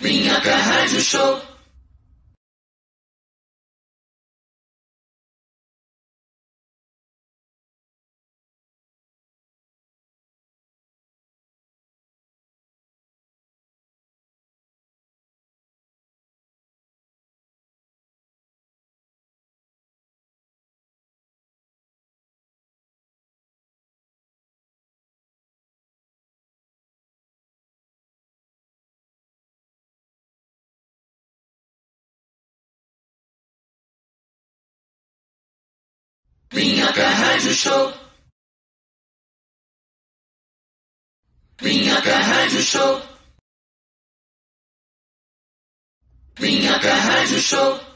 Minhoca Rádio Show. Minhoca Rádio Show. Minhoca Rádio Show. Minhoca Rádio Show.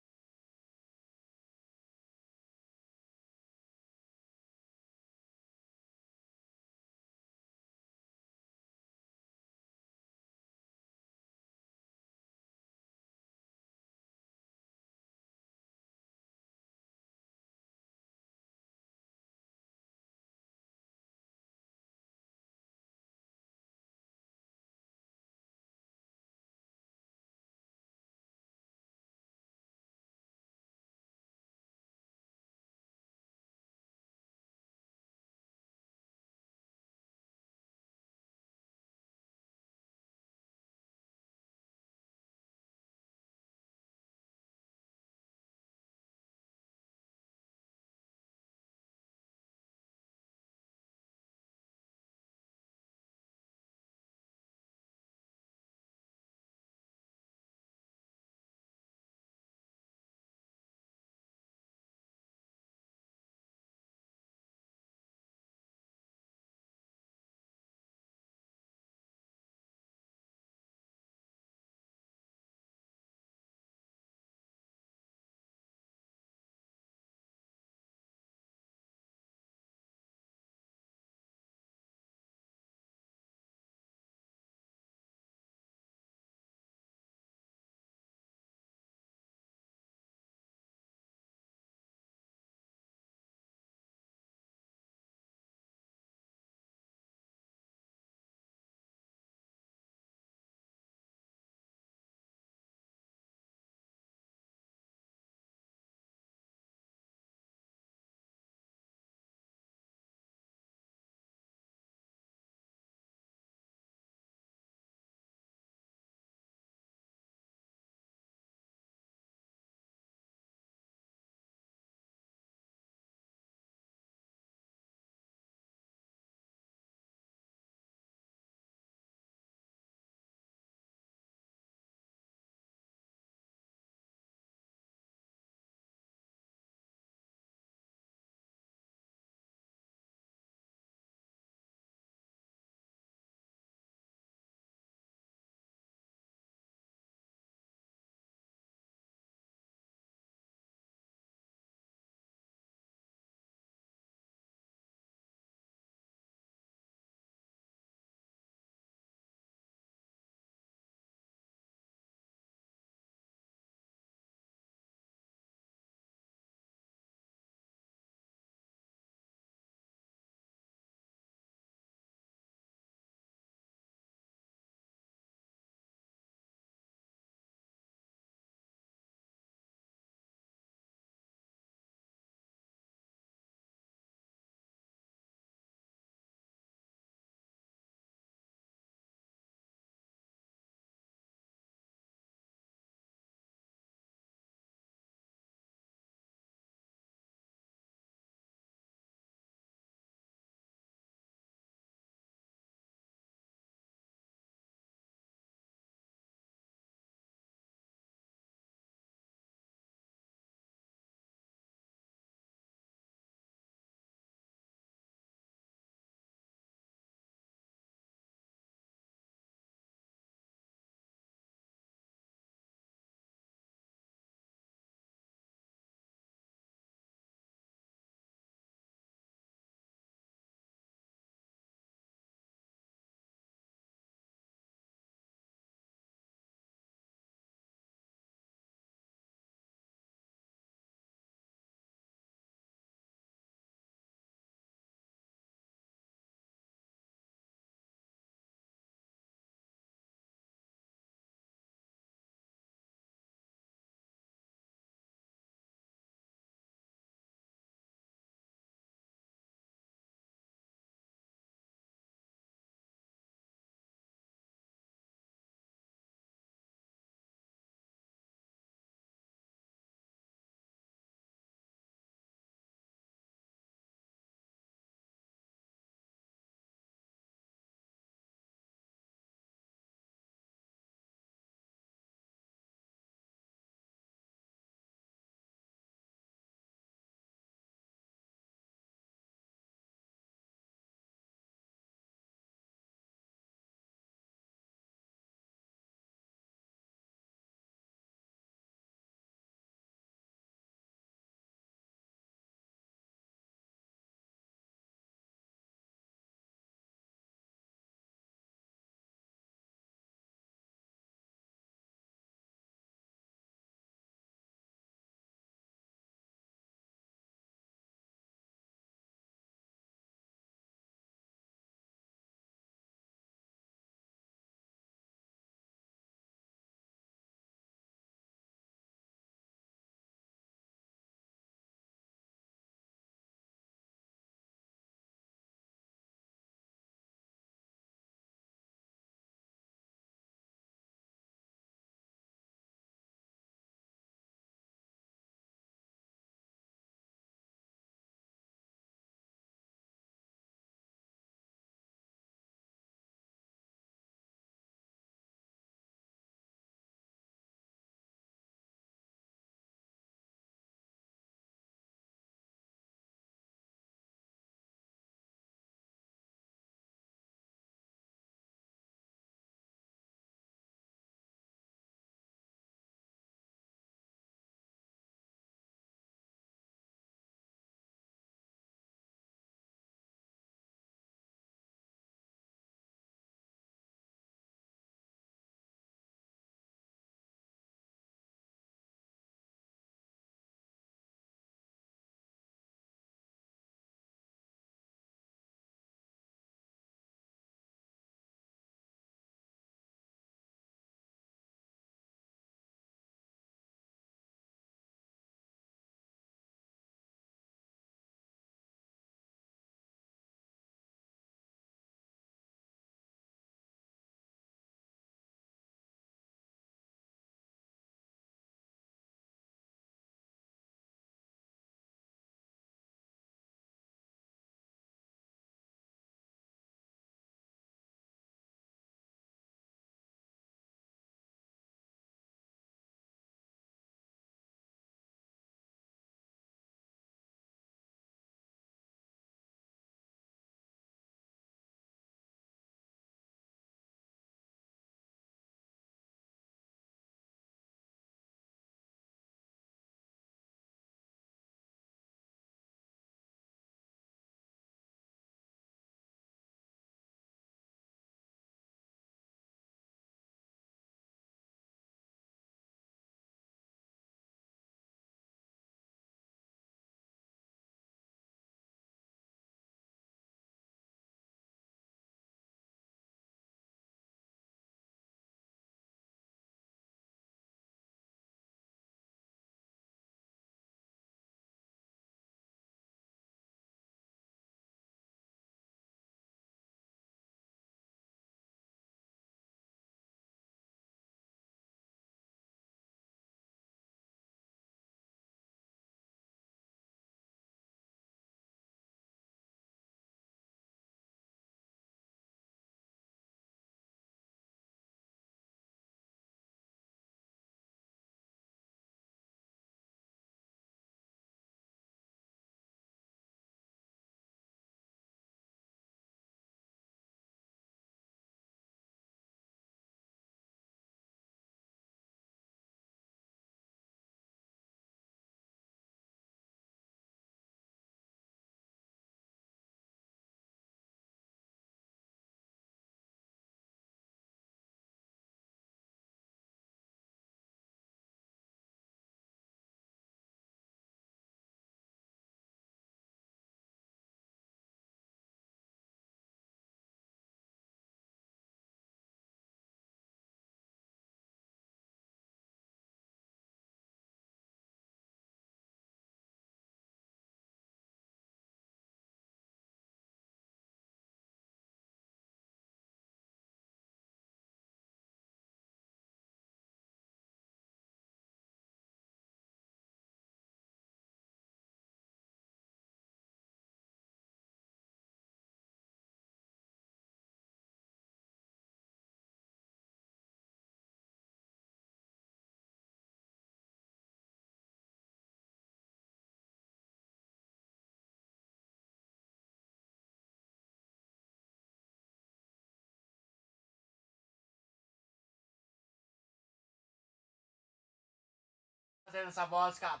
Fazendo essa voz, cara.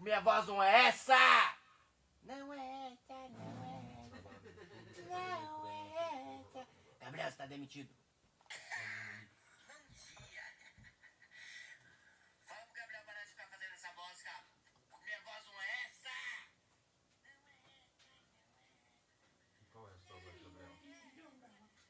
Minha voz não é essa! Não é essa, não é essa. Não é essa. Gabriel, você tá demitido. Fala pro Gabriel parar de ficar fazendo essa voz, cara. Minha voz não é essa! Qual é a sua voz, Gabriel?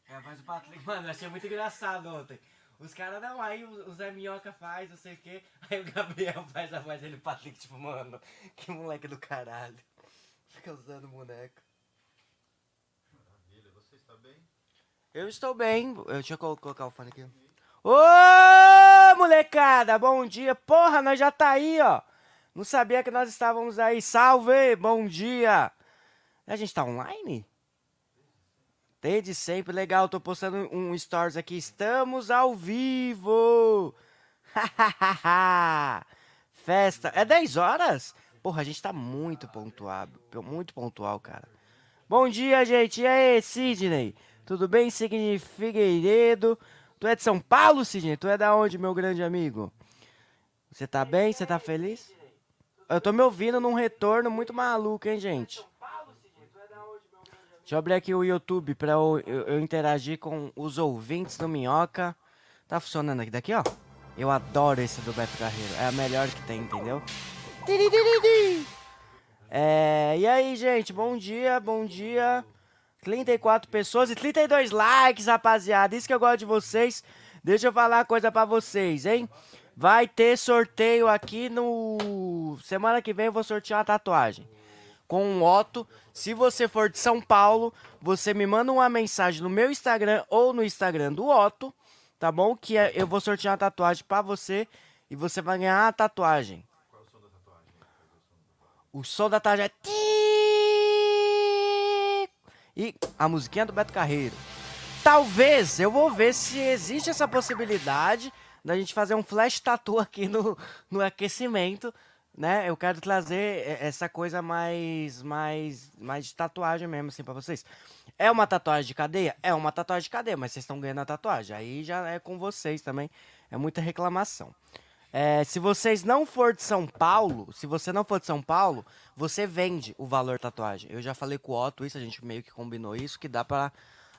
É a voz do Patrick. Mano, eu achei muito engraçado ontem. Os caras não, aí o Zé Minhoca faz, não sei o quê. Aí o Gabriel faz a voz dele, o Patrick, tipo, mano, que moleque do caralho. Fica usando boneco. Maravilha, você está bem? Eu estou bem. Eu, deixa eu colo- colocar o fone aqui. Ô, molecada, bom dia. Porra, nós já tá aí, ó. Não sabia que nós estávamos aí. Salve, bom dia. A gente tá online? Desde sempre, legal. Tô postando um stories aqui. Estamos ao vivo. Festa. É 10 horas? Porra, a gente tá muito pontual. Muito pontual, cara. Bom dia, gente. E aí, Sidney? Tudo bem, Sidney Figueiredo? Tu é de São Paulo, Sidney? Tu é da onde, meu grande amigo? Você tá bem? Você tá feliz? Eu tô me ouvindo num retorno muito maluco, hein, gente? Deixa eu abrir aqui o YouTube pra eu, eu- eu interagir com os ouvintes do Minhoca. Tá funcionando aqui daqui, ó. Eu adoro esse do Beto Carreiro. É a melhor que tem, entendeu? É, e aí, gente, bom dia, bom dia. 34 pessoas e 32 likes, rapaziada. Isso que eu gosto de vocês. Deixa eu falar uma coisa pra vocês, hein? Vai ter sorteio aqui no. Semana que vem eu vou sortear uma tatuagem. Com um Otto. Se você for de São Paulo, você me manda uma mensagem no meu Instagram ou no Instagram do Otto, tá bom? Que é- eu vou sortear uma tatuagem pra você e você vai ganhar a tatuagem. Qual é o som da tatuagem? O som da tatuagem é. E a musiquinha do Beto Carreiro. Talvez, eu vou ver se existe essa possibilidade da gente fazer um flash tatu aqui no, no aquecimento, né? Eu quero trazer essa coisa mais, mais, mais de tatuagem mesmo, assim, pra vocês. É uma tatuagem de cadeia? É uma tatuagem de cadeia, mas vocês estão ganhando a tatuagem. Aí já é com vocês também. É muita reclamação. É, se vocês não for de São Paulo, se você não for de São Paulo, você vende o valor tatuagem. Eu já falei com o Otto isso, a gente meio que combinou isso, que dá pra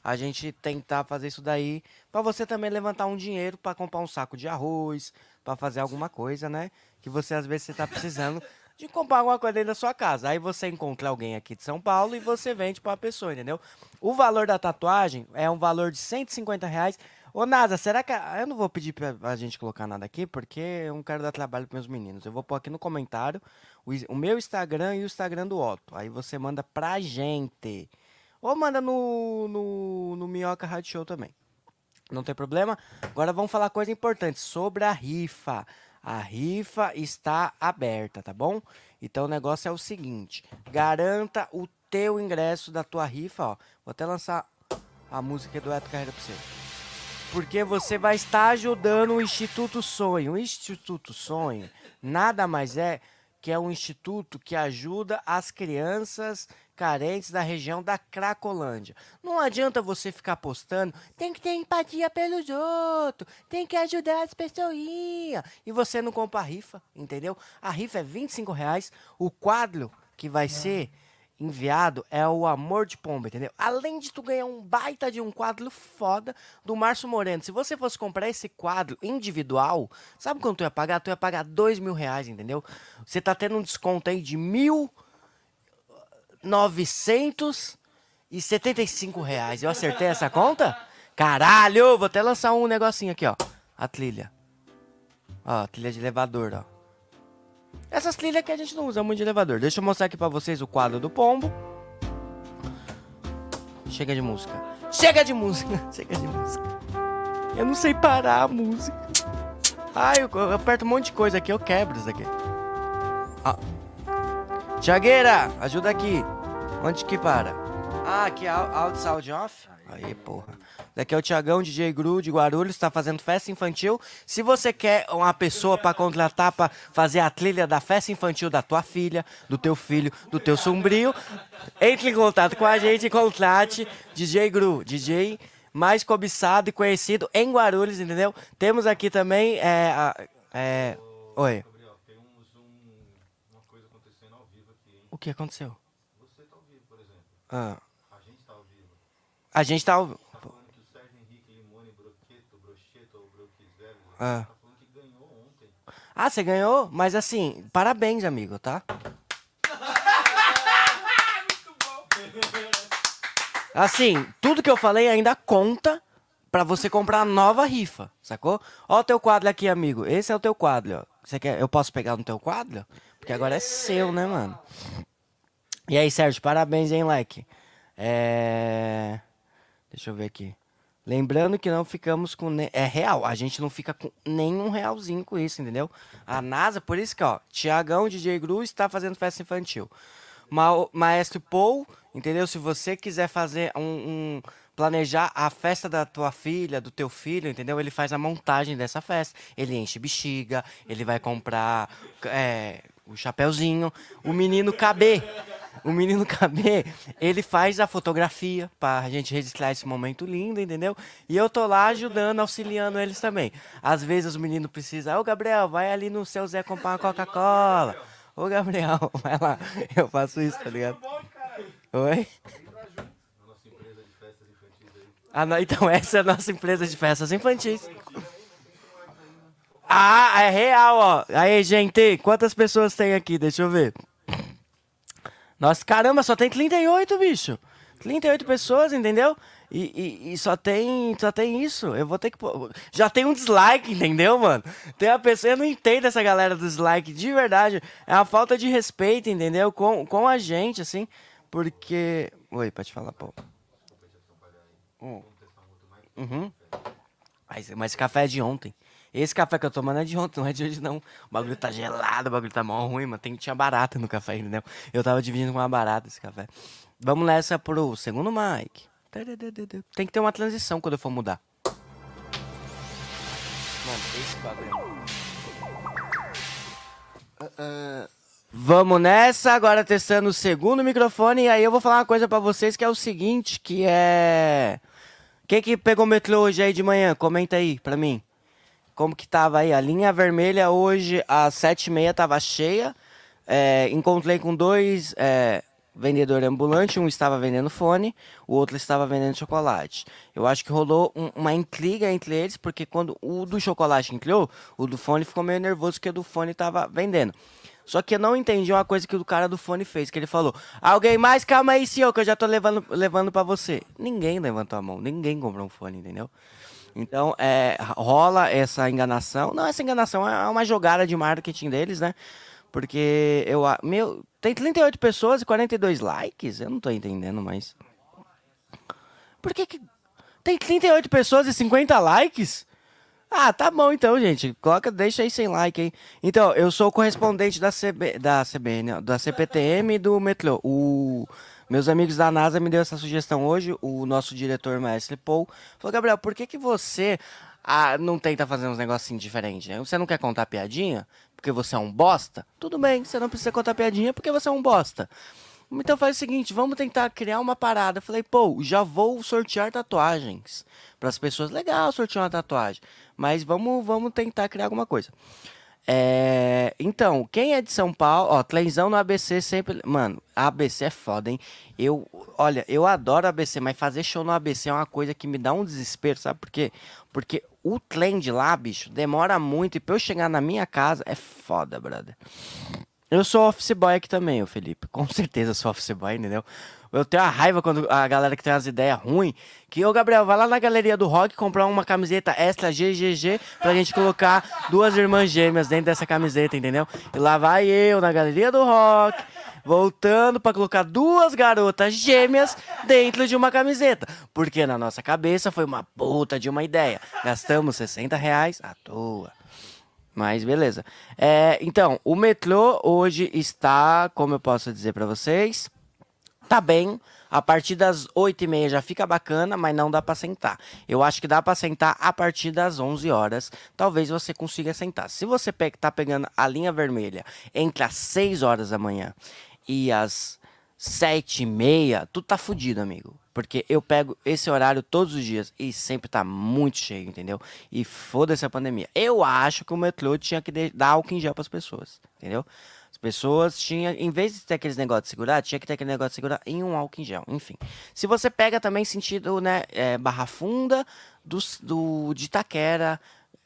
a gente tentar fazer isso daí, pra você também levantar um dinheiro pra comprar um saco de arroz, pra fazer alguma coisa, né? Que você às vezes você tá precisando de comprar alguma coisa dentro da sua casa. Aí você encontra alguém aqui de São Paulo e você vende pra pessoa, entendeu? O valor da tatuagem é um valor de 150 reais. Ô, Nasa, será que. Eu não vou pedir pra a gente colocar nada aqui, porque eu não quero dar trabalho pros meus meninos. Eu vou pôr aqui no comentário o, o meu Instagram e o Instagram do Otto. Aí você manda pra gente. Ou manda no, no, no Minhoca Rádio Show também. Não tem problema. Agora vamos falar coisa importante sobre a rifa. A rifa está aberta, tá bom? Então o negócio é o seguinte: garanta o teu ingresso da tua rifa, ó. Vou até lançar a música do Eto Carreira pra você. Porque você vai estar ajudando o Instituto Sonho. O Instituto Sonho nada mais é que é um instituto que ajuda as crianças carentes da região da Cracolândia. Não adianta você ficar postando, tem que ter empatia pelos outros, tem que ajudar as pessoinhas. E você não compra a rifa, entendeu? A rifa é 25 reais. O quadro que vai ser enviado é o Amor de Pomba, entendeu? Além de tu ganhar um baita de um quadro foda do Márcio Moreno. Se você fosse comprar esse quadro individual, sabe quanto tu ia pagar? Tu ia pagar dois mil reais, entendeu? Você tá tendo um desconto aí de mil novecentos e setenta e cinco reais. Eu acertei essa conta? Caralho! Vou até lançar um negocinho aqui, ó. A trilha. Ó, a trilha de elevador, ó. Essas trilhas que a gente não usa muito de elevador. Deixa eu mostrar aqui pra vocês o quadro do pombo. Chega de música. Chega de música. Chega de música. Eu não sei parar a música. Ai, eu, eu aperto um monte de coisa aqui, eu quebro isso aqui. Ó. Tiagueira, ajuda aqui. Onde que para? Ah, aqui é áudio sound off. Aí, porra. Daqui é o Tiagão, DJ Gru de Guarulhos, tá fazendo festa infantil. Se você quer uma pessoa pra contratar pra fazer a trilha da festa infantil da tua filha, do teu filho, do teu sombrio, entre em contato com a gente e contrate DJ Gru, DJ mais cobiçado e conhecido em Guarulhos, entendeu? Temos aqui também, é, a- é... Oi. Uns que aconteceu? Você tá ao vivo, por exemplo. Ah, Broquizelli Ah. tá que ganhou ontem. Ah, você ganhou? Mas assim, parabéns, amigo, tá? Assim, tudo que eu falei ainda conta pra você comprar a nova rifa, sacou? Ó o teu quadro aqui, amigo. Esse é o teu quadro, ó. Você quer? Eu posso pegar no teu quadro? Porque agora é seu, né, mano? E aí, Sérgio, parabéns, hein, like. É... Deixa eu ver aqui. Lembrando que não ficamos com. É real, a gente não fica com nenhum realzinho com isso, entendeu? A NASA, por isso que, ó, Tiagão, DJ Gru está fazendo festa infantil. Ma- Maestro Paul, entendeu? Se você quiser fazer um, um- planejar a festa da tua filha, do teu filho, entendeu? Ele faz a montagem dessa festa. Ele enche bexiga, ele vai comprar é, o chapeuzinho. O menino KB, o menino KB, ele faz a fotografia pra gente registrar esse momento lindo, entendeu? E eu tô lá ajudando, auxiliando eles também. Às vezes o menino precisa, ô Gabriel, vai ali no seu Zé comprar uma Coca-Cola. Ô Gabriel, vai lá. Eu faço isso, tá ligado? Oi? Ah, não, então essa é a nossa empresa de festas infantis. Ah, é real, ó. Aí, gente, quantas pessoas tem aqui? Deixa eu ver. Nossa, caramba, só tem 38, bicho. 38 pessoas, entendeu? E, e- e só tem só tem isso. Eu vou ter que. Já tem um dislike, entendeu, mano? Tem uma pessoa. Eu não entendo essa galera do dislike, de verdade. É uma falta de respeito, entendeu? Com, com a gente, assim. Porque. Oi, pode falar, pô. Hum. Uhum. Mas, mas café é de ontem. Esse café que eu tô tomando é de ontem, não é de hoje não. O bagulho tá gelado, o bagulho tá mó ruim, mano. Tem, tinha barata no café, entendeu? Eu tava dividindo com uma barata esse café. Vamos nessa pro segundo mic. Tem que ter uma transição quando eu for mudar. Mano, esse bagulho é... Vamos nessa, agora testando o segundo microfone. E aí eu vou falar uma coisa pra vocês que é o seguinte, que é... Quem que pegou o metrô hoje aí de manhã? Comenta aí pra mim. Como que tava aí? A linha vermelha hoje às sete e meia tava cheia. É, encontrei com dois é, vendedores ambulantes. Um estava vendendo fone, o outro estava vendendo chocolate. Eu acho que rolou um- uma intriga entre eles, porque quando o do chocolate entrou, o do fone ficou meio nervoso porque o do fone tava vendendo. Só que eu não entendi uma coisa que o cara do fone fez, que ele falou: Alguém mais, calma aí, senhor, que eu já tô levando, levando para você. Ninguém levantou a mão, ninguém comprou um fone, entendeu? Então, é, rola essa enganação. Não, essa enganação é uma jogada de marketing deles, né? Porque eu. Meu, tem 38 pessoas e 42 likes? Eu não tô entendendo mais. Por que que. Tem 38 pessoas e 50 likes? Ah, tá bom então, gente. Coloca, deixa aí sem like aí. Então, eu sou o correspondente da, CB, da CBN, da CPTM e do Metrô. O, meus amigos da NASA me deu essa sugestão hoje. O nosso diretor, mestre Paul, falou: Gabriel, por que, que você ah, não tenta fazer uns negocinhos diferentes? né? Você não quer contar piadinha? Porque você é um bosta? Tudo bem, você não precisa contar piadinha porque você é um bosta. Então faz o seguinte, vamos tentar criar uma parada. Falei, pô, já vou sortear tatuagens para as pessoas. Legal sortear uma tatuagem, mas vamos, vamos tentar criar alguma coisa. É, então, quem é de São Paulo, ó, Tlenzão no ABC sempre. Mano, ABC é foda, hein? Eu, olha, eu adoro ABC, mas fazer show no ABC é uma coisa que me dá um desespero, sabe por quê? Porque o trem de lá, bicho, demora muito e pra eu chegar na minha casa é foda, brother. Eu sou office boy aqui também, ô Felipe. Com certeza sou office boy, entendeu? Eu tenho a raiva quando a galera que tem umas ideias ruins. Que, ô Gabriel, vai lá na galeria do rock comprar uma camiseta extra GGG pra gente colocar duas irmãs gêmeas dentro dessa camiseta, entendeu? E lá vai eu na galeria do rock, voltando pra colocar duas garotas gêmeas dentro de uma camiseta. Porque na nossa cabeça foi uma puta de uma ideia. Gastamos 60 reais à toa. Mas beleza. É, então, o metrô hoje está, como eu posso dizer pra vocês, tá bem. A partir das 8 e meia já fica bacana, mas não dá pra sentar. Eu acho que dá pra sentar a partir das 11 horas. Talvez você consiga sentar. Se você pe tá pegando a linha vermelha entre as 6 horas da manhã e as 7 e meia, tu tá fudido, amigo. Porque eu pego esse horário todos os dias e sempre tá muito cheio, entendeu? E foda-se a pandemia. Eu acho que o metrô tinha que dar álcool em gel pras pessoas, entendeu? As pessoas tinha, em vez de ter aqueles negócios de segurar, tinha que ter aquele negócio de segurar em um álcool em gel, enfim. Se você pega também sentido, né, é, Barra Funda, do, do, de Itaquera,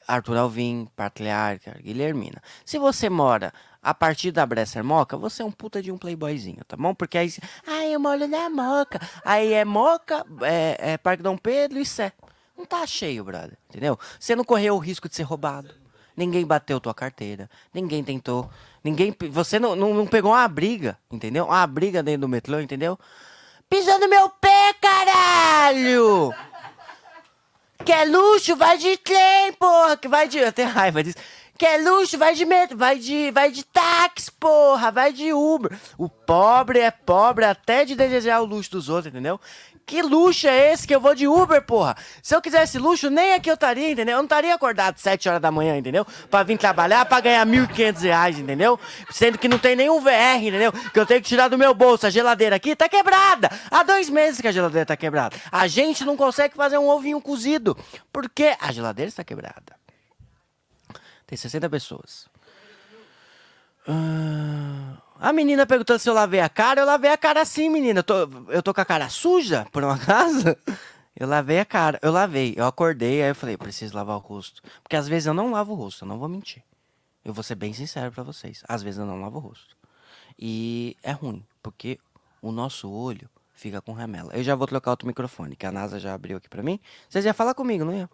Arthur Alvim, Patriarca, Guilhermina. Se você mora a partir da Bresser Moca, você é um puta de um playboyzinho, tá bom? Porque aí, ai, eu moro na Moca. Aí é Moca, é, é Parque Dom Pedro e Sé. Não tá cheio, brother, entendeu? Você não correu o risco de ser roubado. Ninguém bateu tua carteira. Ninguém tentou. Ninguém. Você não, não, não pegou uma briga, entendeu? Uma briga dentro do metrô, entendeu? Pisou no meu pé, caralho! Quer luxo? Vai de trem, porra! Que vai de. Eu tenho raiva disso. Quer luxo? Vai de metro, vai de, vai de táxi, porra! Vai de Uber. O pobre é pobre até de desejar o luxo dos outros, entendeu? Que luxo é esse que eu vou de Uber, porra? Se eu quisesse luxo, nem aqui eu estaria, entendeu? Eu não estaria acordado 7 horas da manhã, entendeu? Pra vir trabalhar, pra ganhar 1.500 reais, entendeu? Sendo que não tem nenhum VR, entendeu? Que eu tenho que tirar do meu bolso. A geladeira aqui tá quebrada. Há dois meses que a geladeira tá quebrada. A gente não consegue fazer um ovinho cozido. Porque a geladeira está quebrada. Tem 60 pessoas. Ah, a menina perguntando se eu lavei a cara. Eu lavei a cara sim, menina. Eu tô, eu tô com a cara suja, por um acaso? Eu lavei a cara. Eu lavei. Eu acordei, aí eu falei, preciso lavar o rosto. Porque às vezes eu não lavo o rosto, eu não vou mentir. Eu vou ser bem sincero pra vocês. Às vezes eu não lavo o rosto. E é ruim, porque o nosso olho fica com remela. Eu já vou trocar outro microfone, que a NASA já abriu aqui pra mim. Vocês iam falar comigo, não iam?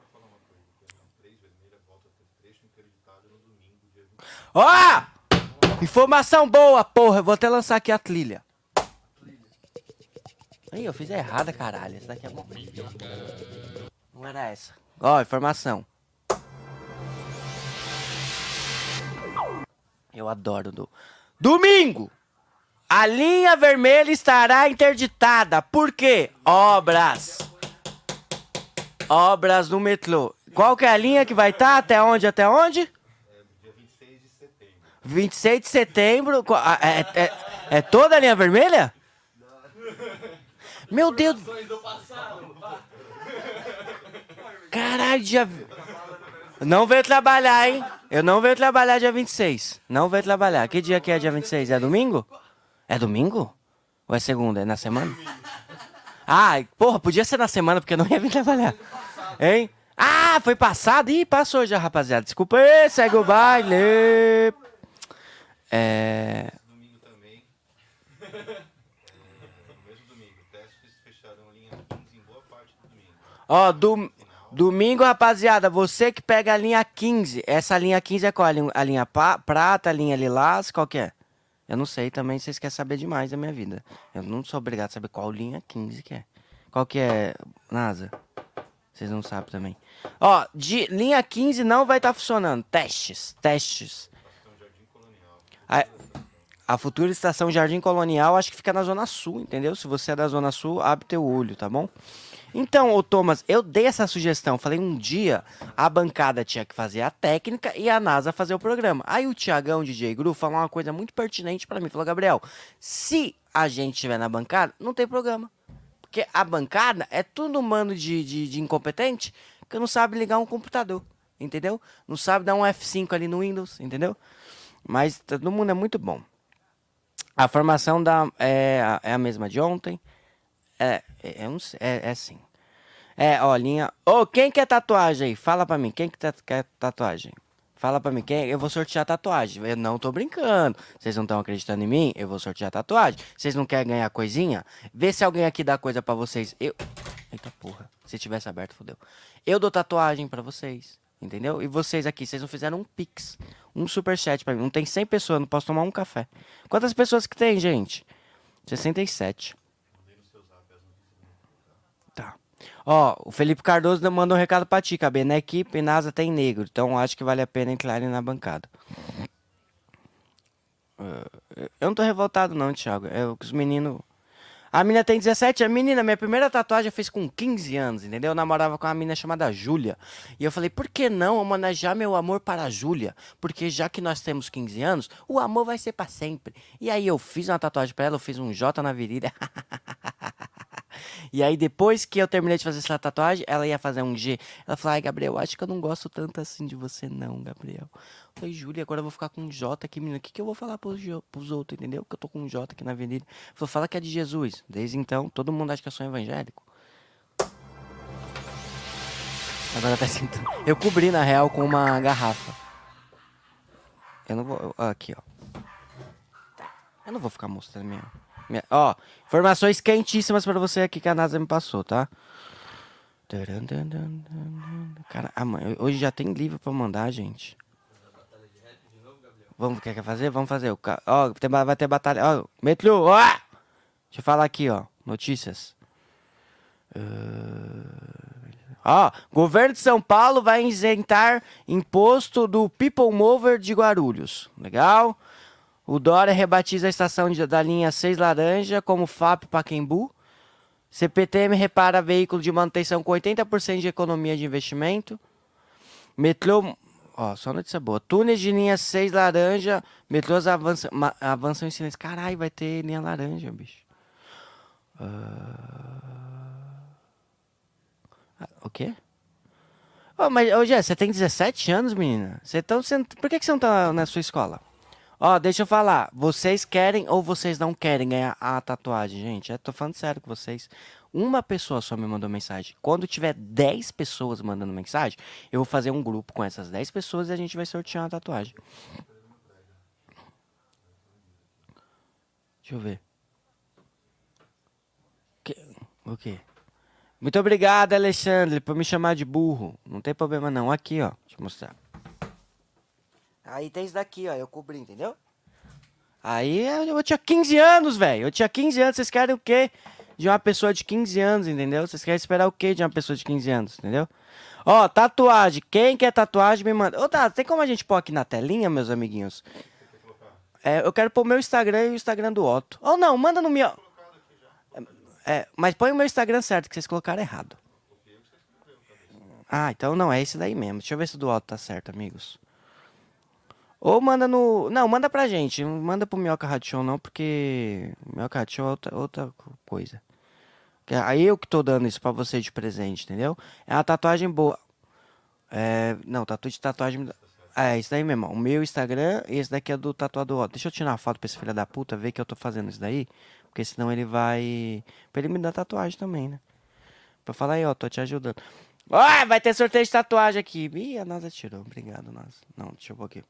Ó! Informação boa, porra. Eu vou até lançar aqui a trilha. Ih, eu fiz errada, caralho. Essa daqui é bom. Não era essa. Ó, informação. Eu adoro do. Domingo! A linha vermelha estará interditada. Por quê? Obras. Obras no metrô. Qual que é a linha que vai estar? Até onde? Até onde? 26 de setembro. É, é- é toda a linha vermelha? Meu Deus. Caralho, dia. Não veio trabalhar, hein? Eu não veio trabalhar dia 26. Não veio trabalhar. Que dia que é dia 26? É domingo? É domingo? Ou é segunda? É na semana? Ah, porra, podia ser na semana porque eu não ia vir trabalhar. Hein? Ah, foi passado? Ih, passou já, rapaziada. Desculpa aí, segue o baile. É. Domingo também. mesmo domingo, testes fecharam linha 15 em boa parte do domingo. Ó, dom- domingo, rapaziada, você que pega a linha 15. Essa linha 15 é qual? A linha, a linha pa- prata, a linha lilás, qual que é? Eu não sei também, vocês querem saber demais da minha vida. Eu não sou obrigado a saber qual linha 15 que é. Qual que é, NASA? Vocês não sabem também. Ó, de linha 15 não vai estar funcionando. Testes, testes. A, futura estação Jardim Colonial acho que fica na Zona Sul, entendeu? Se você é da Zona Sul, abre teu olho, tá bom? Então, ô Thomas, eu dei essa sugestão. Falei, um dia a bancada tinha que fazer a técnica e a NASA fazer o programa. Aí o Tiagão, DJ Gru, falou uma coisa muito pertinente pra mim. Falou, Gabriel, se a gente estiver na bancada, não tem programa. Porque a bancada é tudo mano de, de, de incompetente que não sabe ligar um computador, entendeu? Não sabe dar um F5 ali no Windows, entendeu? Mas todo mundo é muito bom. A formação da, é, é a mesma de ontem. É, é, sei, é, é sim. É, ó, linha. Ô, quem quer tatuagem aí? Fala pra mim, quem que tá- quer tatuagem? Fala pra mim, quem? Eu vou sortear tatuagem. Eu não tô brincando. Vocês não estão acreditando em mim? Eu vou sortear tatuagem. Vocês não querem ganhar coisinha? Vê se alguém aqui dá coisa pra vocês. Eu. Eita porra. Se tivesse aberto, fodeu. Eu dou tatuagem pra vocês. Entendeu? E vocês aqui, vocês não fizeram um pix. Um superchat pra mim. Não tem 100 pessoas, não posso tomar um café. Quantas pessoas que tem, gente? 67. Tá. Ó, o Felipe Cardoso mandou um recado pra ti, KB. Na equipe, NASA tem negro, então acho que vale a pena entrar na bancada. Eh, Eu não tô revoltado não, Thiago. É o que os meninos... A menina tem 17 anos. Menina, minha primeira tatuagem eu fiz com 15 anos, entendeu? Eu namorava com uma menina chamada Júlia. E eu falei, por que não homenagear meu amor para a Júlia? Porque já que nós temos 15 anos, o amor vai ser para sempre. E aí eu fiz uma tatuagem pra ela, eu fiz um J na virilha. E aí, depois que eu terminei de fazer essa tatuagem, ela ia fazer um G. Ela falou, ai, Gabriel, acho que eu não gosto tanto assim de você, não, Gabriel. Eu falei, Júlia, agora eu vou ficar com um J aqui, menina. O que, que eu vou falar pros, pros outros, entendeu? Que eu tô com um J aqui na avenida. Falou, fala que é de Jesus. Desde então, todo mundo acha que eu sou evangélico. Agora tá sentindo. Eu cobri, na real, com uma garrafa. Eu não vou. Aqui, ó. Eu não vou ficar mostrando minha. Minha- Ó, informações quentíssimas pra você aqui que a NASA me passou, tá? Cara, amanhã, hoje já tem livro pra mandar, gente. Vamos, quer, quer fazer? Vamos fazer. Ó, tem vai ter batalha. Ó, Metlio, ó! Deixa eu falar aqui, ó. Notícias. Ó, governo de São Paulo vai isentar imposto do People Mover de Guarulhos. Legal? O Dória rebatiza a estação de- da linha 6 Laranja como FAP Paquembu. CPTM repara veículo de manutenção com 80% de economia de investimento. Metrô. Ó, só notícia boa. Túneis de linha 6 laranja. Metrôs avançam, avançam em silêncio. Caralho, vai ter linha laranja, bicho. Ah, o quê? Ô, mas, ô, Jé, você tem 17 anos, menina? Você tá, você por que, que você não tá na sua escola? Ó, deixa eu falar. Vocês querem ou vocês não querem ganhar a tatuagem, gente? Eu tô falando sério com vocês. Uma pessoa só me mandou mensagem. Quando tiver 10 pessoas mandando mensagem, eu vou fazer um grupo com essas 10 pessoas e a gente vai sortear uma tatuagem. Deixa eu ver. Que- O quê? Muito obrigado, Alexandre, por me chamar de burro. Não tem problema não. Aqui, ó. Deixa eu mostrar. Aí tem isso daqui, ó. Eu cobri, entendeu? Aí eu, tinha 15 anos, velho. Eu tinha 15 anos. Vocês querem o quê de uma pessoa de 15 anos, entendeu? Vocês querem esperar o quê de uma pessoa de 15 anos, entendeu? Ó, tatuagem. Quem quer tatuagem, me manda. Ô, tá, tem como a gente pôr aqui na telinha, meus amiguinhos? É, eu quero pôr o meu Instagram e o Instagram do Otto. Ou não, manda no meu. É, mas põe o meu Instagram certo, que vocês colocaram errado. Ah, então não, é esse daí mesmo. Deixa eu ver se o do Otto tá certo, amigos. Ou manda no. Não, manda pra gente. Não Manda pro Minhoca Rádio não, porque. Minhoca Rádio é outra, outra co- coisa. Que Aí eu que tô dando isso pra você de presente, entendeu? É uma tatuagem boa. É. Não, tatu de tatuagem. É, isso daí mesmo. O meu Instagram e esse daqui é do tatuador. Deixa eu tirar uma foto pra esse filho da puta ver que eu tô fazendo isso daí. Porque senão ele vai. Pra ele me dar tatuagem também, né? Pra falar aí, ó, tô te ajudando. Ó, vai ter sorteio de tatuagem aqui. Ih, a NASA tirou. Obrigado, NASA. Não, deixa eu pôr aqui.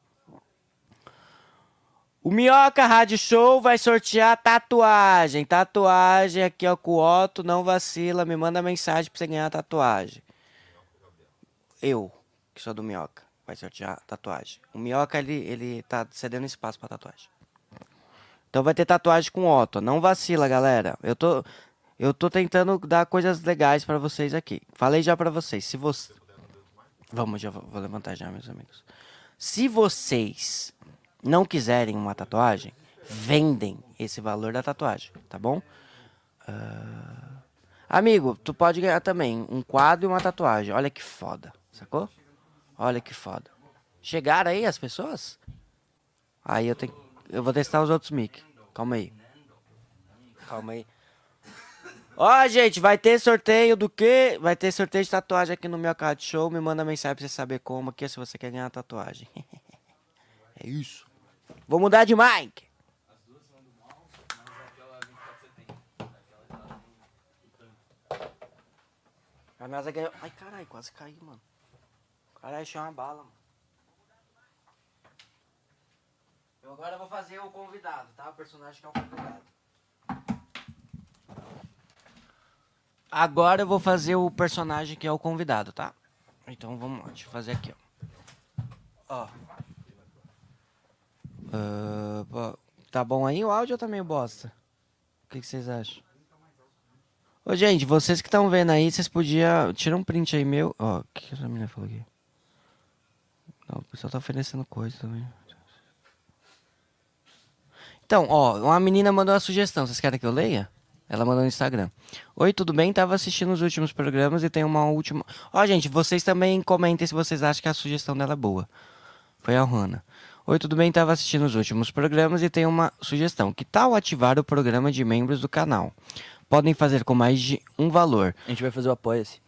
O Minhoca Rádio Show vai sortear tatuagem. Tatuagem aqui, ó, com o Otto. Não vacila, me manda mensagem pra você ganhar a tatuagem. Eu, que sou do Minhoca, vai sortear tatuagem. O Minhoca, ele, ele tá cedendo espaço pra tatuagem. Então vai ter tatuagem com o Otto. Não vacila, galera. Eu tô, eu tô tentando dar coisas legais pra vocês aqui. Falei já pra vocês. Se você... Vamos, já vou, vou levantar já, meus amigos. Se vocês não quiserem uma tatuagem, vendem esse valor da tatuagem, tá bom? Ah, Amigo, tu pode ganhar também um quadro e uma tatuagem. Olha que foda, sacou? Olha que foda. Chegaram aí as pessoas? Aí eu tenho. Eu vou testar os outros mic. Calma aí. Calma aí. Ó, gente, vai ter sorteio do quê? Vai ter sorteio de tatuagem aqui no meu card show. Me manda mensagem pra você saber como aqui se você quer ganhar tatuagem. é isso. Vou mudar de mic. A NASA ganhou. Ai, caralho, quase caí, mano. Caralho, achei uma bala, mano. Eu agora vou fazer o convidado, tá? O personagem que é o convidado. Agora eu vou fazer o personagem que é o convidado, tá? Então vamos lá, deixa eu fazer aqui, ó. Ó. Pô, tá bom aí o áudio ou tá meio bosta? O que, que vocês acham? Ô, gente, vocês que estão vendo aí, vocês podiam. Tira um print aí meu. Ó, o que, que essa menina falou aqui? Não, o pessoal tá oferecendo coisa também. Então, ó, uma menina mandou uma sugestão. Vocês querem que eu leia? Ela mandou no Instagram. Oi, tudo bem? Tava assistindo os últimos programas e tem uma última. Ó, gente, vocês também comentem se vocês acham que a sugestão dela é boa. Foi a Rona. Oi, tudo bem? Tava assistindo os últimos programas e tem uma sugestão. Que tal ativar o programa de membros do canal? podem fazer com mais de um valor. A gente vai fazer o apoia-se.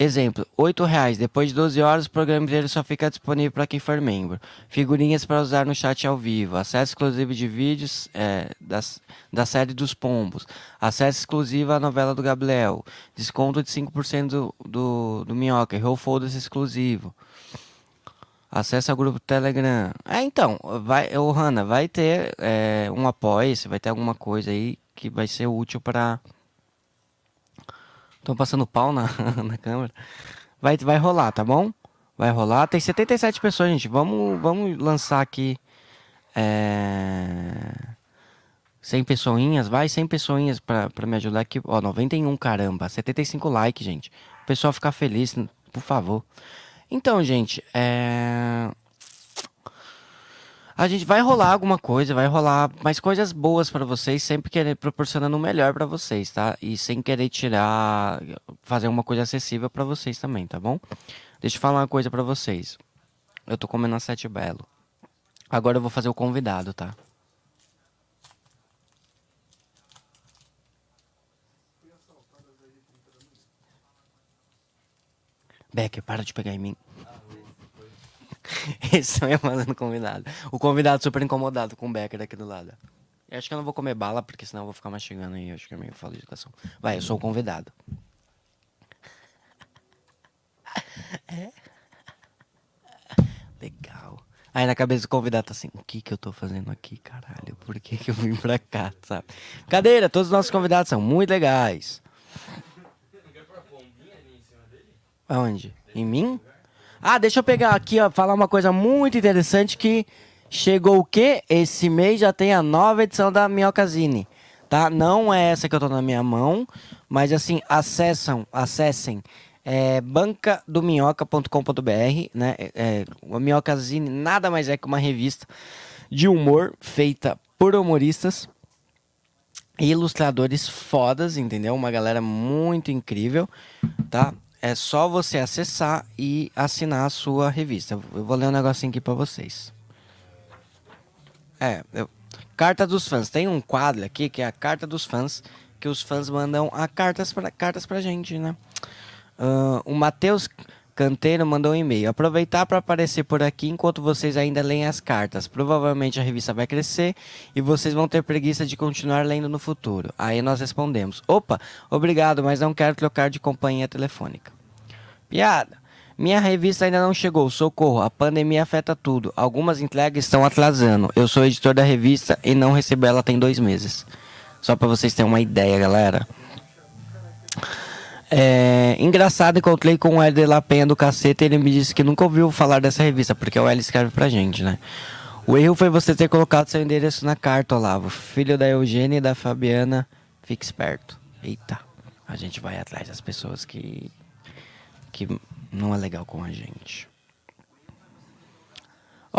Exemplo, R$ 8,00. Depois de 12 horas, o programa inteiro só fica disponível para quem for membro. Figurinhas para usar no chat ao vivo. Acesso exclusivo de vídeos é, das, da série dos Pombos. Acesso exclusivo à novela do Gabriel. Desconto de 5% do, do, do Minhoca. Roll Folders exclusivo. Acesso ao grupo Telegram. É, então, vai, ô Hanna, vai ter é, um apoio, vai ter alguma coisa aí que vai ser útil para. Estão passando pau na, na câmera. Vai, vai rolar, tá bom? Vai rolar. Tem 77 pessoas, gente. Vamos, vamos lançar aqui. É... 100 pessoinhas, vai 100 pessoinhas pra, pra me ajudar aqui. Ó, 91, caramba. 75 likes, gente. O pessoal ficar feliz, por favor. Então, gente, é... A gente vai rolar alguma coisa, vai rolar mais coisas boas pra vocês, sempre querer proporcionando o melhor pra vocês, tá? E sem querer tirar, fazer uma coisa acessível pra vocês também, tá bom? Deixa eu falar uma coisa pra vocês. Eu tô comendo a sete belo. Agora eu vou fazer o convidado, tá? Becker, para de pegar em mim. Esse é mandando convidado. O convidado super incomodado com o Becker aqui do lado. Eu acho que eu não vou comer bala, porque senão eu vou ficar mastigando aí. Acho que é meio falta de educação. Vai, eu sou o convidado. É. Legal. Aí na cabeça do convidado tá assim, o que que eu tô fazendo aqui, caralho? Por que que eu vim pra cá, sabe? Cadeira, todos os nossos convidados são muito legais. Aonde? Em mim? Ah, deixa eu pegar aqui, ó, falar uma coisa muito interessante que chegou o quê? Esse mês já tem a nova edição da Minhocazine, tá? Não é essa que eu tô na minha mão, mas assim, acessam, acessem é, bancadominhoca.com.br, né? É, é, a Minhocazine nada mais é que uma revista de humor feita por humoristas e ilustradores fodas, entendeu? Uma galera muito incrível, tá? É só você acessar e assinar a sua revista. Eu vou ler um negocinho aqui pra vocês. É, eu... Carta dos fãs. Tem um quadro aqui que é a Carta dos fãs, que os fãs mandam a cartas pra, cartas pra gente, né? Uh, o Matheus Canteiro mandou um e-mail. Aproveitar para aparecer por aqui enquanto vocês ainda leem as cartas. Provavelmente a revista vai crescer e vocês vão ter preguiça de continuar lendo no futuro. Aí nós respondemos: Opa, obrigado, mas não quero trocar de companhia telefônica. Piada. Minha revista ainda não chegou, socorro, a pandemia afeta tudo. Algumas entregas estão atrasando. Eu sou editor da revista e não recebi ela tem dois meses. Só para vocês terem uma ideia, galera. É, engraçado, encontrei com o Hélio La Penha do cacete e ele me disse que nunca ouviu falar dessa revista, porque o Hélio escreve pra gente, né? O erro foi você ter colocado seu endereço na carta, Olavo. Filho da Eugênia e da Fabiana, fique esperto. Eita, a gente vai atrás das pessoas que, que não é legal com a gente.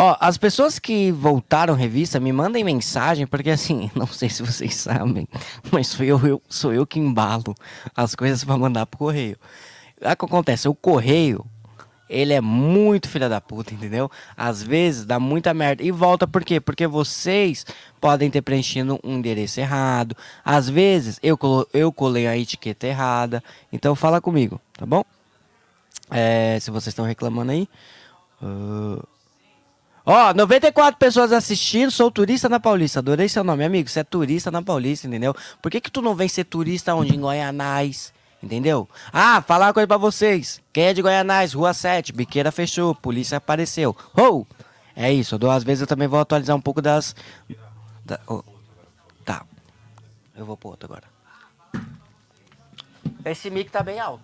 Ó, as pessoas que voltaram revista me mandem mensagem, porque assim, não sei se vocês sabem, mas sou eu, eu sou eu que embalo as coisas para mandar pro correio. O que acontece? O correio, ele é muito filha da puta, entendeu? Às vezes dá muita merda. E volta por quê? Porque vocês podem ter preenchido um endereço errado. Às vezes eu, eu colei a etiqueta errada. Então fala comigo, tá bom? É, se vocês estão reclamando aí. Uh... Ó, 94 pessoas assistindo, sou turista na Paulista. Adorei seu nome, amigo. Você é turista na Paulista, entendeu? Por que, que tu não vem ser turista onde? Em Goianás, entendeu? Ah, falar uma coisa pra vocês. Quem é de Goianás? Rua 7, biqueira fechou, polícia apareceu. Oh! É isso, duas vezes eu também vou atualizar um pouco das. Da, oh, tá. Eu vou pro outro agora. Esse mic tá bem alto.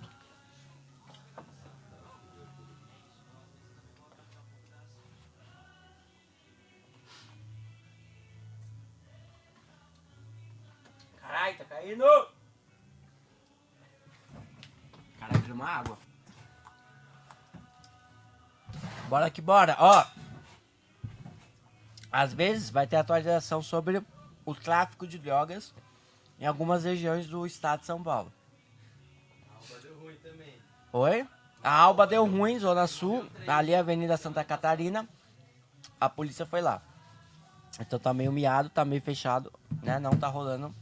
Tá caindo! Caralho, tem uma água. Bora que bora, ó. Às vezes vai ter atualização sobre o tráfico de drogas em algumas regiões do estado de São Paulo. A Alba deu ruim também. Oi? A Alba deu ruim, Zona Sul, ali Avenida Santa Catarina. A polícia foi lá. Então tá meio miado, tá meio fechado, né? Não tá rolando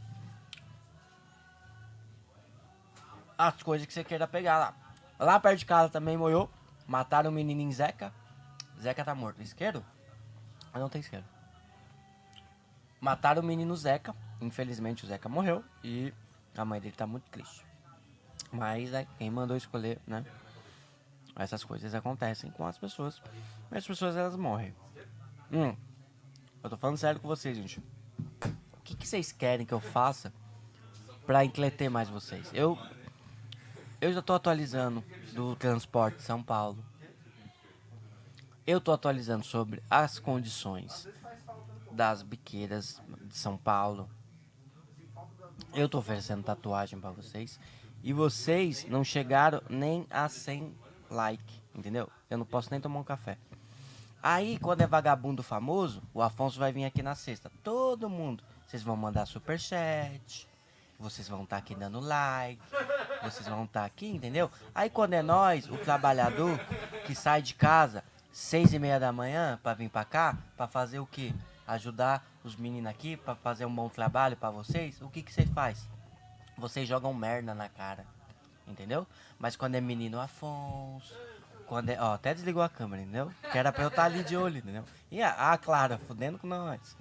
as coisas que você queira pegar lá. Lá perto de casa também morreu. Mataram o menino em Zeca. Zeca tá morto. Isqueiro? Não tem isqueiro. Mataram o menino Zeca. Infelizmente o Zeca morreu. E a mãe dele tá muito triste. Mas né, quem mandou escolher, né? Essas coisas acontecem com as pessoas. E as pessoas elas morrem. Hum. Eu tô falando sério com vocês, gente. O que, que vocês querem que eu faça pra entreter mais vocês? Eu. Eu já tô atualizando do transporte São Paulo. Eu tô atualizando sobre as condições das biqueiras de São Paulo. Eu tô oferecendo tatuagem pra vocês. E vocês não chegaram nem a 100 like, entendeu? Eu não posso nem tomar um café. Aí, quando é vagabundo famoso, o Afonso vai vir aqui na sexta. Todo mundo. Vocês vão mandar superchat. Vocês vão estar aqui dando like. Vocês vão estar aqui, entendeu? Aí, quando é nós, o trabalhador, que sai de casa seis e meia da manhã para vir para cá, para fazer o quê? Ajudar os meninos aqui, para fazer um bom trabalho para vocês. O que que você faz? Vocês jogam merda na cara. Entendeu? Mas quando é menino Afonso. Quando é, ó, até desligou a câmera, entendeu? Que era pra eu estar ali de olho, entendeu? E a, a Clara, fudendo com nós.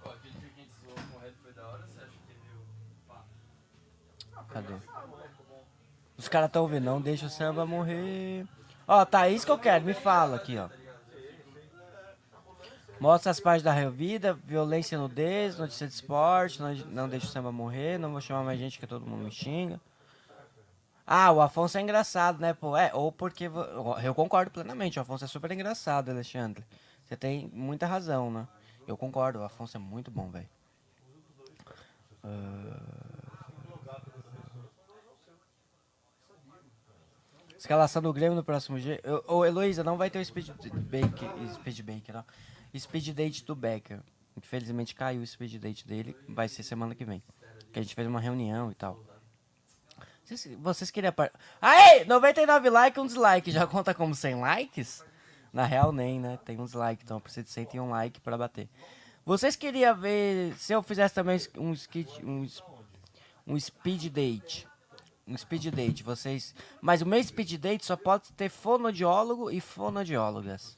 Cadê? Os caras tão ouvindo, não deixa o samba morrer. Ó, tá, isso que eu quero, me fala aqui, ó. Mostra as partes da vida, violência nudez, notícia de esporte, não, não deixa o samba morrer, não vou chamar mais gente que todo mundo me xinga. Ah, o Afonso é engraçado, né, pô? É, ou porque. Eu concordo plenamente, o Afonso é super engraçado, Alexandre. Você tem muita razão, né? Eu concordo, o Afonso é muito bom, velho. Escalação do Grêmio no próximo dia. Ô, Heloísa, não vai ter o speed bake, speed bake, não. Speed date do Becker. Infelizmente caiu o speed date dele. Vai ser semana que vem. Que a gente fez uma reunião e tal. Vocês, vocês queriam. Par... Aê! 99 likes, um dislike. Já conta como 100 likes? Na real, nem, né? Tem um dislike, então eu preciso de 101 like pra bater. Vocês queriam ver se eu fizesse também um, skit, um, um speed date? Um speed date, vocês. Mas o meu speed date só pode ter fonodiólogo e fonodiólogas.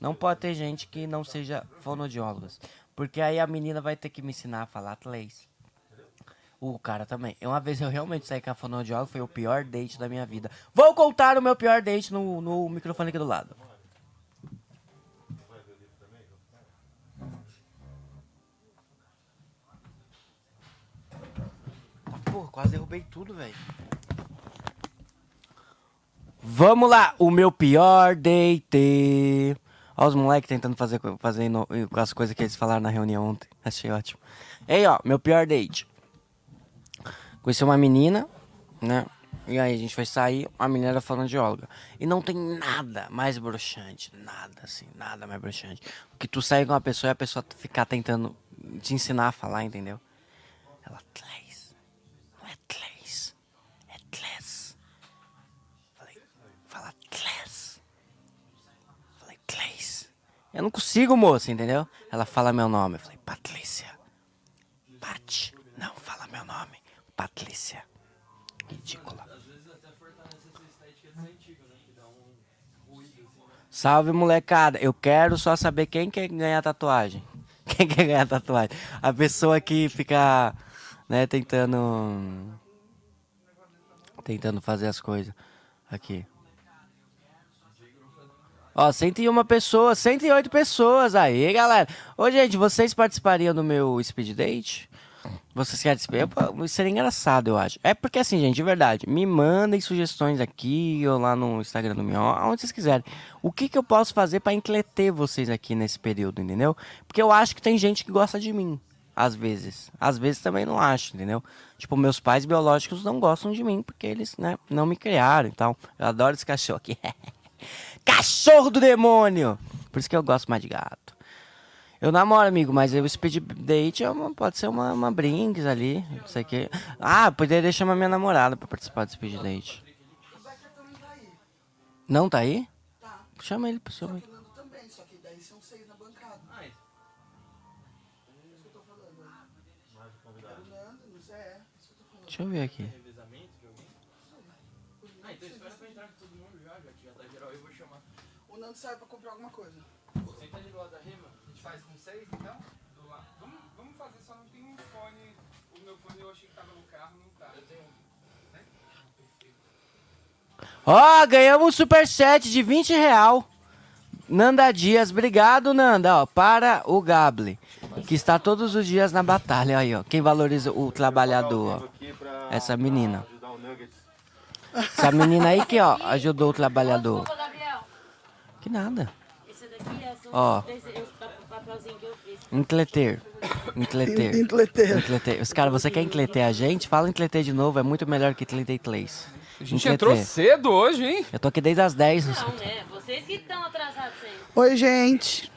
Não pode ter gente que não seja fonodiólogas. Porque aí a menina vai ter que me ensinar a falar inglês. O cara também. Uma vez eu realmente saí com a fonoaudióloga, foi o pior date da minha vida. Vou contar o meu pior date no, no microfone aqui do lado. Porra, quase derrubei tudo, velho. Vamos lá, o meu pior date. Olha os moleques tentando fazer, fazer no- as coisas que eles falaram na reunião ontem. Achei ótimo. Ei, ó, meu pior date. Conheci uma menina, né? E aí a gente foi sair, a menina era fonoaudióloga. E não tem nada mais broxante, nada assim, nada mais broxante. Que tu sair com uma pessoa e a pessoa ficar tentando te ensinar a falar, entendeu? Ela, Eu não consigo, moça, entendeu? Ela fala meu nome. Eu falei, Patrícia. Pat, não fala meu nome. Patrícia. Ridícula. Salve, molecada. Eu quero só saber quem quer ganhar tatuagem. Quem quer ganhar tatuagem? A pessoa que fica, né, tentando... Tentando fazer as coisas. Aqui. Ó, 101 pessoas, 108 pessoas. Aí, galera. Ô, gente, vocês participariam do meu speed date? Vocês querem? Pô, Seria engraçado, eu acho. É porque assim, gente, de verdade, me mandem sugestões aqui ou lá no Instagram do meu, aonde vocês quiserem. O que, que eu posso fazer pra entreter vocês aqui nesse período, entendeu? Porque eu acho que tem gente que gosta de mim, às vezes. Às vezes também não acho, entendeu? Tipo, meus pais biológicos não gostam de mim porque eles, né, não me criaram e tal. Eu adoro esse cachorro aqui. cachorro do demônio! Por isso que eu gosto mais de gato. Eu namoro, amigo, mas o speed date é uma- pode ser uma, uma brinks ali, não sei o que. Ah, poderia chamar minha namorada pra participar do speed date. Não tá aí? Chama ele, chama ele. Fernando também, só que daí são seis na bancada. Ah, É isso que eu tô falando. Era o Nando, não sei, é. Isso que eu tô falando. Deixa eu ver aqui. revezamento de alguém? Por O Nando saiu pra comprar alguma coisa. Senta ali do lado da rima. A gente faz com seis, então? Do lado. Vamos, vamos fazer, só não tem um fone. O meu fone eu achei que tava no carro, não tá. Eu tenho Ó, ganhamos um superchat de 20 real. Nanda Dias, obrigado, Nanda, ó, para o Gable, que está todos os dias na batalha, aí, ó, quem valoriza o trabalhador, ó, essa menina. Essa menina aí que, ó, ajudou o trabalhador. Que nada. Esse daqui é Ó. um esse pa- papelzinho que eu fiz. Encleter. Encleter. Entleter. Encleter. Os caras, você quer encleter a gente? Fala encleter de novo, é muito melhor que encleter inglês. A gente entrou Encleter. cedo hoje, hein? Eu tô aqui desde as 10. Não, né? Vocês que estão atrasados sempre. Oi, gente.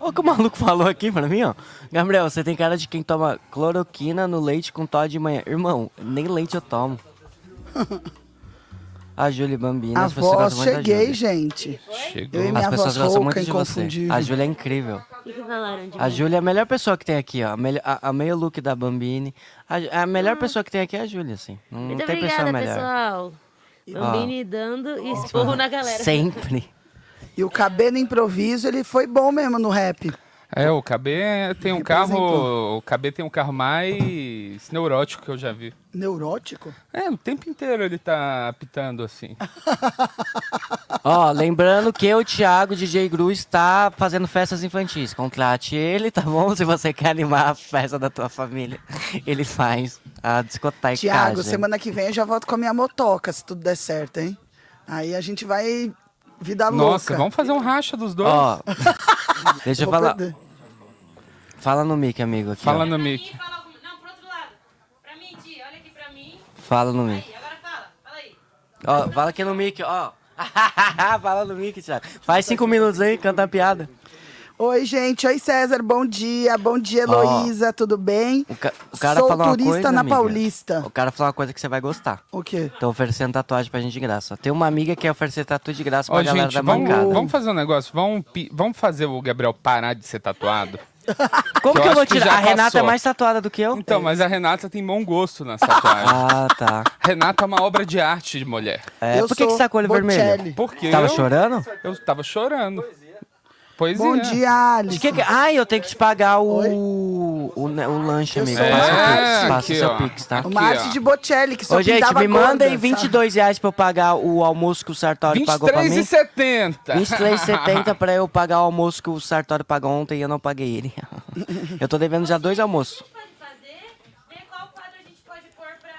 Olha o que o maluco falou aqui pra mim, ó. Gabriel, você tem cara de quem toma cloroquina no leite com Todd de manhã. Irmão, nem leite eu tomo. A Júlia Bambina, A as pessoas voz, gostam muito da cheguei, gente. Chegou. Eu e minha As pessoas voz gostam muito de você. A Júlia é incrível. Que, que A? Júlia é a melhor pessoa que tem aqui, ó. A, melhor- a, a meio look da Bambini. A, a melhor pessoa que tem aqui é a Júlia, assim. Não, Muito tem pessoa obrigada, melhor. pessoal. Bambini dando esporro na galera. Sempre. E o cabelo improviso, ele foi bom mesmo no rap. É, o KB tem um Representou. carro. O KB tem um carro mais neurótico que eu já vi. Neurótico? É, o tempo inteiro ele tá apitando assim. Ó, lembrando que o Thiago, DJ Gru, está fazendo festas infantis. Contrate ele, tá bom? Se você quer animar a festa da tua família, ele faz a discoteca. Tiago, semana que vem eu já volto com a minha motoca, se tudo der certo, hein? Aí a gente vai vida Nossa, louca. vamos fazer um racha dos dois. Ó, deixa eu Vou falar. perder. Fala no mic, amigo. Aqui, Fala ó. no mic. fala Não, pro outro lado. Pra mim, tia, olha aqui pra mim. Fala no mic. Aí, agora fala. Fala aí. Ó, fala aqui no mic, ó. fala no mic, Thiago. Faz cinco minutos aí, canta a piada. Oi, gente. Oi, César. Bom dia. Bom dia, Ó. Heloísa. Tudo bem? O, ca- o cara Sou falou uma turista coisa, na amiga. Paulista. O cara falou uma coisa que você vai gostar. O quê? Tô oferecendo tatuagem pra gente de graça. Tem uma amiga que quer oferecer tatu de graça Ó, pra galera gente, da vamos, bancada. vamos fazer um negócio. Vamos, vamos fazer o Gabriel parar de ser tatuado. Como que que eu eu vou tirar? A Renata passou. é mais tatuada do que eu? Então, mas a Renata tem bom gosto nas tatuagens. Ah, tá. Renata é uma obra de arte de mulher. É, Eu por que, que você tá com o olho Bocelli. vermelho? Por quê? Tava eu, chorando? Eu tava chorando. Poesia. Bom dia, Alice. De que que... Ai, eu tenho que te pagar o, o, o lanche, Eu amigo. Passa o É, Pix, passa aqui, o seu ó. Pix, tá? Arte ó. de Bocelli, que só Ô, gente, me mandem gorda, 22 reais pra eu pagar o almoço que o Sartori pagou pra mim. 23,70. 23,70 pra eu pagar o almoço que o Sartori pagou ontem e eu não paguei ele. eu tô devendo já dois almoços. O que a gente pode fazer? Ver qual quadro a gente pode pôr pra...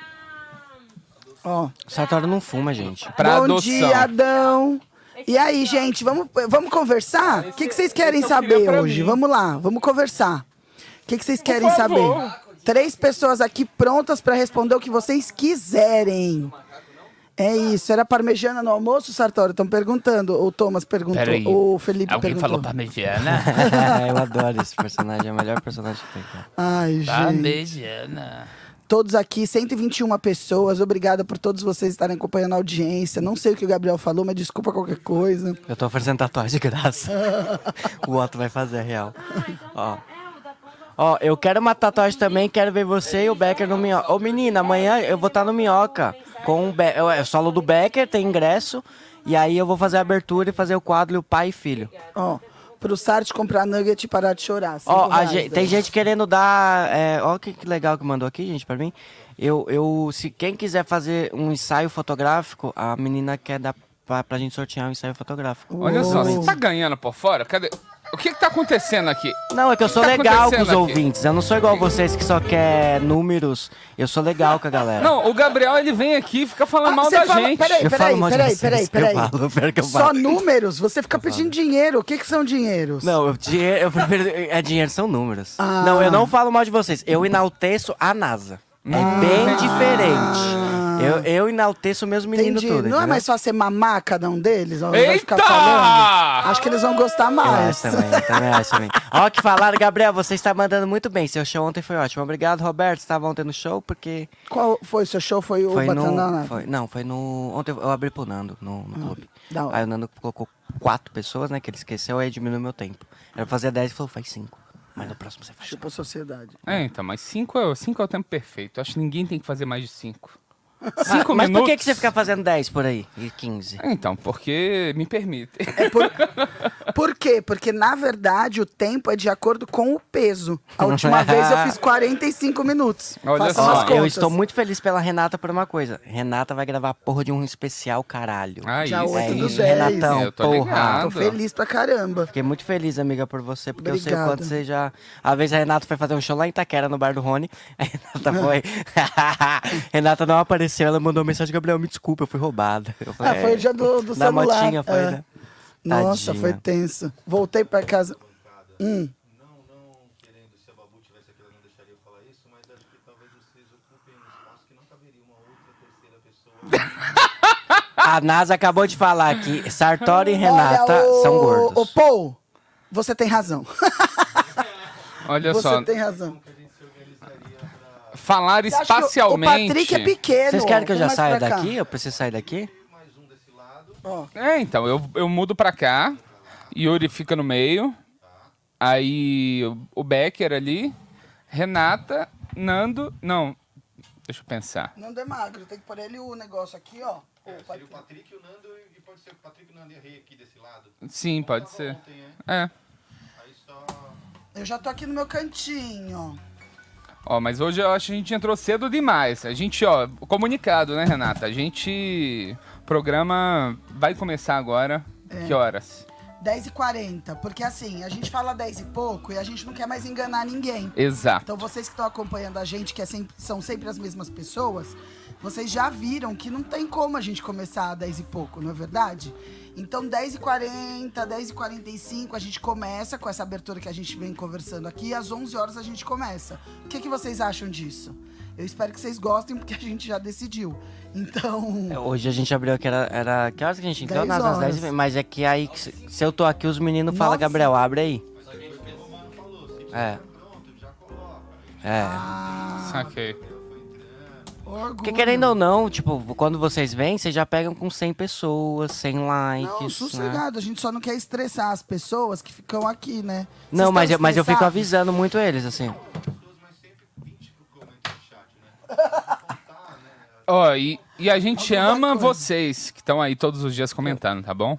sabe? Ó. O Sartori não fuma, gente. Pra Bom adoção. dia, Adão. E aí, gente, vamos, vamos conversar? O que, que vocês querem eu queria saber hoje? mim. Vamos lá, vamos conversar. O que, que vocês querem saber? Três pessoas aqui prontas para responder o que vocês quiserem. É isso. Era parmegiana no almoço, Sartori? Estão perguntando. O Thomas perguntou. Peraí. O Felipe Alguém perguntou. falou parmegiana? eu adoro esse personagem, é o melhor personagem que tem. Ai, gente. Parmegiana. Todos aqui, 121 pessoas. Obrigada por todos vocês estarem acompanhando a audiência. Não sei o que o Gabriel falou, mas desculpa qualquer coisa. Eu tô oferecendo tatuagem de graça. o Otto vai fazer a real. Ó. Ó, eu quero uma tatuagem também, quero ver você e o Becker no Minhoca. Ô menina, amanhã eu vou estar no Minhoca com o Be é o solo do Becker, tem ingresso. E aí eu vou fazer a abertura e fazer o quadro o pai e filho. Ó, pro Sart comprar nugget e parar de chorar. Ó, gente- né? tem gente querendo dar. É, ó, que, que legal que mandou aqui, gente, pra mim. Eu, eu, se quem quiser fazer um ensaio fotográfico, a menina quer dar pra, pra gente sortear um ensaio fotográfico. Olha só, Uou. você tá ganhando por fora? Cadê? O que que tá acontecendo aqui? Não, é que eu sou tá legal com os aqui? ouvintes. Eu não sou igual vocês que só quer números. Eu sou legal com a galera. Não, o Gabriel ele vem aqui e fica falando Ah, mal da fala- gente. peraí, peraí, peraí, eu peraí. que eu Só números? Você fica pedindo dinheiro. O que, que são dinheiros? Não, eu, dinheiro, eu prefiro. É dinheiro, são números. Ah. Não, eu não falo mal de vocês. Eu enalteço a NASA. É Ah. bem diferente. Eu, eu enalteço meus meninos Entendi. tudo. não é entendeu? mais só você mamar cada um deles? Ao invés de Eita! ficar falando? Acho que eles vão gostar Eu mais. acho também, eu também acho também. Ó, que falaram, Gabriel, você está mandando muito bem. Seu show ontem foi ótimo. Obrigado, Roberto. Você estava ontem no show, porque Qual foi o seu show? Foi o foi Batanana? no. Foi, não, foi no. Ontem eu abri pro Nando no, no clube. Ah, da hora. Aí o Nando colocou quatro pessoas, né? Que ele esqueceu, aí diminuiu meu tempo. Era pra fazer dez e falou, faz cinco. Mas no próximo você faz. Tipo a sociedade. É, então, mas 5 é, cinco é o tempo perfeito. Acho que ninguém tem que fazer mais de 5. Cinco Ah, mas minutos. por que, que você fica fazendo 10 por aí? E 15? Então, porque me permite. Por quê? Porque, na verdade, o tempo é de acordo com o peso. A última vez eu fiz 45 minutos. Olha só. Eu estou muito feliz pela Renata por uma coisa. Renata vai gravar porra de um especial, caralho. Ah, Já isso. oito é do isso. Renatão, Eu tô porra. ligado. Tô feliz pra caramba. Fiquei muito feliz, amiga, por você, porque eu sei o Obrigado. quanto você já. A vez a Renata foi fazer um show lá em Itaquera, no bar do Rony. A Renata foi. Renata não apareceu, ela mandou mensagem: Gabriel, me desculpa, eu fui roubada. Eu falei, Ah, foi "É, o dia do, do Na celular. motinha foi, é. né? Nossa, foi tenso. Voltei pra casa. Hum. Não, não querendo, se a Babu tivesse aqui, ela não deixaria eu falar isso, mas acho que talvez vocês ocupem um espaço que não caberia uma outra terceira pessoa. A NASA acabou de falar que Sartori e Renata Olha, o- são Ô, gordos. Paul, você tem razão. Olha você só, tem razão. Falar Você acha que o- espacialmente. O Patrick é pequeno. Vocês querem que eu já saia daqui? Eu preciso sair daqui? É, então, eu, eu mudo pra cá, Yuri fica no meio, aí o- o Becker ali, Renata, Nando. Não, deixa eu pensar. não é magro, tem que pôr ele o negócio aqui, ó. Ô, Seria Patrick. o Patrick e o Nando, e pode ser o Patrick e o Nando e a Rei aqui desse lado. Sim, pode ser. Ontem, hein? É. Aí só. Eu já tô aqui no meu cantinho, ó. Mas hoje eu acho que a gente entrou cedo demais. A gente, ó, comunicado, né, Renata? A gente. O programa vai começar agora. É. Que horas? 10h40, porque assim, a gente fala 10 e pouco e a gente não quer mais enganar ninguém. Exato. Então vocês que estão acompanhando a gente, que é sempre- são sempre as mesmas pessoas, vocês já viram que não tem como a gente começar a 10 e pouco, não é verdade? Então 10h40, 10h45 a gente começa com essa abertura que a gente vem conversando aqui e às 11 horas a gente começa. O que, que vocês acham disso? Eu espero que vocês gostem porque a gente já decidiu. Então... É, Hoje a gente abriu aqui, era, era. Que horas que a gente entrou? 10 Nas, nas 10 horas. Mas é que aí, se, se eu tô aqui, os meninos falam. Gabriel, abre aí. É. É. Ah, Saquei. Orgulho. Porque querendo ou não, tipo, quando vocês vêm, vocês já pegam com 100 pessoas, 100 likes. Não, né? sossegado. A gente só não quer estressar as pessoas que ficam aqui, né? Vocês Não, mas eu, mas eu fico avisando muito eles, assim. Ó, e, e a gente ama vocês que estão aí todos os dias comentando, tá bom?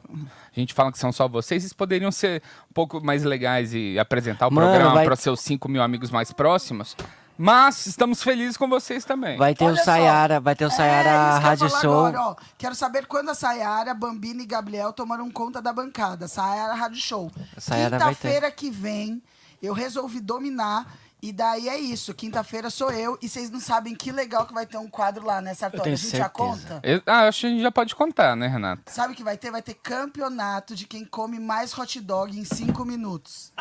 A gente fala que são só vocês, vocês poderiam ser um pouco mais legais e apresentar o Mano, programa vai- para seus 5 mil amigos mais próximos. Mas estamos felizes com vocês também. Vai ter Olha o só. Sayara, vai ter o É, Sayara ia Rádio Show. Agora, ó. Quero saber quando a Sayara, Bambina e Gabriel tomaram conta da bancada. Sayara Rádio Show. Quinta-feira que vem, eu resolvi dominar. E daí é isso. Quinta-feira sou eu. E vocês não sabem que legal que vai ter um quadro lá, né, Sartori? A gente já certeza. conta? Eu- Ah, acho que a gente já pode contar, né, Renata? Sabe o que vai ter? Vai ter campeonato de quem come mais hot dog em cinco minutos.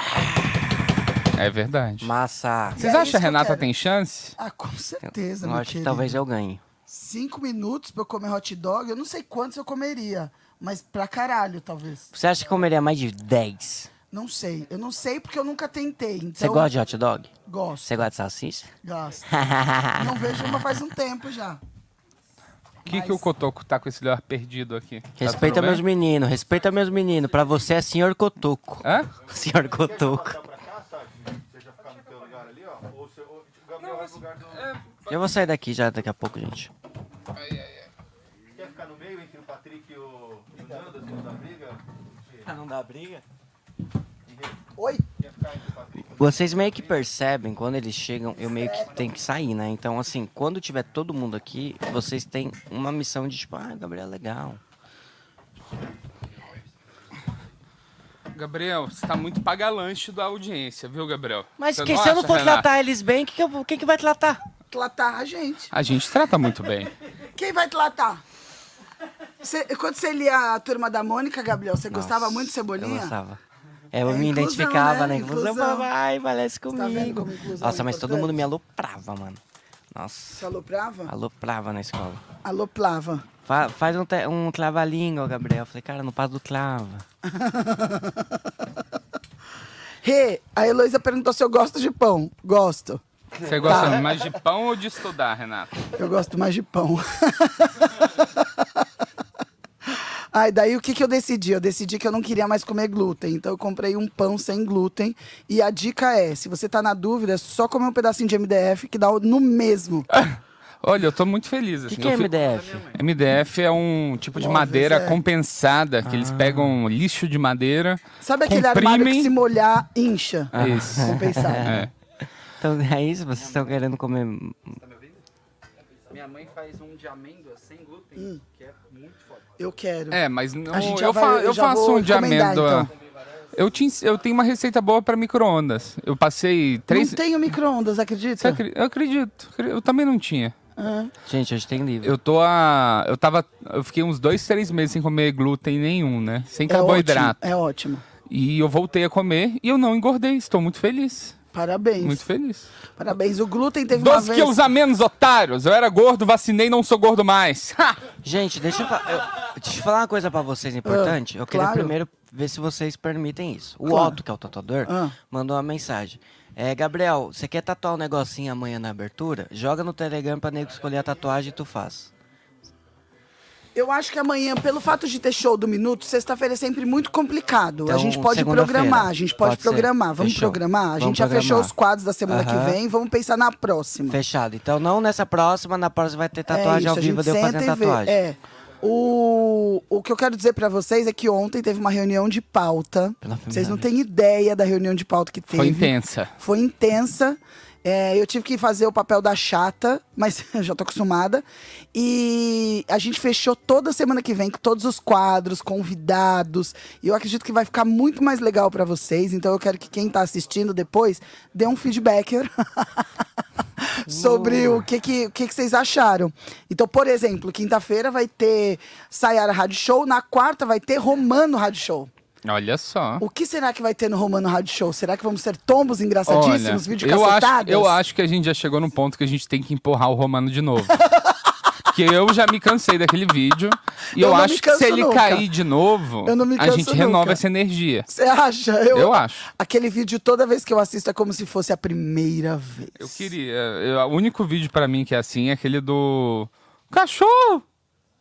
É verdade. Massa. Vocês é acham que a Renata tem chance? Ah, com certeza, Eu meu acho que querido. talvez eu ganhe. Cinco minutos pra eu comer hot dog, eu não sei quantos eu comeria. Mas pra caralho, talvez. Você acha que comeria mais de 10? Não sei. Eu não sei porque eu nunca tentei. Então, Você gosta de hot dog? Gosto. Você gosta de salsicha? Gosto. não vejo uma faz um tempo já. O que, que o Cotoco tá com esse olhar perdido aqui? Tá Respeita bem? meus meninos, respeita meus meninos. Pra você é senhor Cotoco. Hã? Senhor Cotoco. pra cá, sabe? Você já ficar no teu lugar ali, ó. Ou você, ou, lugar do. Eu vou sair daqui já daqui a pouco, gente. Quer ficar no meio entre o Patrick e o, e o Nando, assim, não dá briga? Pra não dar briga? Oi? Vocês meio que percebem, quando eles chegam, eu meio que tenho que sair, né? Então, assim, quando tiver todo mundo aqui, vocês têm uma missão de tipo, ah, Gabriel, legal. Gabriel, você tá muito paga-lanche da audiência, viu, Gabriel? Mas Você que, se eu não for Renata? tratar eles bem, quem que, eu quem que vai tratar? Tratar a gente. A gente trata muito bem. Quem vai tratar? Cê- quando você lia a turma da Mônica, Gabriel, você gostava muito de Eu Cebolinha? gostava. É, eu É me inclusão, identificava, né? né? Inclusão, Inclusão. vai, parece Tá comigo. inclusão Nossa, é mas todo mundo me aloprava, mano. Nossa, Você aloprava? aloprava na escola. Aloplava. Fa- faz um, um trava-língua, Gabriel. Eu falei, cara, não passa do clava. Rê, a Heloísa perguntou se eu gosto de pão. Gosto. Você gosta Tá. mais de pão ou de estudar, Renata? Eu gosto mais de pão. Ai, daí o que, que eu decidi? Eu decidi que eu não queria mais comer glúten. Então eu comprei um pão sem glúten. E a dica é: se você tá na dúvida, é só comer um pedacinho de MDF que dá no mesmo. Olha, eu tô muito feliz. O Assim. que, que é fi- MDF? MDF é um tipo de Móveis, madeira é. compensada, que eles pegam lixo de madeira. Sabe aquele armário que comprimem- se molhar, incha? Isso. Compensado. É. Então é isso? Vocês estão querendo comer. Minha mãe faz um de amêndoa sem glúten, que é muito foda. Eu quero. É, mas não, A gente já eu, vai- fa- eu faço vou um de amêndoa. então. Eu, te eu tenho uma receita boa para micro-ondas. Eu passei três. Não tenho micro-ondas, acredita? acri- Eu acredito. Eu também não tinha. Ah, Gente, hoje tem livro. Eu tô a. Eu tava. Eu fiquei uns dois, três meses sem comer glúten nenhum, né? Sem é carboidrato. ótimo, é ótimo. E eu voltei a comer e eu não engordei. Estou muito feliz. Parabéns. Muito feliz. Parabéns. O glúten teve uma 12 vez... quilos a menos, otários. Eu era gordo, vacinei, não sou gordo mais. Gente, deixa eu, fa- eu- deixa eu falar uma coisa pra vocês importante. eu queria claro. primeiro ver se vocês permitem isso. O Claro. Otto, que é o tatuador, Ah. mandou uma mensagem. É, Gabriel, você quer tatuar um negocinho amanhã na abertura? Joga no Telegram pra nego escolher a tatuagem e tu faz. Eu acho que amanhã, pelo fato de ter show do Minuto, sexta-feira é sempre muito complicado. a Então, gente pode programar, a gente pode, Pode ser. programar. Vamos Fechou. programar? A Vamos gente já fechou programar. os quadros da semana Aham. que vem, vamos pensar na próxima. Fechado. Então não nessa próxima, na próxima vai ter é tatuagem isso, ao a vivo gente de eu senta fazendo tatuagem. É. O, o que eu quero dizer pra vocês é que ontem teve uma reunião de pauta. Pela Vocês não têm ideia da reunião de pauta que teve. Foi intensa. Foi intensa. É, eu tive que fazer o papel da chata, mas eu já tô acostumada. E a gente fechou toda semana que vem com todos os quadros, convidados. E eu acredito que vai ficar muito mais legal pra vocês. Então eu quero que quem tá assistindo depois dê um feedback sobre o que, que, o que, que vocês acharam. Então, por exemplo, quinta-feira vai ter Sayara Rádio Show, na quarta vai ter Romano Rádio Show. Olha só. O que será que vai ter no Romano Rádio Show? Será que vamos ter tombos engraçadíssimos, vídeo eu acho, eu acho que a gente já chegou no ponto que a gente tem que empurrar o Romano de novo. Porque eu já me cansei daquele vídeo. E Eu eu, acho que se ele nunca. cair de novo, Eu não me a canso gente renova nunca. essa energia. Você acha? Eu, Eu acho. Aquele vídeo, toda vez que eu assisto, é como se fosse a primeira vez. Eu queria. eu- o único vídeo pra mim que é assim é aquele do. Cachorro!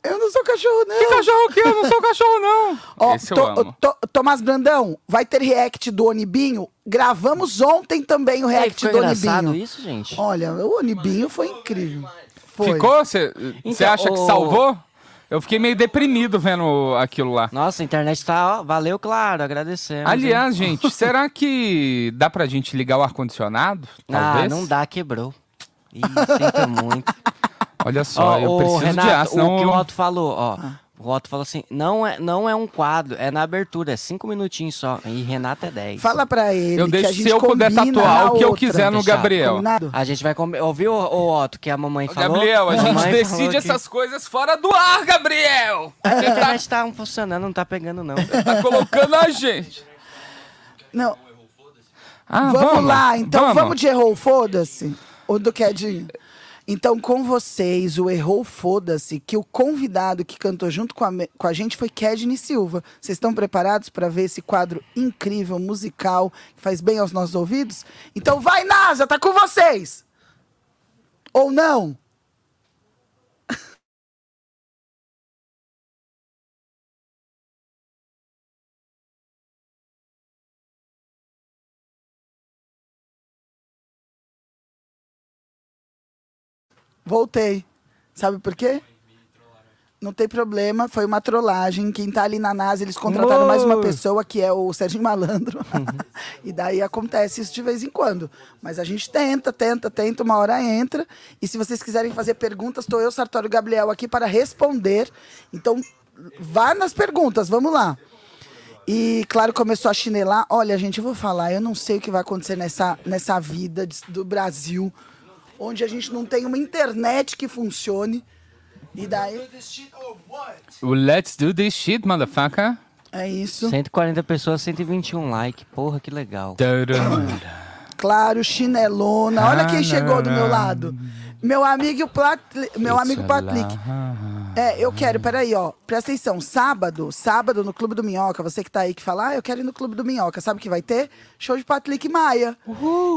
Eu não sou cachorro, não. Que cachorro que eu não sou cachorro, não! Ó, Esse eu To- amo. To- Tomás Brandão, vai ter react do Onibinho. Gravamos ontem também o react ficou do engraçado Onibinho. isso, gente? Olha, o Onibinho foi incrível. Foi. Ficou? Você Então, acha que o- salvou? Eu fiquei meio deprimido vendo aquilo lá. Nossa, a internet tá, ó, valeu, claro, agradecemos. hein? Aliás, gente, será que dá pra gente ligar o ar-condicionado? Ah, Talvez? não dá, quebrou. Ih, sinto muito. Olha só, Ó, eu preciso Renato, de ar, senão... o que o Otto falou, ó. O Otto falou assim, não é, não é um quadro, é na abertura, é cinco minutinhos só. E Renato é dez. Fala pra ele Eu que deixo a gente se eu puder tatuar o que eu quiser no. Gabriel. Combinado? A gente vai comer. Ouviu, ô Otto, que a mamãe falou? Gabriel, a gente Mamãe falou decide que- essas coisas fora do ar, Gabriel! A internet tá funcionando, não tá pegando, não. Tá colocando a gente. Não, Ah, vamos, lá, então vamos, de errou, foda-se. Ou do que é de. Então, com vocês, o Errou Foda-se, que o convidado que cantou junto com a, com a gente foi Kedney Silva. Vocês estão preparados para ver esse quadro incrível, musical, que faz bem aos nossos ouvidos? Então, vai, NASA, tá com vocês! Ou não? Voltei. Sabe por quê? Não tem problema, foi uma trollagem. Quem tá ali na NASA, eles contrataram mais uma pessoa, que é o Serginho Malandro. e daí acontece isso de vez em quando. Mas a gente tenta, tenta, tenta, uma hora entra. E se vocês quiserem fazer perguntas, estou eu, Sartório Gabriel, aqui para responder. Então, vá nas perguntas, vamos lá. E, claro, começou a chinelar. Olha, gente, eu vou falar, eu não sei o que vai acontecer nessa, nessa vida do Brasil, onde a gente não tem uma internet que funcione. E daí, O Let's do this shit, motherfucker. é isso. 140 pessoas, 121 like. Porra, que legal. Claro, chinelona. Olha quem chegou do meu lado. Meu amigo Platli, meu amigo Patlick. É, eu quero, peraí, ó. Presta atenção. Sábado, sábado no Clube do Minhoca, você que tá aí que fala, ah, eu quero ir no Clube do Minhoca. Sabe o que vai ter? Show de Patlick Maia.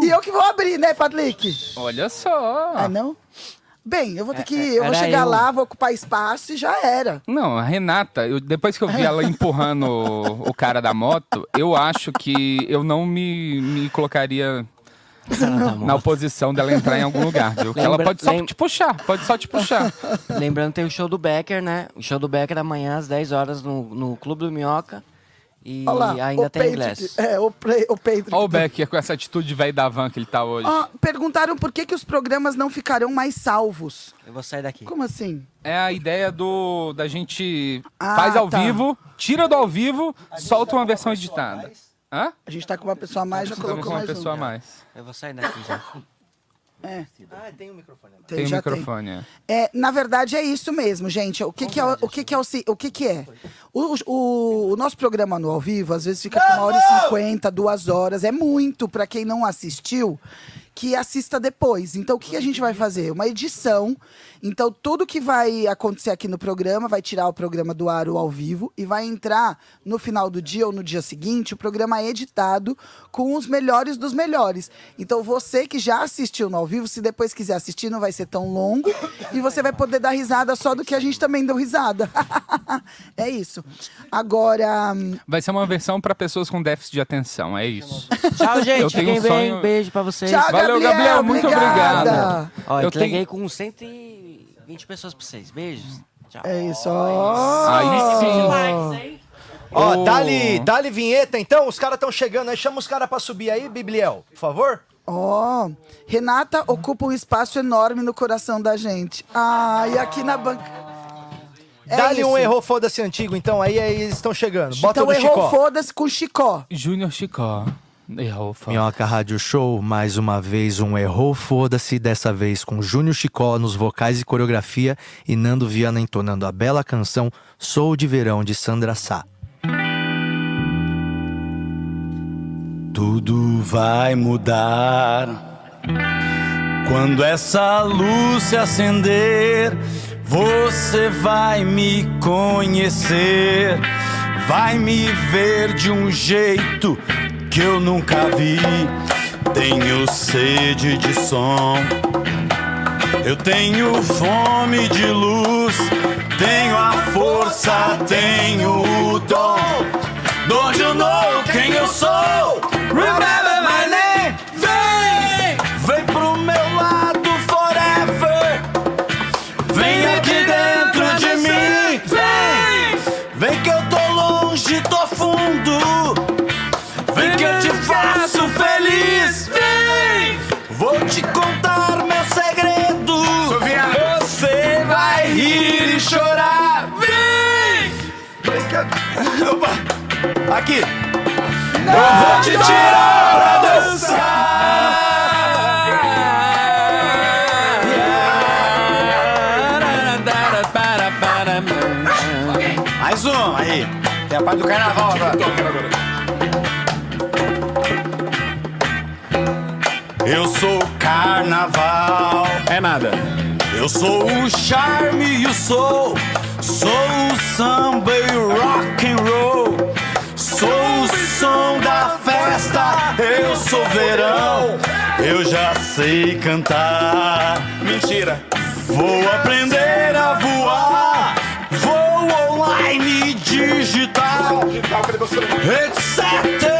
E eu que vou abrir, né, Patlick? Olha só. Ah, não? Bem, eu vou ter que. É, é, eu vou chegar eu. lá, vou ocupar espaço e já era. Não, a Renata, eu- depois que eu vi ela empurrando o, o cara da moto, eu acho que eu não me, me colocaria na oposição dela entrar em algum lugar, viu? Que ela Lembra- pode só lem- te puxar, pode só te puxar. Lembrando, tem o show do Becker, né? O show do Becker amanhã às 10 horas no, no Clube do Minhoca. E Olha lá, ainda o tem ingresso. É, o, Pre- o Patrick. Olha o Becker com essa atitude velho da van que ele tá hoje. Perguntaram por que, que os programas não ficarão mais salvos. Eu vou sair daqui. Como assim? É a ideia do da gente Ah, faz ao tá. vivo, tira do ao vivo, solta uma versão editada. Hã? A gente tá com uma pessoa a mais, já Estamos colocou com uma mais pessoa a um. mais. Eu vou sair daqui já. É, Ah, tem o microfone. tem, Tem já microfone. é. É, na verdade é isso mesmo, gente. O que, que é o, o que, que é o, o que, que é? O, o- o nosso programa no ao vivo às vezes fica com uma hora e cinquenta, duas horas. É muito para quem não assistiu que assista depois. Então o que, a gente vai fazer? Uma edição. Então tudo que vai acontecer aqui no programa vai tirar o programa do ar o ao vivo e vai entrar no final do dia ou no dia seguinte o programa editado com os melhores dos melhores. Então você que já assistiu no ao vivo, se depois quiser assistir, não vai ser tão longo e você vai poder dar risada só do que a gente também deu risada. é isso. Agora, hum, Vai ser uma versão para pessoas com déficit de atenção, é isso. Tchau, Eu gente. tenho Fiquem um bem. sonho- Beijo pra vocês. tchau, Valeu, Gabriel, Gabriel, muito obrigada. obrigado. Ó, Eu entreguei tenho- com 120 pessoas pra vocês. Beijos. Tchau. É isso. ó. Aí sim. Ó, Ô. dali, dali vinheta então, os caras estão chegando aí, chama os caras pra subir aí, Bibliel, por favor. Ó, Renata ocupa um espaço enorme no coração da gente. Ah, e aqui na banca. É dali um errou foda-se antigo, então aí, aí eles estão chegando. Bota Então o do errou, Chicó. foda-se com Chicó. Júnior Chicó. Errou, foda. Minhoca Rádio Show, mais uma vez um errou foda-se, dessa vez com Júnior Chicó nos vocais e coreografia e Nando Viana entonando a bela canção Sou de Verão de Sandra Sá. Tudo vai mudar quando essa luz se acender. Você vai me conhecer, vai me ver de um jeito que eu nunca vi. Tenho sede de som, eu tenho fome de luz, tenho a força, tenho o dom. Don't you know quem eu sou? Remember Aqui. Eu vou te tirar pra dançar. Mais um aí. Tem a parte do carnaval agora. Eu sou o carnaval. É nada. Eu sou o charme e o soul. Sou o samba e o rock and roll. Sou o som da festa. Eu sou verão. Eu já sei cantar. Mentira. Vou aprender a voar. Vou online digital. Etc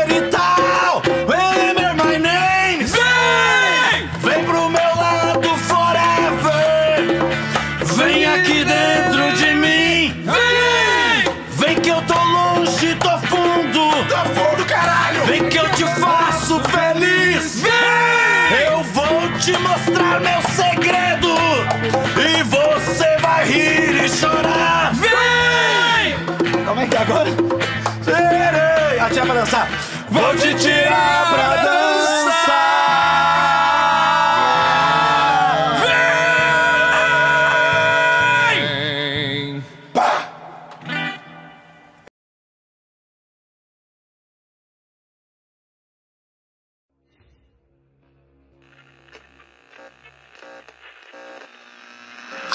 agora? Serei. A tia pra dançar. Vou te tirar pra dançar.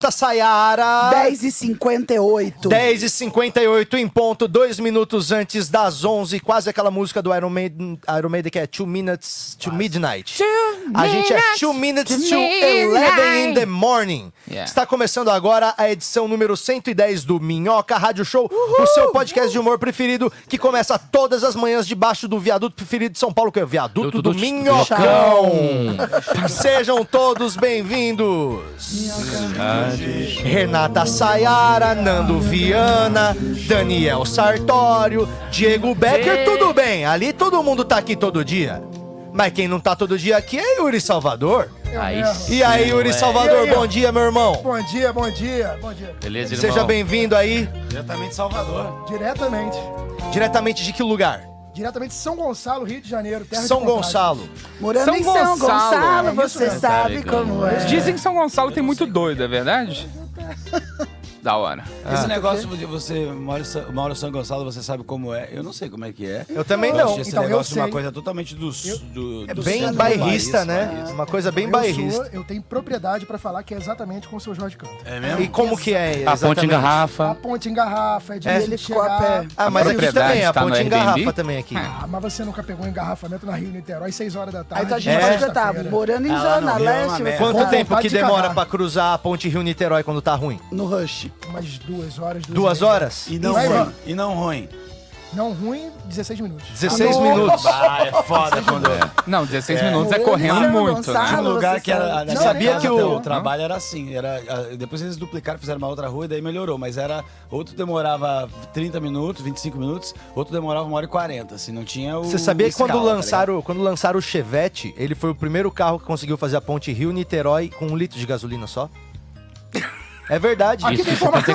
Renata Sayara. 10 e 58. 10 e 58 em ponto, dois minutos antes das 11, quase aquela música do Iron Maiden, Iron Maiden que é 2 minutes to midnight. a gente é 2 minutes to 11 in the morning. Yeah. Está começando agora a edição número 110 do Minhoca Rádio Show, o seu podcast de humor preferido que começa todas as manhãs debaixo do viaduto preferido de São Paulo, que é o viaduto do, do Minhocão. Sejam todos bem-vindos. Renata Sayara, Nando Viana, Daniel Sartório, Diego Becker, tudo bem. Ali todo mundo tá aqui todo dia. Mas quem não tá todo dia aqui é Yuri Salvador. Aí E aí, Yuri Salvador, E aí, ó? bom dia, meu irmão. Bom dia, bom dia, bom dia. Beleza, Seja bem-vindo aí, Diretamente de Salvador. Diretamente, diretamente de que lugar? Diretamente de São Gonçalo, Rio de Janeiro, terra São de. Gonçalo. Morando São em São Gonçalo. Gonçalo, É você sabe como é. Dizem que São Gonçalo tem muito doido, é verdade? Da hora. Esse negócio de você mora em São- mora São Gonçalo, você sabe como é. Eu não sei como é que é. Eu também Eu não. acho esse Então, eu negócio uma coisa totalmente do, do, É do bem centro do bairrista, país, né? país. Uma coisa bem eu bairrista. Sou, eu tenho propriedade pra falar que é exatamente como o seu Jorge canta. É mesmo? E como que é? A ponte em exatamente? A garrafa. ponte em garrafa, é de É, ele a chegar... pé. Ah, mas aqui propriedade também, a tá no ponte em garrafa também aqui. Ah, mas você nunca pegou engarrafamento na Rio Niterói, 6 horas da tarde. Aí tá, a gente É. vai estar sexta-feira. morando em Ah, Zona Rio é Leste, Quanto Com tempo que de demora pra cruzar a ponte Rio-Niterói quando tá ruim? no Rush. Umas duas horas, duas, Duas e horas? E não Vai ruim. E não ruim. Não ruim, 16 minutos. 16 Nossa. minutos. Ah, é foda quando é. Não, 16 minutos é Morando em correndo São muito, Gonçalo, né? Tinha um lugar que era. Não, minha sabia que o- o trabalho era assim. Era, ah, depois eles duplicaram, fizeram uma outra rua e daí melhorou. Mas era. Outro demorava 30 minutos, 25 minutos, outro demorava uma hora e 40. Assim, não tinha o. Você sabia que quando escala, tá lançaram, quando lançaram o Chevette, ele foi o primeiro carro que conseguiu fazer a ponte Rio-Niterói com um litro de gasolina só? É verdade. Aqui tem informação!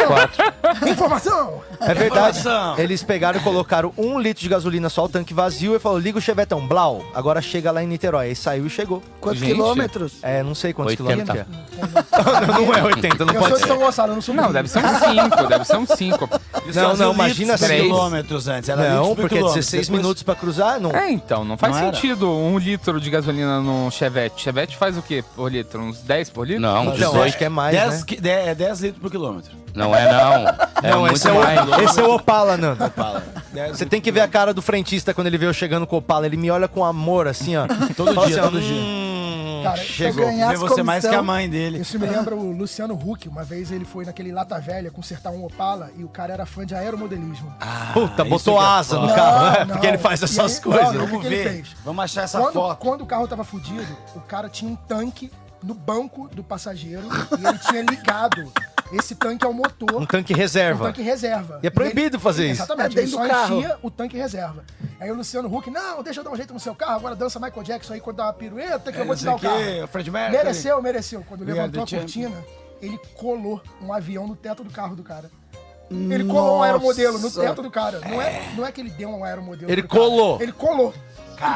informação! É verdade. Informação. Eles pegaram e colocaram um litro de gasolina só, o tanque vazio, e falou: liga o Chevetão, blau, agora chega lá em Niterói. Aí saiu e chegou. Quantos Gente. quilômetros? É, não sei quantos 80. quilômetros é. não, não é 80, não Eu pode sou ser. São Gonçalo, eu não sou Não, deve ser uns 5, deve ser uns 5. Eles Não, não, imagina litros por três. quilômetros antes. Era Não, por porque é quilômetro. 16 Depois- minutos pra cruzar, não. É, então, não faz Não era? sentido um litro de gasolina no Chevette. Chevette faz o quê por litro? Uns 10 por litro? Não, Não, 18. acho que é mais, 10, né? é 10 litros por quilômetro. Não é não. É não, muito esse é, mais. o, esse é o Opala, Nando. 10 Você tem que ver a cara do frentista quando ele veio chegando com o Opala. Ele me olha com amor, assim, ó. Todo dia, assim, todo dia. "Hum, Cara, se eu chegou. Vê você mais que a comissão. mãe dele. Isso me lembra o Luciano Huck. Uma vez ele foi naquele Lata Velha consertar um Opala e o cara era fã de aeromodelismo. Puta, isso botou é asa no foda. carro, né? Não, Porque ele faz essas aí- coisas. não, não. Vamos ver. fez? Vamos achar essa Quando, foto. quando o carro tava fudido, o cara tinha um tanque no banco do passageiro e ele tinha ligado esse tanque ao motor. Um tanque Um reserva. tanque reserva. E é proibido fazer isso. Exatamente, É ele só carro. enchia o tanque reserva. Aí o Luciano Huck, não, deixa eu dar um jeito no seu carro, agora dança Michael Jackson aí quando dá uma pirueta que eu vou te dar o carro. o Fred Mercury. Mereceu, mereceu. Quando levantou a cortina, ele colou um avião no teto do carro do cara. Ele colou um aeromodelo no Nossa. teto do cara. Não é, não é que ele deu um aeromodelo. Ele pro cara. colou. Ele colou.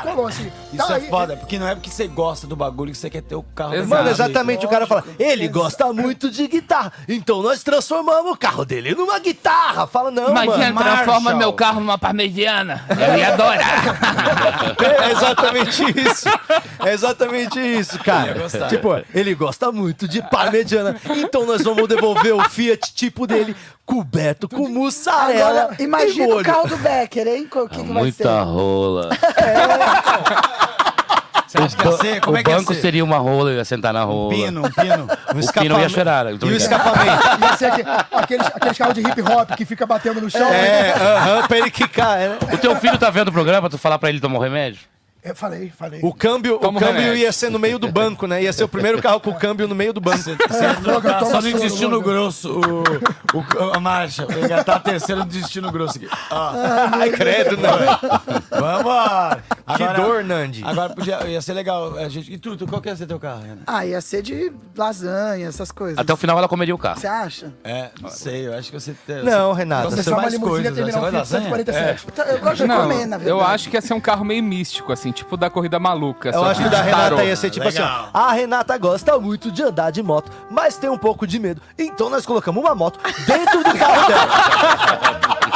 Colou assim. Isso Tá é aí, foda, porque não é porque você gosta do bagulho que você quer ter o carro Exato. Mano, exatamente. O cara fala, ele gosta muito de guitarra. Então nós transformamos o carro dele numa guitarra. Fala, não, Imagina, mano. transforma Marshall. meu carro numa parmegiana. Eu ia adorar. É exatamente isso. É exatamente isso, cara. gostar. Tipo, ele gosta muito de parmegiana. Então nós vamos devolver o Fiat tipo dele coberto com mussarela Agora, e imagina o carro do Becker, hein? O que, que vai ser? Muita rola. Você acha que ia ser? Como o é que ia banco ser? seria uma rola, eu ia sentar na rola. Pino, um pino. Um O Pino ia chorar. eu tô E o escapamento. Ia ser aque- aqueles, aqueles carros de hip hop que fica batendo no chão. É, né? aham, pra ele quicar, né? O teu filho tá vendo o programa, tu falar pra ele tomar um remédio? Eu falei, falei. O câmbio, o Toma câmbio remédio. ia ser no meio do banco, né? Ia ser o primeiro carro com o câmbio no meio do banco. Droga, Tá só no soro, intestino droga. grosso, o, o- a marcha. Engatar a terceira no intestino grosso aqui. Ó, Ai, credo, não. vambora. Que dor, Nandi. Agora podia, ia ser legal. A gente, e tu, tu, qual que ia ser teu carro, Renan? Ah, ia ser de lasanha, essas coisas. Até o final ela comeria o carro. Você acha? É, não sei, eu acho que você... tem- Não, Renata. Você Você tem uma mais coisas. terminar Você um vai? 147. Tá, Eu gosto de Não, comer, na verdade. eu acho que ia ser um carro meio místico, assim, tipo da corrida maluca. Eu acho que da Renata tarô. ia ser tipo Legal. assim, ó. A Renata gosta muito de andar de moto, mas tem um pouco de medo. Então nós colocamos uma moto dentro do carro dela.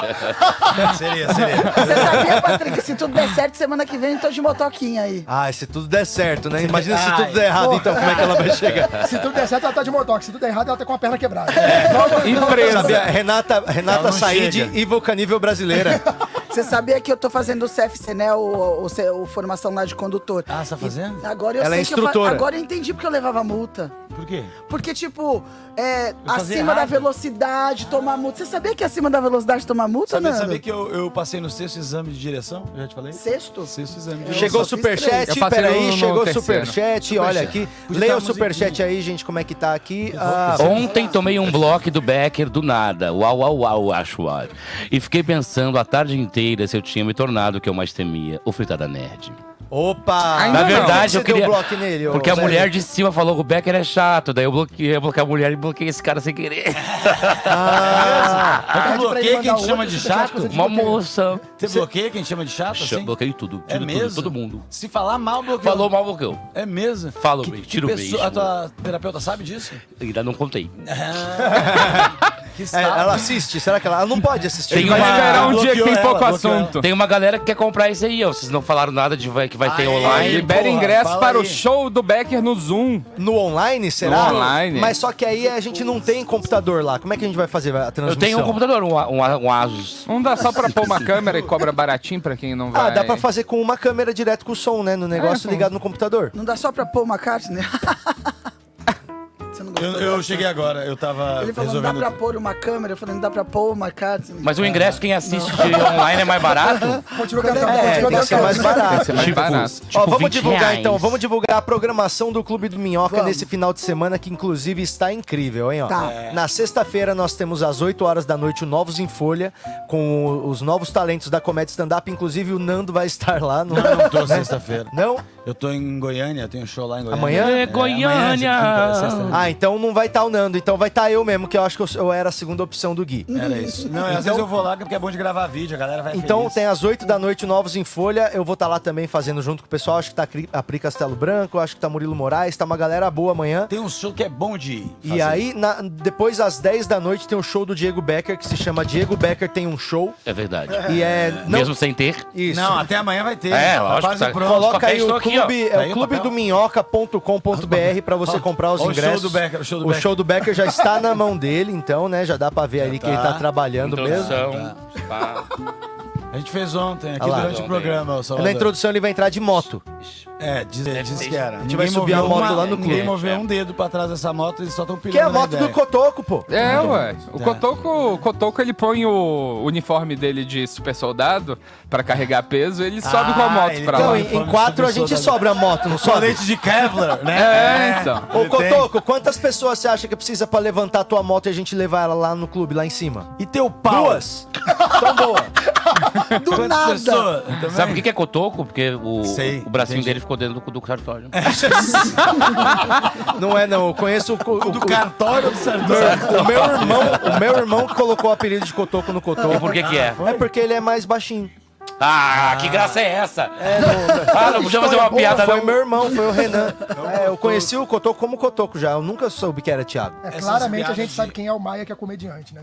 seria, seria. Você sabia, Patrick, que se tudo der certo, semana que vem eu tô de motoquinha aí. Ah, se tudo der certo, né? Imagina se tudo der errado, então como é que ela vai chegar? Se tudo der certo, ela tá de motoque. Se tudo der errado, ela tá com a perna quebrada. Sabia? Renata, Renata não Said. Evil Canível brasileira. Você sabia que eu tô fazendo o CFC, né? O, o, o formação lá de condutor. Ah, você tá fazendo? Agora eu Ela é sei que eu fa- instrutora. Agora eu entendi porque eu levava multa. Por quê? Porque, tipo, é, acima da errado. velocidade tomar multa. Você sabia que acima da velocidade tomar multa, Sabia, Nando? sabia que eu, eu passei no sexto exame de direção? Eu já te falei? Sexto? Sexto exame de Chegou o direção. superchat, Eu passei peraí, no- chegou o terceiro. superchat, olha aqui. Podia Leia o superchat aí, gente, como é que tá aqui. Ah, Ontem tomei um bloco do Becker do nada. Uau, uau, uau, acho uau. E fiquei pensando a tarde inteira se eu tinha me tornado o que eu mais temia, o fritada nerd. Opa! Ainda Na não. verdade, Você eu deu queria. bloco nele, porque a mulher de cima falou que o Becker é chato. Daí eu bloqueei, eu bloqueei a mulher e bloqueei esse cara sem querer. Ah, bloqueei ele quem te chama de chato? Uma moça. Você bloqueia quem te chama de chato, assim? Bloqueei tudo. É Tiro tudo, mesmo? todo mundo. Se falar mal, bloqueia. Falou mal, bloqueou. É mesmo? Fala, Que- beijo, que tira o pessoa- beijo. A tua terapeuta sabe disso? Ainda não contei. Que É, ela assiste, será que ela, ela não pode assistir? Tem Vai uma- esperar um dia que tem pouco ela. assunto. Tem uma galera que quer comprar esse aí, ó. Vocês não falaram nada de vai- que vai ter Aí, online. Libera porra, ingresso para o aí. show do Becker no Zoom. No online, será? No online. Mas só que aí a gente não tem computador lá. Como é que a gente vai fazer a Eu transmissão? tenho um computador, um, um, um Asus. Não dá só pra pôr uma câmera e cobra baratinho pra quem não vai. Ah, dá pra fazer com uma câmera direto com o som, né? No negócio É, ligado no computador. Não dá só pra pôr uma carta, né? Eu, eu cheguei agora, eu tava Ele falou, não dá resolvendo... pra pôr uma câmera. Eu falei, não dá pra pôr uma carta. Mas o ingresso, quem assiste online é mais barato? Continua cantando, É, continua tem que ser cantando. mais barato. Tem que ser mais Tipo, barato. Ó, Tipo, vamos 20 divulgar reais. então, vamos divulgar a programação do Clube do Minhoca Vamos. nesse final de semana, que inclusive está incrível, hein? Ó. Tá. Na sexta-feira nós temos às 8 horas da noite o Novos em Folha, com o- os novos talentos da comédia stand-up. Inclusive o Nando vai estar lá. No... Não, não tô sexta-feira. Não? Eu tô em Goiânia, tenho um show lá em Goiânia. Amanhã? É, É, Goiânia. amanhã, sexta- sexta- Ah, então não vai estar o Nando, então vai estar eu mesmo, que eu acho que eu, eu era a segunda opção do Gui. Era isso. Não, às vezes eu vou lá porque é bom de gravar vídeo, a galera vai Então feliz. tem às 8 da noite o Novos em Folha. Eu vou estar lá também fazendo junto com o pessoal. Acho que tá a Pri Castelo Branco, acho que tá Murilo Moraes, tá uma galera boa amanhã. Tem um show que é bom de ir. E fazer. aí, na- depois às 10 da noite, tem o show do Diego Becker, que se chama Diego Becker Tem um Show. É verdade. E é. Não, Mesmo sem ter. Isso. Não, até amanhã vai ter. É, Tá lógico, quase tá. pronto. Coloca aí o clube, Tá é o o clube do minhoca.com.br pra você comprar os Ó, o show ingressos. do Becker, o show do o Becker. show do Becker já está na mão dele, então, né? Já dá pra ver ali que ele tá tá. trabalhando mesmo. Introdução. pá. A gente fez ontem, aqui Olha lá. durante o Ontem. programa. o Salvador. Na introdução ele vai entrar de moto. É, diz, diz que era. A gente vai subir a moto lá no Ninguém clube. moveu um dedo pra trás dessa moto, eles só estão pilhando Que é a na moto do ideia. Cotoco, pô. É, ué. O Tá. Cotoco, o Cotoco, ele põe o uniforme dele de super soldado pra carregar peso, ele sobe com a moto ele pra tem lá. Então, em, em quatro a gente soldado. sobra a moto, não sobe? Colete de Kevlar, né? É, então. Ô. Cotoco, quantas pessoas você acha que precisa pra levantar a tua moto e a gente levar ela lá no clube, lá em cima? E teu pau? Duas? Então boa. Do Quantas nada. pessoas? Também? Sabe o que que é cotoco? Porque o, Sei, o bracinho entendi. dele ficou dentro do, do cartório. Não é não, eu conheço o, o, Do o- cartório do Sartori. o meu irmão, o meu irmão colocou o apelido de Cotoco no Cotoco. E por que que é? É porque ele é mais baixinho. Ah, que graça é essa? É, não, Ah, não podia fazer uma piada, Foi não. meu irmão, foi o Renan. É, eu conheci o Cotoco como Cotoco já, eu nunca soube que era Thiago. É, claramente a gente de- sabe quem é o Maia, que é comediante, né?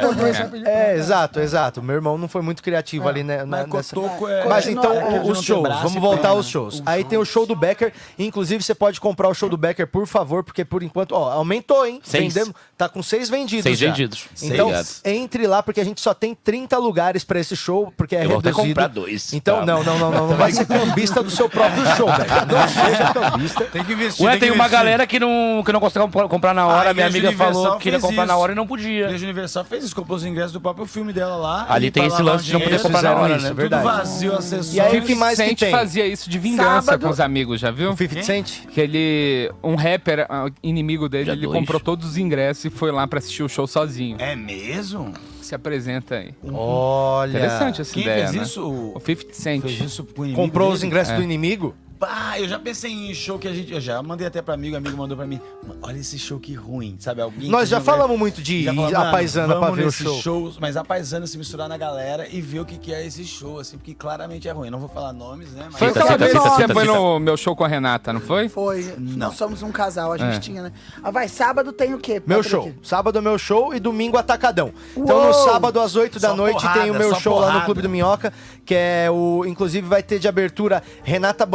Botou esse apelido. É, exato, exato. Meu irmão não foi muito criativo ali, né? na- Mas nessa- Cotoco é... Mas é então, os shows, braço vamos voltar aos shows. Aí tem o show do Becker, inclusive você pode comprar o show do Becker, por favor, porque por enquanto, ó, aumentou, hein? Seis. Vendemos, tá com seis vendidos Seis já. vendidos. Então, entre lá, porque a gente só tem 30 lugares pra esse show, porque é Reduzido. comprar dois. Então, Tá. não, não, não, não, não vai ser cambista do seu próprio show, velho. Não seja cambista. Tem que investir, Ué, que tem uma investir. galera que não, que não consegue comp- comprar na hora. A Minha amiga falou Universal que queria comprar na isso. hora e não A podia. Igreja Universal fez isso, comprou os ingressos do próprio filme dela lá. Ali tem esse lance de não poder comprar na hora, né? é verdade. Tudo vazio. E aí, o que mais que 50 tem? Fazia isso de vingança Sábado- com os amigos, já viu? O 50 Cent? Que ele, um rapper ah, inimigo dele, ele comprou todos os ingressos e foi lá pra assistir o show sozinho. É mesmo? Se apresenta aí. Olha. Interessante essa Quem ideia, fez né? isso? O 50 Cent. Fez isso com o inimigo Comprou os dele? ingressos É. do inimigo? Pá, eu já pensei em show que a gente. Eu já mandei até pra amigo, amigo mandou pra mim. "Mano, Olha esse show que ruim, sabe? Alguém Nós que já não vai- falamos muito de Já falou, a "Mano, paisana pra ver o show." shows, mas a paisana se misturar na galera e ver o que, que é esse show, assim, porque claramente é ruim. Não vou falar nomes, né? Mas Foi aquela vez que você foi no meu show com a Renata, não foi? Foi. Nós somos um casal, a gente É. tinha, né? Ah, vai, sábado tem o quê? Meu Patrick? show. Sábado é meu show e domingo atacadão. Então no Uou! sábado às 8 da Só noite porrada, tem o meu show lá no porrada. Clube do Minhoca, que é o. Inclusive vai ter de abertura Renata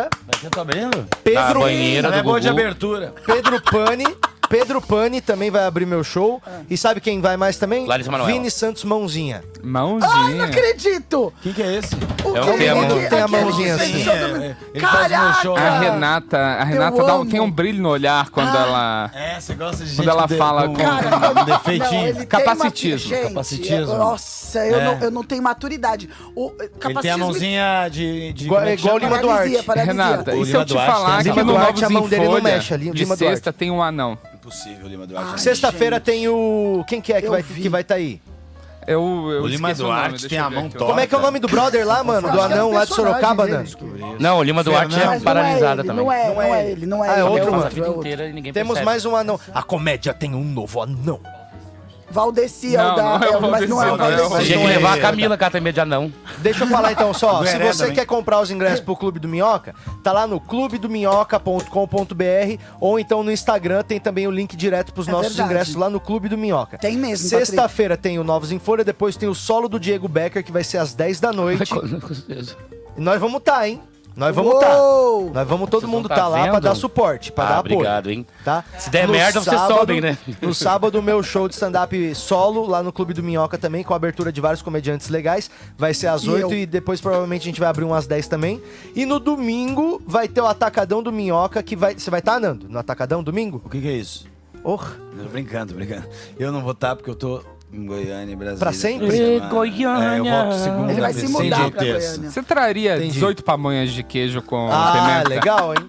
Vai ter, tá abrindo? Pedro. A banheira é do boa de Gugu. abertura. Pedro Pani. Pedro Pani também vai abrir meu show. E sabe quem vai mais também? Larissa Manoela. Vini Santos Mãozinha. Ai, não Mãozinha. acredito! Quem que é esse? O É o que tem a mão- Aquele- tem a aquele mãozinha que assim. fez show do- É, ele faz o meu Caraca! show. A Renata, a Renata dá um- amo. tem um brilho no olhar quando Ah. ela. É, você gosta de gente Quando ela de- fala com- Cara, um defeitinho. Não, ele tem Capacitismo, Uma... Gente, capacitismo. é- Nossa, eu, É. não, eu não tenho maturidade. O, Ele tem capacitismo a mãozinha de. de Igual- como é que igual chama? Lima Paralisia, Duarte. paralisia. Renata, O e se Lima eu te Duarte falar que no Novos a mão em dele não Folha, mexe ali, o de Lima sexta tem um anão. Impossível, Lima Duarte. Ai, Sexta-feira tem o. Quem que é que Eu vai que vai estar aí? Eu, eu O Lima esqueci o nome, Duarte deixa tem eu a ver mão aqui, ó. torta. Como é que é o nome do brother lá, mano? Do acho que é um anão lá de personagem Sorocaba, dele, descobri. Não, o Lima Duarte Fernando. é Mas não é paralisada ele, também. Não é, Não não é é ele. não é Ah, é ele. outro, mano. a vida inteira e ninguém Temos percebe. mais um anão. A comédia tem um novo anão. Valdeci é o Não, da. não é o é, mas não é o Valdeci, não, é. Tinha que Não é levar a. Camila, medo de anão. Deixa eu falar então só, se Heré você também. quer comprar os ingressos pro Clube do Minhoca, tá lá no clubedominhoca.com.br ou então no Instagram tem também o link direto pros É nossos verdade. ingressos lá no Clube do Minhoca. Tem mesmo, Sexta-feira tem o Novos em Folha, depois tem o solo do Diego Becker que vai ser às 10 da noite. Com certeza. E nós vamos tá, hein? Nós vamos tá. Uou! Nós vamos todo Vocês mundo tá tá lá pra vendo? dar suporte, pra Ah, dar apoio. obrigado, hein? Tá? Se der No merda, vocês sábado- sobem, né? No sábado, o meu show de stand-up solo lá no Clube do Minhoca também, com a abertura de vários comediantes legais. Vai ser às E 8 eu. e depois provavelmente a gente vai abrir umas 10 também. E no domingo vai ter o Atacadão do Minhoca, que vai. Você vai estar, Nando? No Atacadão domingo? O que, que é isso? Oh, Tô brincando, tô brincando. Eu não vou estar porque eu tô em Goiânia, Brasília. Pra sempre? semana. Goiânia. É, eu volto segunda, Ele vai se mudar e pra. Goiânia. Você traria Entendi. 18 pamonhas de queijo com ah, pimenta? legal, hein?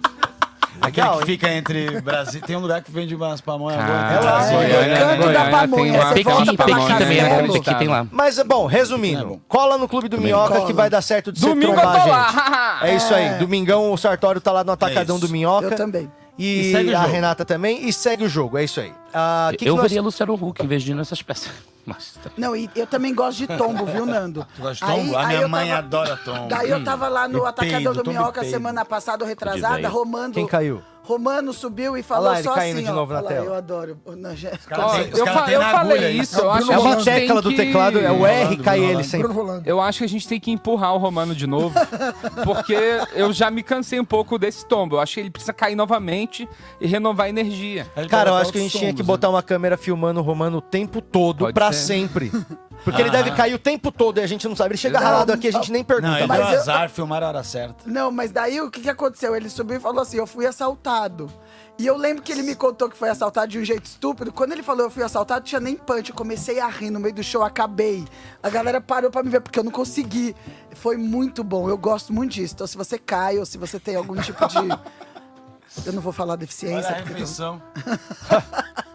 Aquele Legal, que hein? fica entre Brasil. Tem um lugar que vende umas pamonhas Ah, boas. Relaxa, Goiânia. Goiânia, Canto da Goiânia pamonha, você Pequi, volta pra Pequi também, né? Pequi tem lá. Mas, bom, resumindo, É cola no Clube do Minhoca cola. que vai dar certo de Domingo você eu tô trombar, lá, gente. É isso aí. Domingão o Sartório tá lá no Atacadão do Minhoca. Eu também. E, E segue o a. Renata também. E segue o jogo, é isso aí. Ah, que que eu nós- veria Luciano Huck em vez de ir nessas peças. Mas, tá. Não, e eu também gosto de tombo, viu, Nando? Tu gosta de tombo? A minha mãe tava- adora tombo. Daí eu tava lá no Atacadão peido, do Minhoca semana passada, ou retrasada. Romano. Quem caiu? Romano subiu e falou lá, ele só caindo assim, de ó. novo na Olha lá, tela. Eu adoro. Não, já- Cara, Ó, tem- os eu caras fa- têm eu na falei agulha isso, É eu o acho que É a uma gente tem tecla do que- teclado, é o R, cai ele sempre. Bruno Rolando. Eu acho que a gente tem que empurrar o Romano de novo, porque eu já me cansei um pouco desse tombo. Eu acho que ele precisa cair novamente e renovar a energia. Ele Cara, eu coloca acho que a gente tinha que tombos, botar uma câmera filmando o Romano o tempo todo, Pode pra ser. sempre. Porque ele deve cair o tempo todo e a gente não sabe. Ele chega ralado aqui, a gente nem Não, pergunta. ele mas deu eu- azar, filmaram a hora certa. Não, mas daí o que, que aconteceu? Ele subiu e falou assim: eu fui assaltado. E eu lembro que ele me contou que foi assaltado de um jeito estúpido. Quando ele falou eu fui assaltado, tinha nem punch. Eu comecei a rir no meio do show, acabei. A galera parou pra me ver, porque eu não consegui. Foi muito bom, eu gosto muito disso. Então, se você cai ou se você tem algum tipo de. Eu não vou falar Olha deficiência. a porque eu- refeição.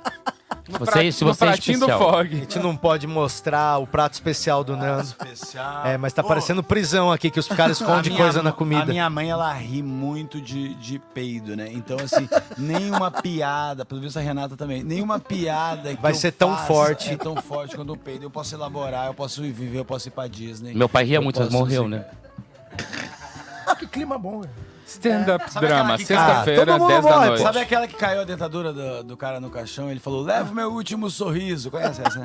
Você, se no você é pratinho do especial. Fog. a gente não pode mostrar o prato especial do Nando. Especial. É, mas tá Pô, parecendo prisão aqui, que os caras escondem coisa na comida. A minha mãe, ela ri muito de, de peido, né? Então, assim, nenhuma piada, pelo visto a Renata também, nenhuma piada que Vai eu ser tão forte. É tão forte quando eu peido. Eu posso elaborar, eu posso viver, eu posso ir pra Disney. Meu pai ria muito, mas morreu, ser- né? Ah, que clima bom, velho. Stand-up Sabe drama, Ah, sexta-feira, todo mundo 10 da morre, noite. Sabe aquela que caiu a dentadura do, do cara no caixão? Ele falou, leva o meu último sorriso. Conhece essa, né?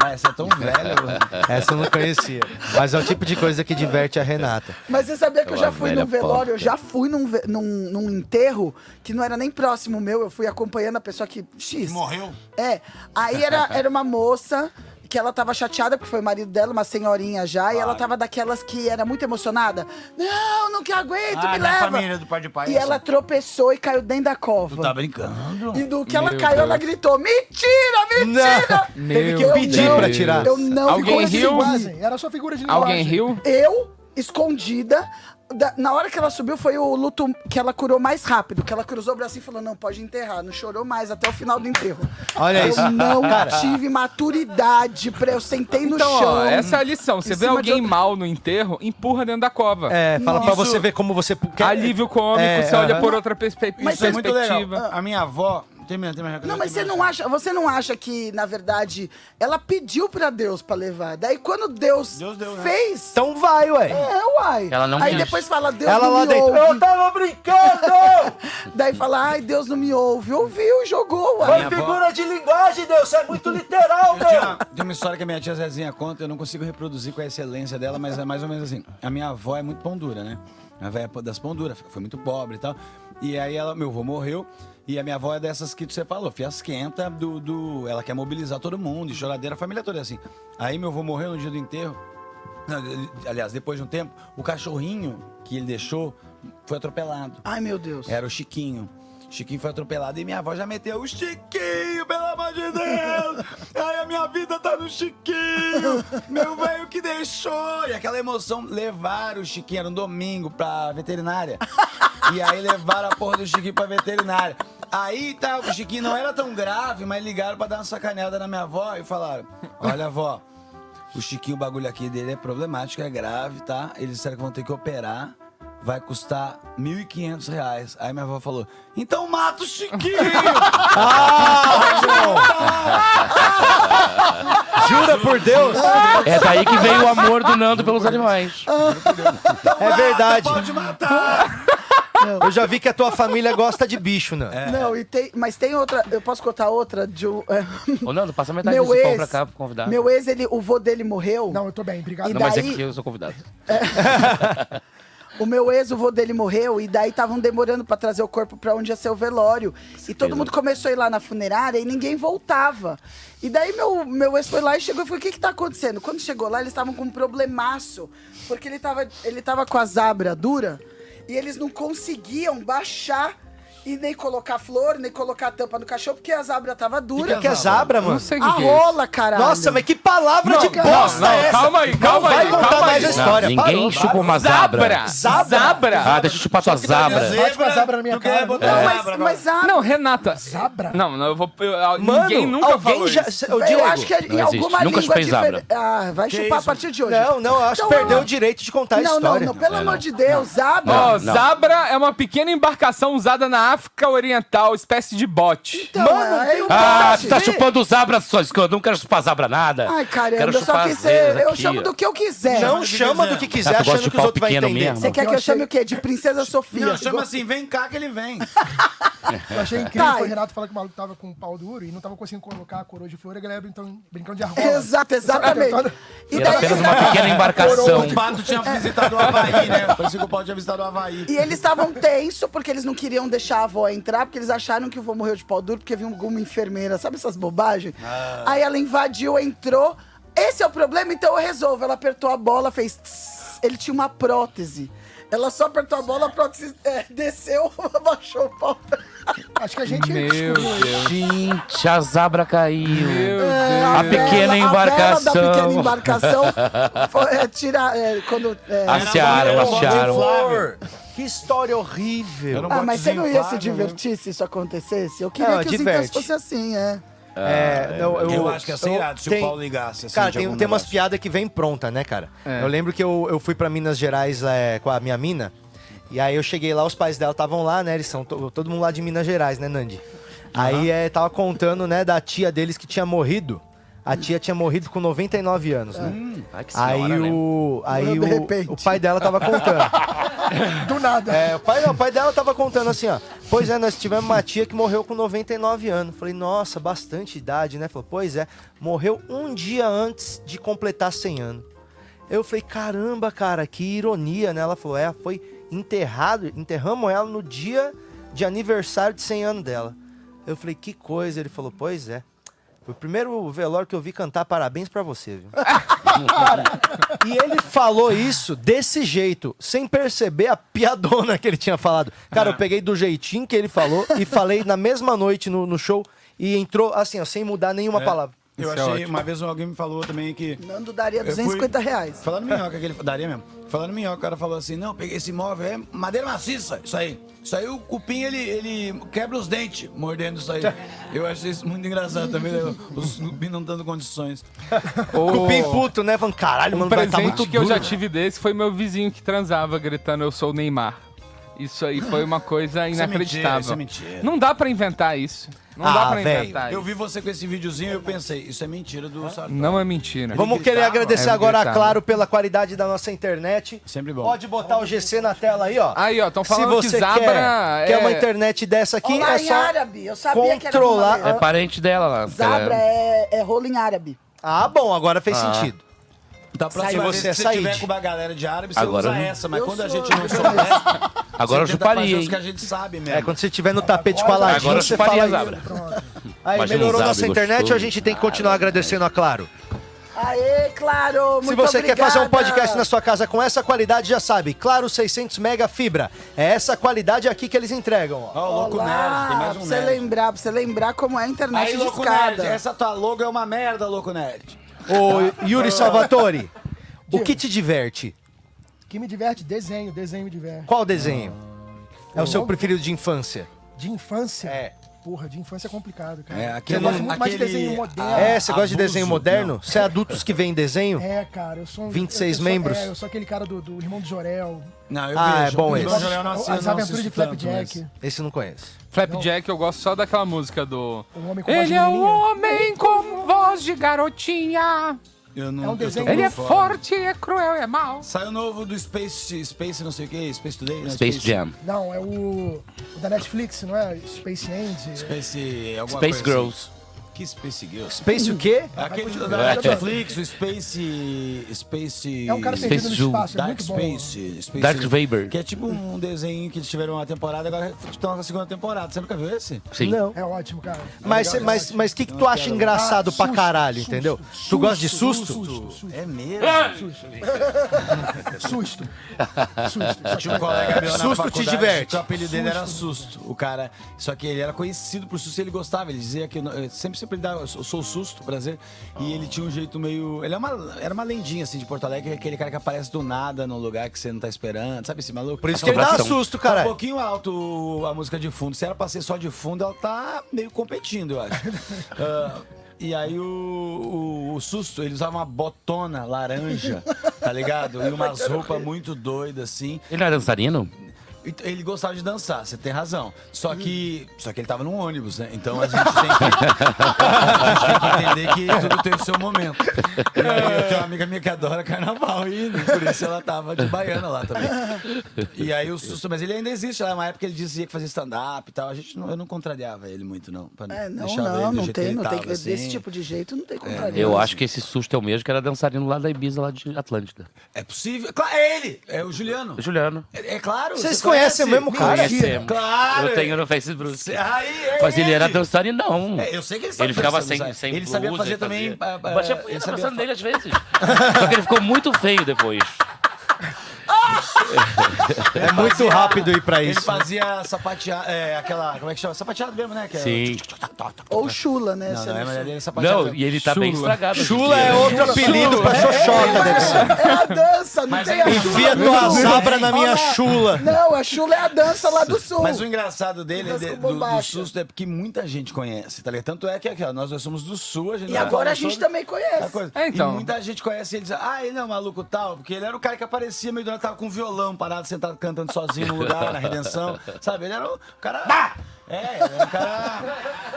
Mas essa é tão velha, mano. Essa eu não conhecia. Mas é o tipo de coisa que diverte a Renata. Mas você sabia que eu já Aquela fui num velório, eu já fui num, num, num enterro que não era nem próximo meu, eu fui acompanhando a pessoa que. X. Morreu? É. Aí era, era uma moça que ela tava chateada, porque foi o marido dela, uma senhorinha já, e ela tava daquelas que era muito emocionada. Não, não que aguento, Ah, me leva. família do pai de pai. E ela tropeçou e caiu dentro da cova. Tu tá brincando? E do que ela Meu caiu, ela Deus. gritou: Mentira, mentira! Teve que eu Pedir pra tirar. Eu não Alguém riu? Linguagem, Era só figura de linguagem. Alguém riu? Eu? escondida. Da- na hora que ela subiu, foi o luto que ela curou mais rápido. Que ela cruzou o braço e falou: não, pode enterrar. Não chorou mais até o final do enterro. Olha eu isso. não Cara. tive maturidade pra. Eu sentei no Então, chão. ó, essa é a lição. Você vê alguém outra- mal no enterro, empurra dentro da cova. É, fala pra Isso- você ver como você... Alívio cômico, É, você olha aham. por outra perspe- Mas isso é muito legal. perspectiva. A minha avó. Termina, termina. Não, mas você não acha, você não acha que, na verdade, ela pediu pra Deus pra levar. Daí quando Deus, né? fez. Então vai, ué. É, uai. Ela não Aí depois fala, Deus Ela não lá me dentro. ouve. Eu tava brincando! Daí fala, ai, Deus não me ouve. Ouviu, jogou, uai. Minha avó- Figura de linguagem, Deus. Você é muito literal, Eu tinha, tem uma história que a minha tia Zezinha conta, eu não consigo reproduzir com a excelência dela, mas é mais ou menos assim. A minha avó é muito pão dura, né? A velha das pão dura, foi muito pobre e tal. E aí ela, meu avô morreu, e a minha avó é dessas que você falou, fiasquenta do, do. Ela quer mobilizar todo mundo, e choradeira, a família toda é assim. Aí meu avô morreu no dia do enterro. Aliás, depois de um tempo, o cachorrinho que ele deixou foi atropelado. Ai, meu Deus. Era o Chiquinho. Chiquinho foi atropelado e minha avó já meteu o Chiquinho, pelo amor de Deus! Ai, a minha vida tá no Chiquinho! Meu velho que deixou! E aquela emoção, levaram o Chiquinho, era um domingo pra veterinária. E aí levaram a porra do Chiquinho pra veterinária. Aí tá, o Chiquinho não era tão grave, mas ligaram pra dar uma sacaneada na minha avó e falaram: Olha, avó, o Chiquinho, o bagulho aqui dele é problemático, é grave, tá? Eles disseram que vão ter que operar. Vai custar 1.500 reais. Aí minha avó falou: então mata o Chiquinho! Jura por Deus? É daí que veio o amor do Nando pelos animais. É verdade. Pode matar! Eu já vi que a tua família gosta de bicho, né? Não, e tem, mas tem outra, eu posso contar outra de um... é, Ô, Nando, passa metade Meu desse pão ex- pra cá pro convidado. Meu ex, ele, o vô dele morreu. Não, eu tô bem, obrigado. E Não, mas é daí- que eu sou convidado. O meu ex, o vô dele morreu, e daí estavam demorando pra trazer o corpo pra onde ia ser o velório. E todo mundo começou a ir lá na funerária e ninguém voltava. E daí meu, meu ex foi lá e chegou e falou: o que que tá acontecendo? Quando chegou lá, eles estavam com um problemaço. Porque ele tava, ele tava com a zabra dura e eles não conseguiam baixar. E nem colocar flor, nem colocar a tampa no cachorro, porque a zabra tava dura. O que é zabra, mano? Não sei o A que, que é rola, caralho. Nossa, mas que palavra Não, de não, bosta não, é essa? calma aí, calma não aí, vai contar calma mais a história. Não, ninguém Parou. chupa uma zabra. Zabra! Zabra! Ah, deixa eu chupar tua zabra. Bate uma zabra na minha cara. Não, zabra mas, mas a... Não, Renata. Zabra? Não, não, eu vou. eu- Mano, ninguém nunca alguém falou já... isso. Eu Diego, acho que é Não em existe. alguma Nunca língua zabra. diferente. Ah, vai chupar a partir de hoje. Não, não, eu acho que Então, perdeu o direito de contar a Não, não, história. não, pelo É, amor não. de Deus, zabra. Ó, não. Zabra é uma pequena embarcação usada na África Oriental, espécie de bote. Então, Mano, aí tem um Ah, tu tá chupando zabra só, que eu não quero chupar zabra nada. Ai, caramba, quero eu só chupar quis as Eu aqui, chamo ó. do que eu quiser. Não chama do que quiser, Ah, tu gosta achando de que os pau outros vão pequeno entender. mesmo? Você quer que eu chame o quê? De Princesa Sofia. Não, chama assim, vem cá que ele vem. Eu achei incrível Tá, foi o Renato falar que o maluco tava com um pau duro e não tava conseguindo colocar a coroa de flor e a galera então, brincando de argola. Exato, exatamente. E Era daí apenas eles uma pequena embarcação. O Pato tinha visitado o Havaí, né? Parecia que o Pato tinha visitado o Havaí. E eles estavam tenso porque eles não queriam deixar a avó entrar, porque eles acharam que o vô morreu de pau duro porque viu alguma enfermeira, sabe essas bobagens? Aí ela invadiu, entrou. Esse é o problema, então eu resolvo. Ela apertou a bola, fez. tss, Ele tinha uma prótese. Ela só apertou a bola, a prótese é, desceu, abaixou o pau. Acho que a gente Meu. Deus. Gente, a zabra caiu. Meu É, A pequena vela- A vela da embarcação. pequena embarcação foi é, tirar. É, quando, é. Flor, Que história horrível. Um Ah, mas você não ia se né? divertir se isso acontecesse? Eu queria Não, que os diverte. encantos fossem assim, é. É, não, eu, Eu acho que ser eu- irado se o tem- Paulo ligasse, assim, Cara, tem, tem umas piadas que vem pronta, né, cara? É. Eu lembro que eu, eu fui pra Minas Gerais é, com a minha mina. E aí eu cheguei lá, os pais dela estavam lá, né? Eles são to- todo mundo lá de Minas Gerais, né, Nandi? Aí é, tava contando, né, da tia deles que tinha morrido. A tia tinha morrido com 99 anos, né? Ai, que Aí senhora, né? o, aí o, o pai dela tava contando. Do nada. É, o pai, o pai dela tava contando assim, ó. Pois é, nós tivemos uma tia que morreu com 99 anos. Falei, nossa, bastante idade, né? Falou, pois é, morreu um dia antes de completar 100 anos. Eu falei, caramba, cara, que ironia, né? Ela falou, é, foi enterrado, enterramos ela no dia de aniversário de 100 anos dela. Eu falei, que coisa. Ele falou, pois é. Foi o primeiro velório que eu vi cantar parabéns pra você, viu? Cara, e ele falou isso desse jeito, sem perceber a piadona que ele tinha falado. Cara, eu peguei do jeitinho que ele falou e falei na mesma noite no, no show e entrou assim, ó, sem mudar nenhuma palavra. Eu Isso é achei, ótimo. uma vez alguém me falou também que. Nando daria Eu fui- 250 reais. Falando minhoca, que ele daria mesmo. Falando minhoca, o cara falou assim: não, peguei esse móvel, é madeira maciça, isso aí. Isso aí o cupim ele, ele quebra os dentes mordendo isso aí. Eu achei isso muito engraçado também, né? os cupim não dando condições. Cupim puto, né? Falando, caralho, Um mano, vai presente tá muito que eu duro. já tive desse foi meu vizinho que transava gritando eu sou o Neymar. Isso aí foi uma coisa Isso é inacreditável. mentira, isso é mentira. Não dá pra inventar isso. Não dá Ah, pra velho. inventar Eu isso. vi você com esse videozinho e eu pensei, isso é mentira do Sartori. Não é mentira. Vamos querer agradecer É, agora, gritava. claro, pela qualidade da nossa internet. Sempre bom. Pode botar o GC na tela aí, ó. Aí, ó, estão Se falando que você Zabra quer, quer é... uma internet dessa aqui, Olá é em só árabe. Eu sabia que era controlar. É parente dela lá. Zabra é, é rolo em árabe. Ah, bom, agora fez Ah. sentido. Da próxima Se vez você que você tiver Said. com uma galera de árabe, você Agora usa eu- essa. Mas Eu quando a sou- gente não souber, Agora eu você tenta fazer chuparia, os que a hein? gente sabe mesmo. É, quando você estiver no tapete com a Ladinho, Agora eu você fala chuparia, aí. Zabra. Aí, Imagina melhorou um nossa Zabra internet ou a gostoso. gente tem que continuar agradecendo a Claro? Aê, claro, muito Se você quer fazer um podcast na sua casa com essa qualidade, já sabe, Claro 600 mega fibra. É essa qualidade aqui que eles entregam, ó. Ó, o Louco Olá, Nerd, tem mais pra um você nerd. lembrar, pra você lembrar como é a internet Aí, de Louco escada. Nerd, essa tua logo é uma merda, Louco Nerd. Ô, Yuri Salvatore, o que te diverte? O que me diverte? Desenho, desenho me diverte. Qual desenho? É o seu preferido de infância? De infância? É. Porra, de infância é complicado, cara. É, eu aquele- gosto muito mais de aquele- desenho moderno. É, você gosta de abuso, desenho moderno? Você é adultos que veem desenho? É, cara, eu sou um. 26 eu, eu sou- membros? É, eu sou aquele cara do, do Irmão do Jorel. Não, eu Ah, vejo. é bom o esse. Irmão Jorel não As assina, não Aventuras de assisto tanto, Flapjack. mas- Esse eu não conheço. Flapjack, eu gosto só daquela música do... O Homem com Voz de Ele é um Menininha. homem com voz de garotinha. Eu não, É um desenho Ele é fora. forte, é cruel, é mau. Saiu novo do Space, Space não sei o que, Space Today? Não, Space Jam. Não, é o, o da Netflix, não é? Space End. Space alguma Space coisa Girls. Assim. Que Space Girls? Space o quê? Aquele da É. Netflix, o Space... Space... É um cara Space perdido no Zoo. espaço, é Dark muito bom. Space, Space Dark Vader. Que é tipo um desenho que eles tiveram uma temporada, agora estão na segunda temporada. Você nunca viu esse? Sim. Não. É ótimo, cara. Mas mas eu mas o que, que tu acha engraçado Ah, pra caralho, susto, entendeu? tu susto, gosta de susto, susto? susto, susto. É mesmo? Susto. Susto. Tinha um colega meu na Susto te diverte. o apelido dele era Susto. O cara, só que ele era conhecido por susto e ele gostava. Ele dizia que eu sempre sempre dava, eu sou o Susto, prazer. E ele tinha um jeito meio, ele é uma, era uma lendinha assim de Porto Alegre, aquele cara que aparece do nada num lugar que você não tá esperando, sabe esse maluco? Por isso que ele dá susto, Tá um pouquinho alto a música de fundo. Se era pra ser só de fundo, ela tá meio competindo, eu acho. Ah, e aí o, o, o susto, ele usava uma botona laranja, tá ligado? E umas roupas muito doidas, assim. Ele não é dançarino? E Ele gostava de dançar, você tem razão. Só que. Só que ele tava num ônibus, né? Então a gente tem que. a gente tem que entender que tudo tem o seu momento. E aí eu tenho uma amiga minha que adora carnaval e por isso ela tava de baiana lá também. E aí o susto, mas ele ainda existe. Lá uma época ele dizia que fazia stand-up e tal. A gente não, eu não contrariava ele muito, não. pra É, não, não, não tem, não tem tava, que assim. desse tipo de jeito, não tem contrariando. Eu acho que esse susto é o mesmo que era dançarino lá da Ibiza, lá de Atlântida. É possível. Claro, é ele! É o Juliano. Juliano. É, é claro. Vocês você conhecem o mesmo cara? Conhecemos. Claro. Eu tenho no Facebook. Aí, é Mas ele era dançarino, não. É, eu sei que ele sabe Ele ficava fazer, sem, sem Ele sabia blusa, fazer ele também, fazia- ah, ah, Batia ele punheta sabia dançando fa- nele às vezes. Só que ele ficou muito feio depois. É muito rápido ir pra Ele isso. fazia sapateado, é, aquela, como é que chama? Sapateado mesmo, né? Que é- Sim. Ou chula, né? Não, não, é, mas ele é sapateado. Não, e ele tá bem Chula. estragado. hoje em Chula é outro apelido pra xoxota, deve ser. É a dança, não Mas tem é- a Enfia chula. tua do sul. zabra na minha chula. Não, a chula é a dança lá do sul. Mas o engraçado dele, do, do susto, é porque muita gente conhece, tá ligado? Tanto é que aqui, ó, nós dois somos do sul, a gente E vai agora a gente também conhece. coisa. É, então. E muita gente conhece ele e diz, ah, ele é um maluco tal, porque ele era o cara que aparecia meio do nada, tava com violão, parado, sentado, cantando sozinho no lugar, na redenção, sabe? Ele era o cara... É, ele era um cara...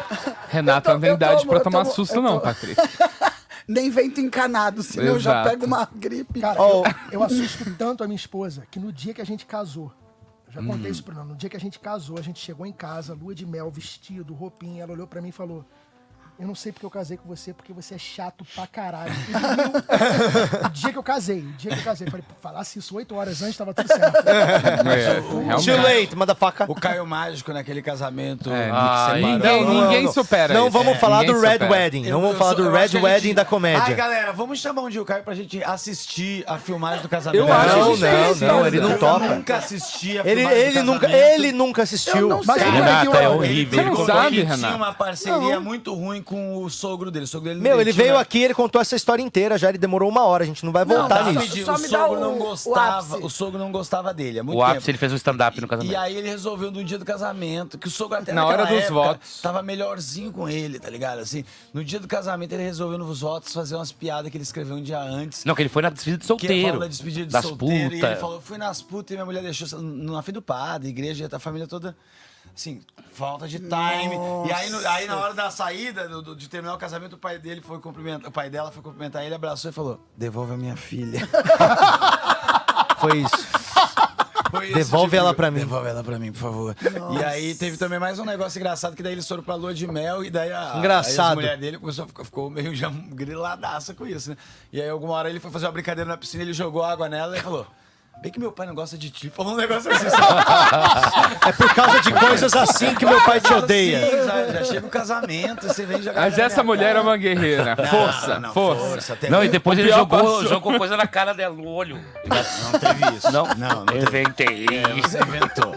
Renato não tem idade pra tomar tô- susto, não, Patrícia. Nem vento encanado, senão eu já Exato. pego uma gripe. Cara, Ó, eu, eu assusto tanto a minha esposa que no dia que a gente casou, eu já Hum. contei isso pra ela, no dia que a gente casou, a gente chegou em casa, lua de mel, vestido, roupinha, ela olhou pra mim e falou. Eu não sei porque eu casei com você, porque você é chato pra caralho. O dia que eu casei, o dia que eu casei, eu falei, "Pô, falasse isso oito horas antes, tava tudo certo. É, Too late, motherfucker. O Caio Mágico naquele casamento É, ah. Ninguém, Não, ninguém não. supera Não isso. vamos É, falar do Red supera. Wedding. Não vamos eu falar do eu Red Wedding da Ai, comédia. galera, vamos chamar um dia o Caio pra gente assistir a filmagem do casamento. Eu acho Não, que não, não, ele não Eu topa. nunca assisti a Ele, filmagem do ele, nunca, casamento. ele nunca assistiu. Eu não Mas sei. é Renata, é horrível. Você não Ele sabe, tinha uma parceria muito ruim com o sogro dele. O sogro dele Meu, ele tinha- veio aqui, ele contou essa história inteira já, ele demorou uma hora, a gente não vai voltar Não, nisso. rapidinho, Só o me dá sogro o- não o gostava. ápice. O sogro não gostava dele. O ápice, tempo. ele fez um stand-up no casamento. E aí ele resolveu no dia do casamento, que o sogro até Na hora dos época votos. tava melhorzinho com ele, tá ligado? Assim, no dia do casamento ele resolveu nos votos fazer umas piadas que ele escreveu um dia antes. Não, que ele foi na despedida de Que ele solteiro. falou na despedida de das solteiro. E ele falou, fui nas putas e minha mulher deixou na frente do padre, igreja, a família toda. Assim, falta de time. E aí, aí na hora da saída, do- do- de terminar o casamento, o pai dele foi cumprimentar. O pai dela foi cumprimentar ele, abraçou e falou: Devolve a minha filha. Foi isso. Foi esse Devolve tipo ela pra mim. Devolve ela pra mim, por favor. E aí teve também mais um negócio engraçado, que daí eles foram pra lua de mel e daí a, Engraçado. a mulher dele começou a ficar, ficou meio já griladaça com isso, né? E aí alguma hora ele foi fazer uma brincadeira na piscina, ele jogou água nela e falou... Bem que meu pai não gosta de ti. Falou um negócio assim. É por causa de coisas assim que meu pai te odeia. Sim, já, já chega o casamento, você vem jogar... Mas essa mulher é cara. uma guerreira. Não, Força, não, força. até Não, e depois ele jogou, passou. jogou coisa na cara dela, no olho. Não teve isso. Não? Não, não teve. Inventei. Você inventou.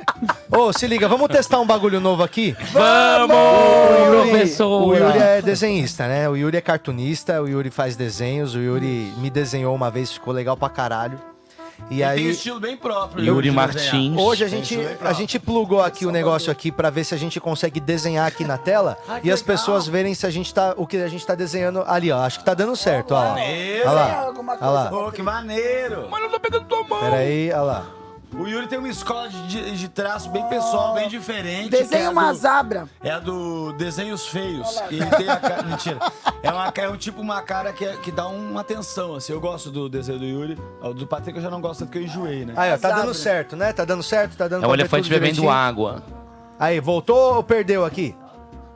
Ô, se liga, vamos testar um bagulho novo aqui? Vamos, O Yuri, professor! o Yuri é desenhista, né? O Yuri é cartunista, o Yuri faz desenhos, o Yuri me desenhou uma vez, ficou legal pra caralho. E Ele aí, tem um estilo bem próprio. Yuri Martins. hoje a gente, a gente plugou aqui o negócio aqui pra ver se a gente consegue desenhar aqui na tela Ah, e as legal. pessoas verem se a gente tá, o que a gente tá desenhando ali, ó. Acho que tá dando certo, ó. lá. Maneiro. Olha lá, Alguma olha lá. Pô, que maneiro. Mas não tô pegando tua mão. Pera aí, olha lá. O Yuri tem uma escola de, de- de traço bem pessoal, bem diferente. que Desenha é uma do- zabra. É a do Desenhos Feios. E ele tem a cara. Mentira. É, uma, é um tipo uma cara que, é- que dá uma atenção, assim. Eu gosto do desenho do Yuri. O do Patrick eu já não gosto porque eu enjoei, né? Aí, ó, tá Zabra. dando certo, né? Tá dando certo, tá dando É o elefante bebendo água. Aí, voltou ou perdeu aqui?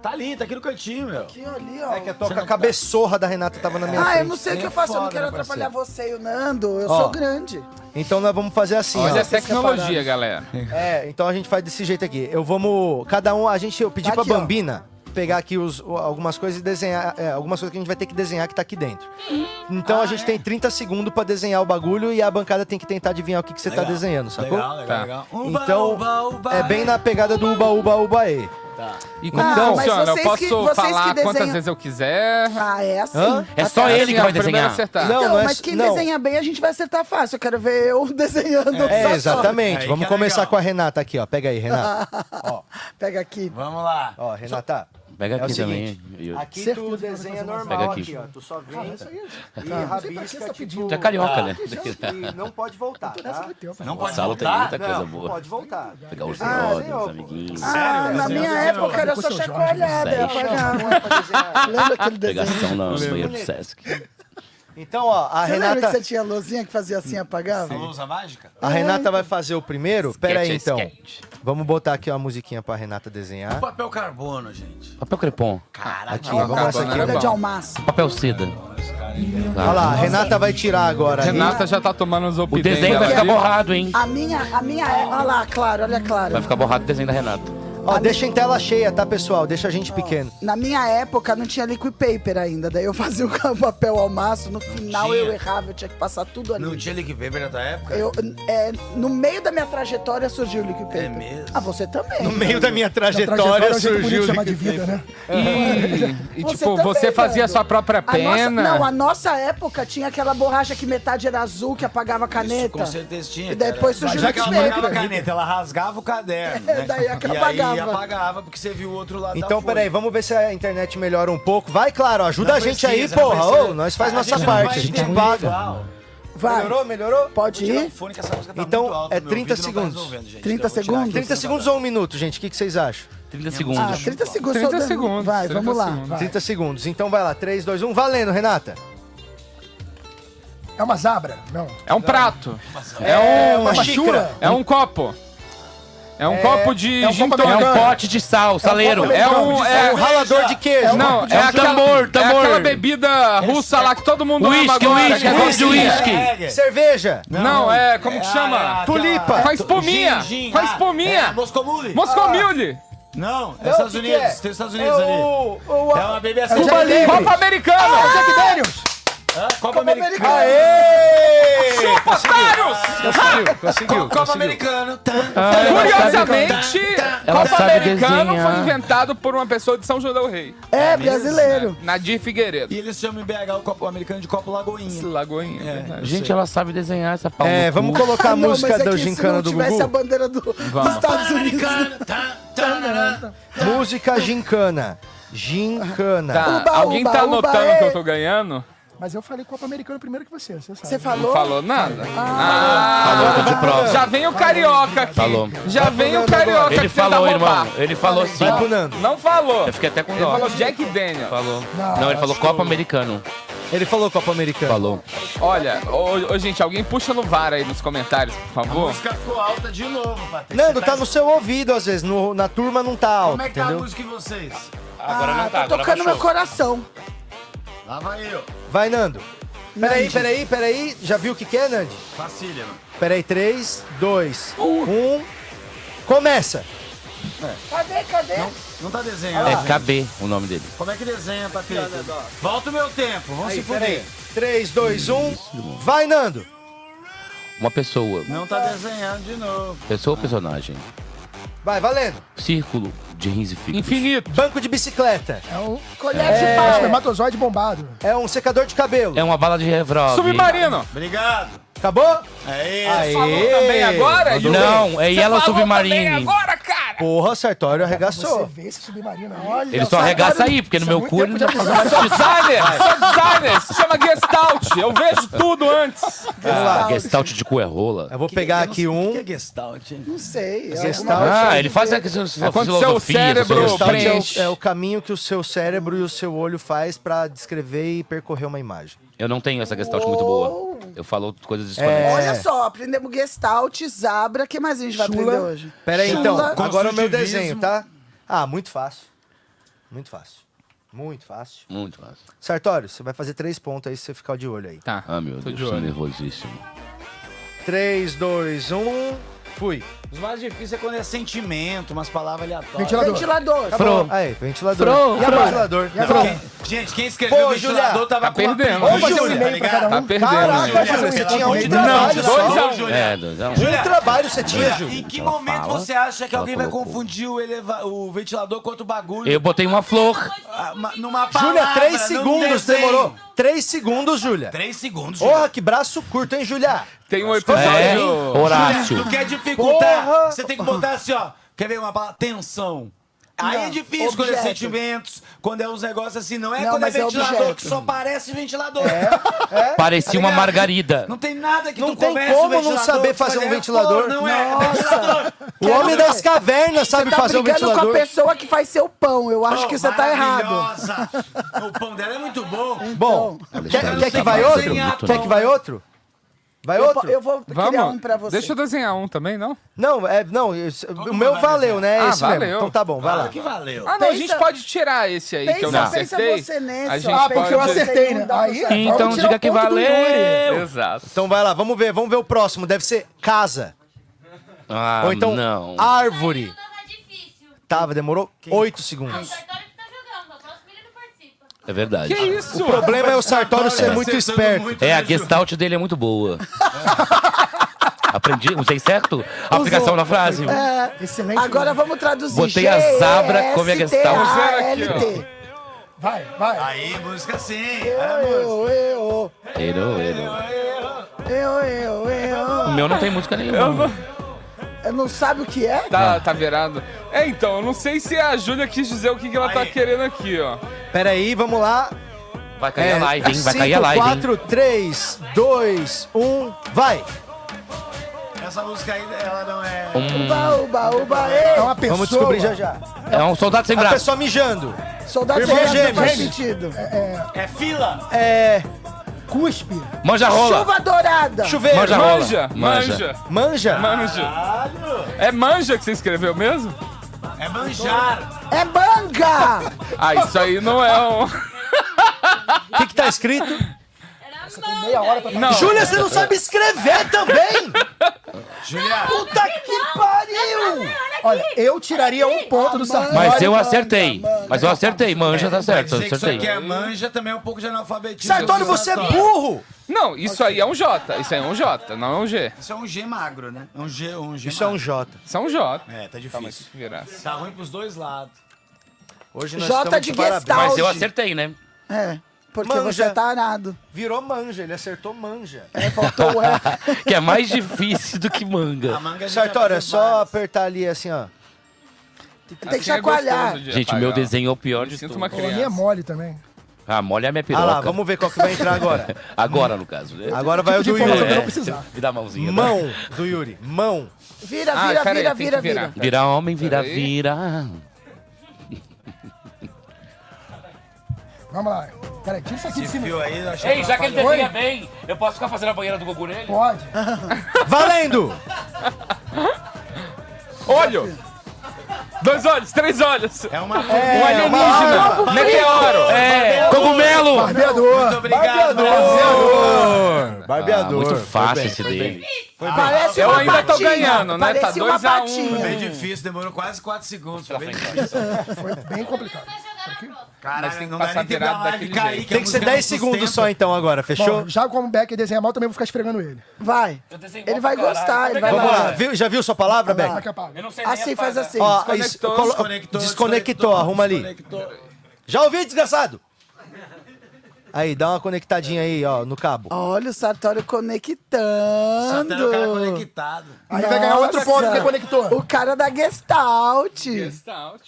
Tá ali, tá aqui no cantinho, meu. Aqui, ali, ó. É que a toca cabeçorra da Renata tava na minha Ah, eu frente. não sei o que É eu faço, eu não quero atrapalhar você e o Nando. Eu Ó. sou grande. Então nós vamos fazer assim, Olha ó. a tecnologia, galera. É, então a gente faz desse jeito aqui. Eu vamos. Cada um, a gente. Eu pedi Tá pra aqui, ó. Bambina pegar aqui os, algumas coisas e desenhar. é, algumas coisas que a gente vai ter que desenhar que tá aqui dentro. Então Ah, a gente é? tem 30 segundos pra desenhar o bagulho e a bancada tem que tentar adivinhar o que, que você tá Legal. desenhando, sacou? Legal, legal, Tá. legal. Uba, Então, uba, uba, É bem na pegada do Uba Uba Uba E. E como Então- funciona? Mas Eu vocês posso que- vocês falar que quantas desenham- vezes eu quiser. Ah, é assim. Hã? É só Até ele que vai desenhar. acertar. Não, Então, não é- mas quem não. desenha bem, a gente vai acertar fácil. Eu quero ver eu desenhando. É, só- exatamente. Aí Vamos que é começar legal. com a Renata aqui, ó. Pega aí, Renata. ó, Pega aqui. Vamos lá. ó, Renata. Pega É o aqui seguinte, também. Aqui Certeza tu desenha normal Pega aqui. aqui. ó. Tu só vem e Tá. rabisca, tipo... Tu é carioca, né? E não pode voltar, tá? Não O pode Salo tem voltar? muita coisa Não, boa. pode voltar. Pegar os Ah, brothers, senhor, os amiguinhos. Ah, na Desenho, minha época era só chacoalhada, é. Lembra aquele desenho? Pegação na banheira do Sesc. Então, ó, a Você lembra que Renata, você tinha luzinha que fazia assim e apagava? Lousa mágica? a Renata vai fazer o primeiro. Pera aí, Sketch é então. sketch. Vamos botar aqui uma musiquinha pra Renata desenhar. Papel carbono, gente. Papel crepom. Caraca. Aqui, vamos essa aqui. Agora Folha bom. de almaço. Papel seda. Olha lá, a Renata vai tirar agora. Renata já tá tomando os O opidem desenho vai dela ficar ali. borrado, hein? A minha, a minha é. Olha lá, claro, olha claro. Vai ficar borrado o desenho da Renata. Ó, deixa em tela cheia, tá, pessoal? Deixa a gente pequeno. Na minha época não tinha liquid paper ainda. Daí eu fazia o papel ao maço. No final Tinha. eu errava, eu tinha que passar tudo ali. Não tinha liquid paper na tua época? Eu, é, no meio da minha trajetória surgiu o liquid paper. É mesmo? Ah, você também. No meio da minha Trajetória trajetória é um jeito bonito de surgiu. chamar de vida, né? E, e, Você tipo, também, você fazia Nando. sua própria A nossa, pena. não, a nossa época tinha aquela borracha que metade era azul, que apagava a caneta. Com certeza tinha. E depois cara. surgiu Já o que ela liquid apagava a paper. caneta, ela rasgava o caderno. Né? Daí e aí apagava. apagava, porque você viu o outro lado Então, peraí, vamos ver se a internet melhora um pouco. Vai, claro, ajuda Não a gente aí, precisa, não porra. Ô, nós faz A nossa gente parte, vai a gente paga. Vai. Melhorou, melhorou? Pode ir? fone que essa música tá Então, muito alta é no meu 30 ouvido, não tá segundos. resolvendo, gente. 30 Eu vou tirar segundos? aqui. 30 segundos ou um minuto, gente? O que, que vocês acham? 30 Ah, segundos. 30 segundos. 30 só dando. segundos, Vai, 30 vamos lá. segundos. vai. 30 segundos. Então vai lá, 3, 2, 1. Valendo, Renata. É uma zabra? Não. É um prato. É É um, uma uma xícara. chura? é um copo. É um É- copo de é um gin copo É um pote de sal, saleiro. É um, É é, um ralador de queijo. não, é, um aquela, tambor, tambor. é aquela bebida russa lá que todo mundo ama Whisky, agora. whisky, é whisky. É, Cerveja. Não, é, como que É, chama? é, Tulipa. Com a espuminha. Com a ah, espuminha. É, Moscomule. Moscomilde. Não, é Estados Unidos. é? Tem os Estados É Unidos ali. É uma bebida É o assim. Jack Daniels. Copo americano. Jack Daniels. Copa Americana. Aê! Chupa, otários! Conseguiu, conseguiu. Copa conseguiu. Americana. Ah, Curiosamente, Ela Copa sabe Americano desenhar. foi inventado por uma pessoa de São João del Rei. É, brasileiro. Nadir Figueiredo. E eles chamam em BH o Copo Americano de Copo Lagoinha. Lagoinha. É. verdade. Gente, ela sabe desenhar essa pau É, vamos colocar a Ah, não, música mas é da que gincana se não do tivesse a Gugu. bandeira do, dos. Estados Unidos. Música gincana. Gincana. Tá, Uba, alguém uba, tá anotando é. que eu tô ganhando? Mas eu falei Copa Americana primeiro que você, você sabe. Você falou? Não falou nada? Falou, tô de prova. Já vem o carioca aqui. Falou. Já vem o carioca Ele que tenta falou, irmão. Ele falou sim. Vai pro Nando. Não falou. Eu fiquei até com Ele dó. falou Jack Daniel. Falou. Não, ele falou Copa Americano. Ele falou Copa Americana. Falou. Olha, ô, ô, gente, alguém puxa no VAR aí nos comentários, por A favor. música ficou alta de novo, Patrick. Nando, Você tá no seu ouvido às vezes. no- na turma não tá alto, Como é que tá a entendeu? música em vocês? Agora Ah, não tá, tô agora tocando meu coração. Lá vai eu. Vai, Nando. Peraí, Nandi. peraí, peraí. Já viu o que que é, Nandi? Facília, mano. Peraí, 3, 2, 1. Começa. Cadê, cadê? Não tá desenhando. É KB o nome dele. Como é que desenha, Patrick? Volta o meu tempo, vamos se Peraí. fuder. 3, 2, 1. Vai, Nando. Uma pessoa. Não tá desenhando de novo. Pessoa ou personagem? Vai, valendo. Círculo e figos. Infinito. Banco de bicicleta. É um Colher de É. pau. espermatozoide bombado. É um secador de cabelo. É uma bala de revólver. Submarino. Obrigado. Acabou? É Aê. isso. Falou também agora? Não, é Você Yellow falou Submarine. também agora. Porra, Sartório Você arregaçou. vê esse submarino, olha. Ele só arregaça aí, porque no é meu cu ele não de designer, sou designer. Se chama Gestalt. Eu vejo tudo antes. Ah, Gestalt de cu é rola. Eu vou pegar aqui O que é um. Gestalt? Não sei. é Gestalt. Ah, ele faz É quando seu filosofia. cérebro é o, preenche. é o caminho que o seu cérebro e o seu olho faz pra descrever e percorrer uma imagem. Eu não tenho essa Gestalt muito boa. Eu falo coisas desconexas. É. Olha só, aprendemos Gestalt, Zabra. O que mais a gente vai Chula. aprender hoje? Pera aí, Chula. então. Agora o meu desenho, tá? Ah, muito fácil. Muito fácil. Muito fácil. Muito fácil. Sartório, você vai fazer três pontos aí se você ficar de olho aí. Tá. Ah, meu Tô Deus, de tô olho. nervosíssimo. 3, 2, 1. Fui. Os mais difíceis é quando é sentimento, umas palavras aleatórias. Ventilador. Ventilador. Acabou. Aí, ventilador. Fro, e a fro. ventilador? E agora? Quem- gente, quem escreveu Pô, o ventilador Julia, tava tá perdendo. Ô, Júlia, tá ligado? Tá perdendo, Caraca, Júlia. Júlia, você tinha um Não, trabalho dois só. a um. Júlia. É, dois a um. Um trabalho você tinha, Júlia, Júlia. em que Ela momento fala, você acha que alguém vai colocou. confundir o, eleva- o ventilador com outro bagulho? Eu botei uma flor. Ah, ma- numa palavra, Júlia, 3 num segundos demorou. 3 segundos, Júlia. Três segundos, Júlia. Porra, que braço curto, hein, Júlia? Tem um É, episódio. Horácio. Tu quer dificultar, Você tem que botar assim, ó. Quer ver uma palavra? Tensão. Aí é Não, difícil quando é objeto. sentimentos, quando é uns negócios assim. Não é Não, quando é é ventilador, objeto. que só parece ventilador. Parecia uma ligado? margarida. Não tem nada que Não tu tem como o não ventilador, saber fazer vai um ventilador. Não é, é ventilador. O homem das cavernas sabe Tá fazer um brigando com a ventilador. pessoa que faz seu pão. Eu acho Pô, que você tá errado. maravilhosa. O pão dela é muito bom. Bom, quer, Alexandre, quer que vai outro? Quer que vai outro? Vai Eu, outro? po- eu vou criar Vamos? um pra você. Deixa eu desenhar um também, não? Não, é, não, isso- o meu valeu, né? É Ah, esse valeu. mesmo. Então tá bom, vai lá. Claro que valeu. Ah, não, a Pensa- gente pode tirar esse aí que eu não Pensa, pensa acertei. você nesse, a gente Ah, porque eu acertei, né? Aí, Então diga que valeu. Exato. Então vai lá, vamos ver, vamos ver o próximo. Deve ser casa. Ah, Ou então não. árvore. Tá difícil. Tava, demorou 8 O segundos. Sartório que tá jogando. O próximo ele não participa. É verdade. Que isso? O problema é o Sartório ser Tá muito esperto. muito, É, né, a Ju? gestalt dele é muito boa. Aprendi, usei certo? A aplicação da frase? Excelente. Agora vamos traduzir. Botei a Zabra como é que está. G-E-S-T-A-L-T. Vai, vai. Aí, música sim. Era música. Eu, eu, Erou, erou. eu, eu, O eu. meu não tem música Eu nenhuma. Não... Não sabe o que é? Tá, tá virado. É, então, eu não sei se a Júlia quis dizer o que, que ela tá Aí. querendo aqui, ó. Pera aí, vamos lá. Vai cair a live, hein? Vai cair a live, hein? 4, 3, 2, 1, vai. Essa música aí, ela não é... Um, Uba, uba, uba, É uma pessoa. Vamos descobrir já já. é um soldado sem braço. pessoa mijando. Soldado Irmão Gêmeos, gêmeos. faz sentido. É fila? É. Cuspe. Manja rola. Chuva dourada. Chuveiro. Manja rola. Manja, manja, Manja. manja. É manja que você escreveu mesmo? É manjar. É manga. Ah, isso aí não é um... O que, que tá escrito? Era Meia hora pra Não. Júlia, você não sabe escrever também? Julia, Puta que pariu! Olha eu tiraria um ponto do Sartori. Mas eu acertei. Mas eu acertei. Manja tá certo. Eu que isso acertei. aqui é manja também é um pouco de analfabetismo. Sartori, você é burro! Não, isso aí é um J. Isso aí é um J, não é um G. Isso é um G magro, né? É um G, um G Isso é um. J. Isso é um J. É, tá difícil. virar. Tá ruim pros dois lados. Hoje nós Jota estamos de parabéns. Gestalt. Mas eu acertei, né? É, porque Manja. você é tarado. Virou manja, ele acertou manja. É, faltou o é. Que é mais difícil do que manga. A manga é fez só várias. apertar ali assim, ó. Tem que Assim é chacoalhar. de Gente, o meu desenho é o pior de sinto tudo. uma Pô, a minha é mole também. Ah, molha a minha Ah piroca. lá, vamos ver qual que vai entrar agora. Agora, no caso. né? Agora vai o Tipo do que eu Yuri. não. Me dá a mãozinha. né? Mão do Yuri. Mão. Vira, Ah, vira, aí, vira, tem vira, que virar. vira. Vira homem, vira, vira. Vamos lá. Peraí, tira isso aqui de Esse cima. fio aí, eu achei Ei, já que ele Oi? desenha bem, eu posso ficar fazendo a banheira do Gugu nele? Pode. Valendo! Olho! Dois olhos, três olhos. É uma um alienígena. Meteoro. É, cogumelo! Barbeador. Muito obrigado, Barbeador! Barbeador. muito Foi fácil esse foi dele. bem. Parece Eu uma ainda tô ganhando, né? Tá Parecia dois uma a um. patinha. Foi bem difícil, demorou quase 4 segundos. Foi bem difícil. Foi bem complicado. Caralho, Mas tem que não dá passar nem virado daquele cair, jeito. que Tem que ser música 10 não segundos só então agora, fechou? Bom, já como o Becker desenha mal, também vou ficar esfregando ele. Vai. Ele vai gostar, ele vai Vamos lá. Viu- já viu sua palavra, Beck? Eu não sei Assim, faz assim. Ó, Desconectou, isso- colo- Desconectou, desconectou, arruma ali. desconectou. Já ouviu, desgraçado? Aí, dá uma conectadinha aí, ó, no cabo. Olha o Sartório conectando. tem o cara conectado. Aí vai ganhar outro Nossa. ponto porque conectou. O cara da Gestalt. Gestalt.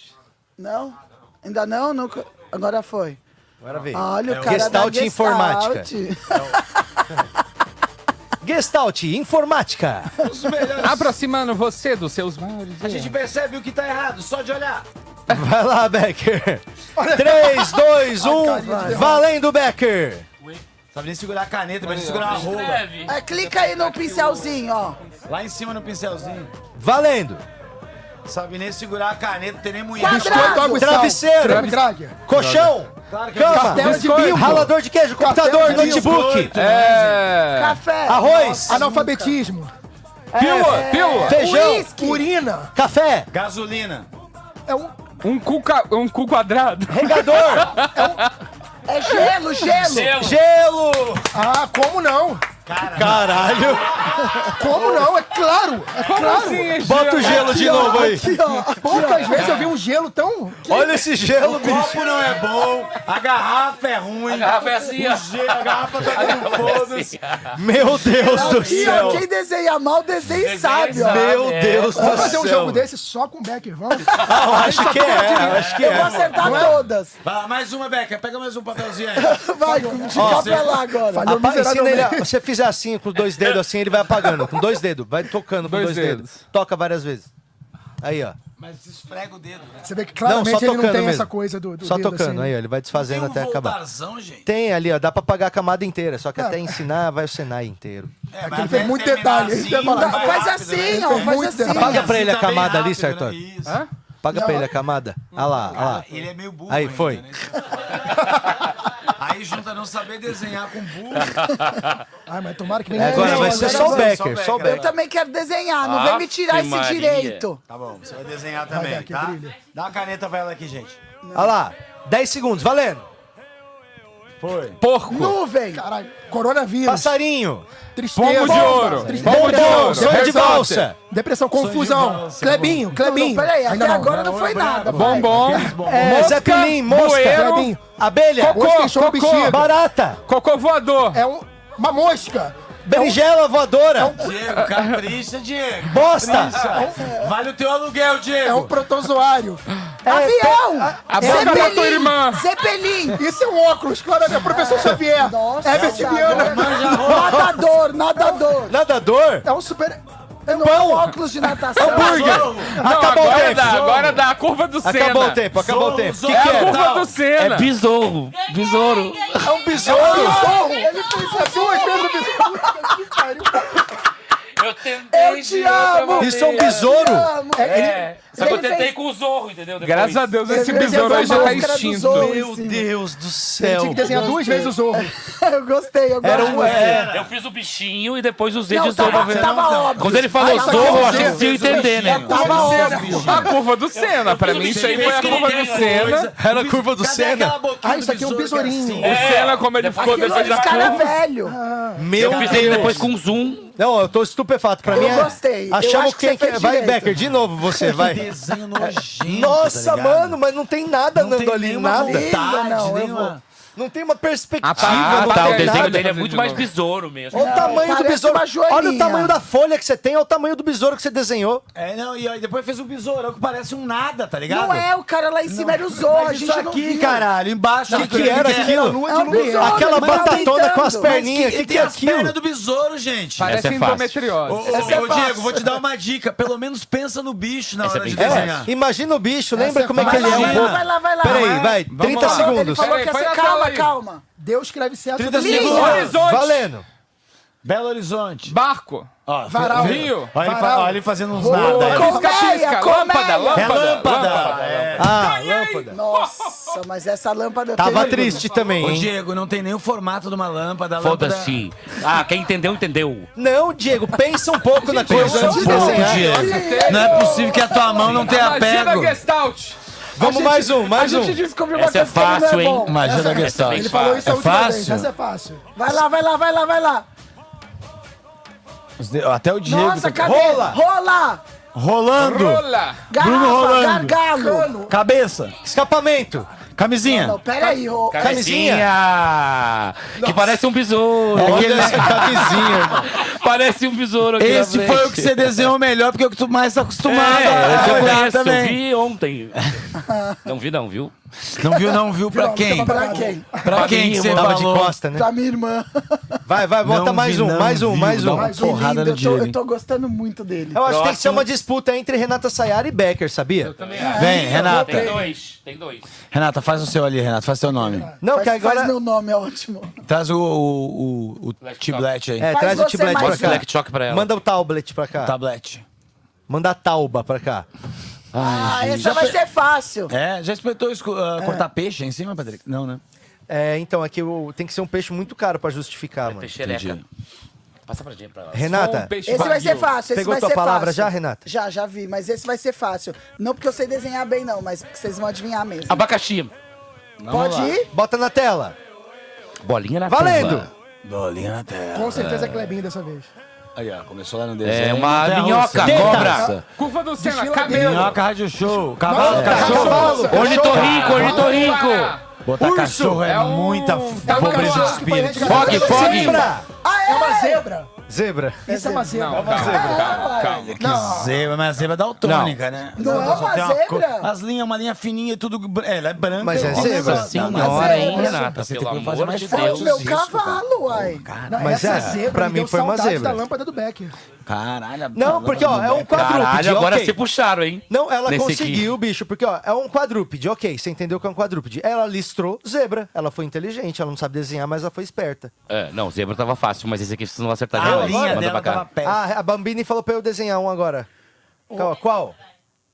Não? Ainda não? Nunca- Agora foi. Agora vem. Olha o É o cara Gestalt da Informática. Gestalt, informática. Os melhores. Aproximando você dos seus maiores A gente percebe o que tá errado, só de olhar. Vai lá, Becker. 3, 2, 1. Valendo, Becker. Sabe nem segurar a caneta, mas segurar a rola. É, clica aí no pincelzinho, ó. Lá em cima no pincelzinho. Valendo. Sabe nem segurar a caneta, tem nem mulher. Biscoito, água e sal. Travesseiro. Colchão. Claro que Cama. De. Ralador de queijo. Computador. de. Notebook. É. Café. Arroz. Analfabetismo. Pílula, pílula. Feijão. Uísque. Urina. Café. Gasolina. É um... Um cu, ca- um cu quadrado. Regador. É gelo, gelo. Gelo. Ah, como não? Caralho. Como não? É claro. É claro. assim, Bota o gelo de novo aí. Aqui, ó. Poucas vezes eu vi um gelo tão... Olha esse gelo, O bicho. copo não é bom, a garrafa é ruim. A garrafa é assim, ó. O gelo, a garrafa tá dando foda-se. Meu Deus do Aqui, ó, céu. quem desenha mal, desenha e sabe, ó. Meu É. Deus do céu. Vamos fazer um jogo desse só com o Becker, vamos? Ah, eu acho que é, acho que Eu vou é. acertar todas. Vai lá, mais uma, Beca. Pega mais um papelzinho aí. Vai, fica pra lá agora. Falhou Apa- ensina ele, você fizer assim, com os dois dedos assim, ele vai apagando. Com dois dedos, vai tocando com Dois dois, dedos. dedos. Toca várias vezes. Aí, ó. Mas esfrega o dedo, né? Você vê que claramente Não, só ele não tocando tem mesmo. essa coisa do, do Só dedo, tocando, assim. aí, ó. Ele vai desfazendo Tem um até acabar. gente. Tem ali, ó. Dá pra pagar a camada inteira. Só que É. até ensinar, vai o Senai inteiro. É, ele fez muito detalhe, falado. Faz rápido, né? assim, ó, faz muito assim. detalhe. Paga pra ele a Assim camada ali, rápido, né? Hã? Paga pra ele a camada. Ah lá, ah lá. Ele é meio burro. Aí, ainda, foi. né? Aí junta não saber desenhar com burro. Ah, mas tomara que ninguém... Agora não, vai agora ser só o. Becker, só o Eu Becker. também quero desenhar, não vem me tirar esse Maria. direito. Tá bom, você vai desenhar também, tá? Dá uma caneta pra ela aqui, gente. Olha lá. 10 segundos, valendo. Foi. Porco. Nuvem. Caralho, coronavírus, Passarinho. tristeza, Pombo de ouro. tristeza, Pombo de ouro. sonho de valsa. depressão, de confusão, valsa, Clebinho, Não, Clebinho. não, peraí, até não. agora não foi nada. Bombom. É, Mosca, Zeppelin, mosca. Clebinho. Abelha. Cocô, cocô. Barata. Cocô voador. É um, uma mosca. Berinjela voadora. Diego, capricha, Diego. Bosta. Capricha. Vale o teu aluguel, Diego. É um protozoário. Avião! A boca da tua irmã. Zeppelin! Isso é um óculos, claramente. É o professor Xavier. Nossa, Herbert Viana. Nadador, nadador. Nadador. É um super... Não é um óculos de natação. Hambúrguer. Não, Acabou o tempo. dá, agora dá a curva do Senna. Acabou o tempo, acabou o tempo. zorro. Que É que a curva do É Senna. besouro. Besouro. É um besouro. Ele fez as duas vezes o besouro. Que pariu. Eu tentei. Eu te amo. Isso é um besouro. Amo. É. Só que eu tentei fez- com o zorro, entendeu? Depois. Graças a Deus, esse besouro aí já tá extinto. Zorro. Meu Deus do céu. tinha que desenhar duas vezes o zorro. Eu gostei, eu. Era um... É, Eu fiz o bichinho e depois usei Não, de zorro. tava, pra ver. tava óbvio. Quando ele falou Ah, aqui zorro, é eu achei que você ia entender, né? Tava óbvio. A curva do Senna. Pra mim, isso aí foi a curva do Senna. Era a curva do Senna. Ah, isso aqui é um besourinho. assim? O Senna, como ele ficou depois é da cara curva. velho. Meu Eu fiz ele Deus. depois com zoom. Não, eu tô estupefato. Pra Eu mim é... gostei. Eu Achamos acho que Vai. Becker, de novo você, vai. Desenho nojento, Nossa, tá mano, mas não tem nada Não andando tem ali, nada. vontade, Não, eu nenhuma... Não tem uma perspectiva, Ah, não Ah, tá. O desenho nada. dele é muito mais besouro mesmo. Olha o tamanho do parece besouro. Olha o tamanho da folha que você tem, olha o tamanho do besouro que você desenhou. É, não, e aí depois fez um besourão que parece um nada, tá ligado? Não é, o cara lá em cima era o Zorro, a Mas gente isso não aqui, viu. caralho, embaixo... O que, aqui, que era é- aquilo? lua É de um lua. besouro, Aquela tá batatona com as perninhas, o que, Ele que tem é as pernas aquilo? do besouro, gente. Parece é. Ô, endometriose. ô, é ô. Diego, vou te dar uma dica. Pelo menos pensa no bicho na é hora de desenhar. É, imagina o bicho, lembra é como é que ele é um pouco. Vai lá, vai lá. Peraí, vai, Vamos 30 lá. Ele segundos. falou Peraí, que ia põe ser na calma, calma. Deus escreve certo. 30 tudo segundos. Horizonte. Valendo. Belo Horizonte. Barco. Ó, Varal. Rio. Olha ele, fa- Varal. olha ele fazendo uns nada. aí. Colmeia, pisca. colmeia. Lâmpada, É lâmpada. lâmpada. É. Ah, lâmpada. Nossa, mas essa lâmpada... Tava tem- triste também, Ô, hein? Diego, não tem nem o formato de uma lâmpada. a lâmpada- Foda-se. Ah, quem entendeu, entendeu. Não, Diego, pensa um pouco na coisa Pensa um antes de pouco, desenhar. Diego. Não é possível que a tua mão não tenha Magia da pego. Gestalt. Vamos mais um, mais A um. gente descobriu uma Essa é coisa que ele fácil, não é hein? bom. Magia da Gestalt. Ele falou isso a É última vez. fácil? Essa é fácil. Vai lá, vai lá, vai lá, vai lá. Os de- Até o Diego. Nossa, tá- cadê? Rola. Rola. Rolando. Rola. Bruno Garrafa, rolando. gargalo. Cabeça. Escapamento. Camisinha. Não, peraí. Ro... Camisinha. Que parece um besouro. Aquele- Camisinha, irmão. Parece um besouro aqui Esse foi frente. o que você desenhou melhor, porque é o que tu mais tá acostumado É, a eu olhar conheço, eu também. vi ontem. Não vi não, viu? Não viu, não viu pra quem? Pra quem? Pra quem que você Tava de costa, né? Pra minha irmã. Vai, vai, bota Não mais vi, um, mais um, mais um. Mas o porrada lindo, no eu tô, eu tô gostando muito dele. Eu acho que tem que ser uma disputa entre Renata Sayara e Becker, sabia? Também Vem, Renata. Tem dois, tem dois. Renata, faz o seu ali, Renata. Faz seu nome. Não, faz, que agora. faz meu nome, é ótimo. Traz o, o, o, o Tiblet aí. É, Faz traz o mais pra um. cá. Manda o tablet pra cá. Tablet. Manda a tauba pra cá. Ah, gente. essa vai ser fácil. É, já experimentou esco- ah, cortar peixe em cima, Patrick? Não, né? É, então, aqui o- tem que ser um peixe muito caro pra justificar, mano. Peixereca. Entendi. Passa pra gente pra ela. Renata, Um peixe Esse vai ser fácil, esse Pegou vai tua ser palavra fácil. já, Renata? Já, já vi, mas esse vai ser fácil. Não porque eu sei desenhar bem, não, mas porque vocês vão adivinhar mesmo. Abacaxi. Pode ir? bota na tela. Bolinha na Valendo! tumba. Bolinha na terra. Com certeza é Clebinho dessa vez. Aí, ó, começou lá no desenho. É uma Montanha minhoca, russa. cobra. Curva do Senna. Cabelo. Minhoca, rádio show. Cavalo, cachorro. cachorro. Ornitorrinco, ornitorrinco. Botar Urso. cachorro é, É um- muita é um pobreza de espírito. Fog, fog. Zebra! Ah, É uma zebra. Zebra. Isso é uma zebra. Não, calma, calma, calma. Que zebra, mas a zebra é daltônica, né? Não é uma zebra? As linhas, uma linha fininha e tudo. É, ela é branca. Mas é Nossa zebra. Senhora, hein, zebra. Renata? Você Pelo tem que fazer amor mais de Foi Deus. o meu cavalo, uai. Mas essa é, zebra pra mim foi uma zebra. da lâmpada do Becker. Caralho. Não, porque, ó, é um quadrúpede, Caralho, agora se puxaram, hein? Não, ela Nesse conseguiu, bicho, porque, ó, é um quadrúpede, ok, você entendeu que é um quadrúpede. Ela listrou zebra, ela foi inteligente, ela não sabe desenhar, mas ela foi esperta. É, não, zebra tava fácil, mas esse aqui vocês não vão acertar A linha dela tava péssima. Ah, a Bambini falou pra eu desenhar um agora. Qual? Qual,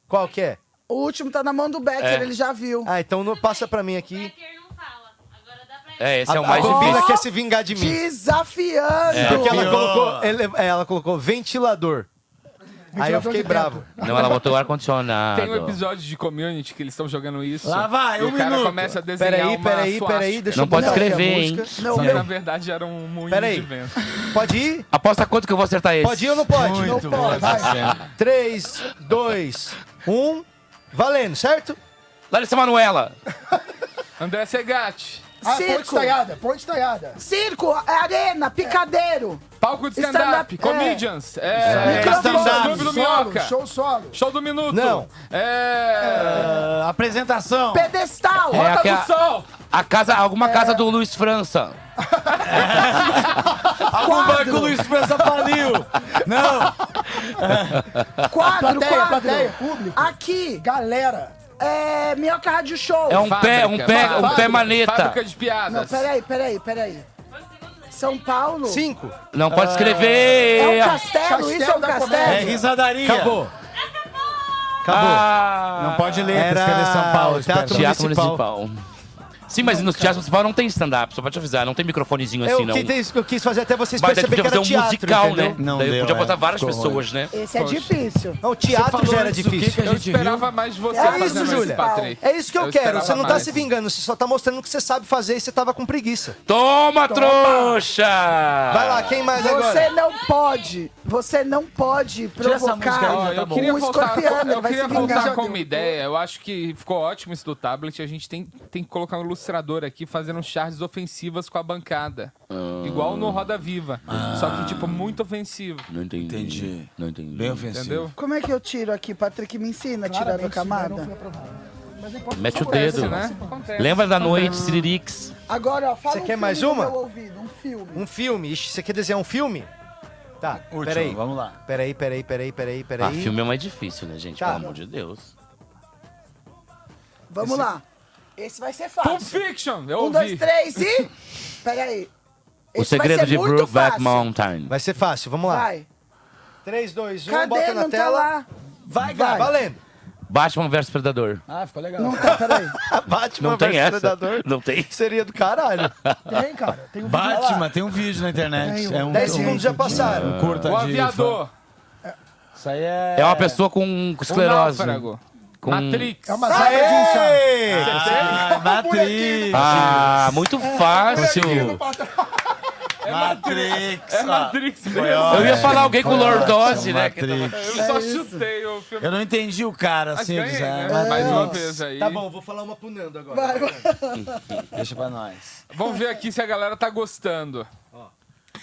Qual que é? O último tá na mão do Becker, É. ele já viu. Ah, então não passa pra mim aqui. Becker não fala. Agora dá pra É, esse é a, o mais a Bambina difícil. quer se vingar de mim. Desafiando. Porque ela colocou, ele- é, ela colocou ventilador. Aí eu fiquei bravo. Não, ela botou o ar-condicionado. Tem um episódio de Community que eles estão jogando isso. Lá vai, e um o cara minuto. começa a desenhar Peraí, uma peraí, suástica. peraí, deixa Não eu pode botar aqui a escrever, hein? música. Não, Só que meu. na verdade era um moinho Peraí. de vento. Pode ir? Aposta quanto que eu vou acertar esse? Pode ir ou não pode? Muito Não boa pode. essa cena. 3, 2, 1. Valendo, certo? Larissa Manuela. André Segatti. Ah, ponte Circo. estaiada, ponte estaiada. Circo, arena, picadeiro. Palco de Stand-up, stand-up. é. Comedians. É. Stand-up Clube do Minhoca. show solo. Show do Minuto. Não. É. Ah, apresentação. Pedestal. É Rota do Sol. A casa, alguma casa do Luiz França. Algum banco Luiz França faliu. Não. Quadro, Plateia, quadro. plateia, público. Aqui, Galera. É Minhoca Rádio Show. É um pé, um pé, um pé maneta. Fábrica de Não, piadas. peraí, peraí, peraí. São Paulo. 5. Não pode É escrever. um castelo, isso é um castelo. comédia. É risadaria. Acabou. Acabou. Ah, Não pode ler, Era escrever São Paulo. Teatro. Teatro Municipal. Municipal. Sim, mas no teatro municipal não tem stand-up, só pra te avisar, não tem microfonezinho assim, não. eu quis fazer até vocês Mas daí perceberem que podia era fazer um teatro, musical, entendeu? né? Não Daí deu, podia botar é. várias Ficou pessoas, né? Esse é Poxa. difícil. Não, o teatro já era que difícil. que a gente Eu esperava mais você É fazendo isso, esse Júlia. Patrick. É isso que eu, Eu quero. Você não tá mais. se vingando, você só tá mostrando que você sabe fazer e você tava com preguiça. Toma, trouxa! Vai lá, quem mais Você agora? não pode, você não pode provocar eu queria um voltar, eu queria voltar com uma ideia. Eu acho que ficou ótimo isso do tablet. A gente tem, que colocar um ilustrador aqui fazendo charges ofensivas com a bancada. Igual no Roda Viva. Só que, tipo, muito ofensivo. Não entendi. Entendi. Não entendi. Bem ofensivo. Entendeu? Como é que eu tiro aqui? Patrick me ensina a tirar isso daí camada. Mete o dedo. né? Lembra da noite, Siririx? Agora, ó, fala Você um quer mais uma? ouvido, um filme. Um filme. Ixi, você quer desenhar um filme? Tá, Último, peraí. vamos lá. Peraí, peraí, peraí, peraí, peraí. Ah, filme é mais difícil, né, gente? Tá. Pelo amor de Deus. Vamos Esse- lá. Esse vai ser fácil. Pulp Fiction, eu Um, ouvi. dois, três e... Peraí. O Esse vai segredo ser de muito Brookback fácil. Mountain. Vai ser fácil, vamos lá. Vai. 3, 2, 1, Cadê? bota na Não tá tela. lá. Vai, Vai. cara, valendo. Batman vs Predador. Ah, ficou legal. Não tá, peraí. Batman Não tem versus essa. Predador. Não tem. Seria do caralho. Tem, cara. Tem um vídeo lá. Batman, tem um vídeo na internet. Tem um- é um, 10 um- segundos já passaram. um curta O de aviador. Isso aí é. É uma pessoa com O esclerose. náufrago. Com... Matrix. É uma saga de inchar. Aê! Ah, Matrix. Ah, muito fácil. Matrix. É Matrix mesmo. Eu ia falar alguém com lordose, né? Matrix. Eu só chutei o filme. Eu não entendi o cara, Mas assim. ganhei, né? é, Mais uma vez aí. Tá bom, vou falar uma pro Nando agora. Vai, vai. Deixa pra nós. Vamos ver aqui se a galera tá gostando.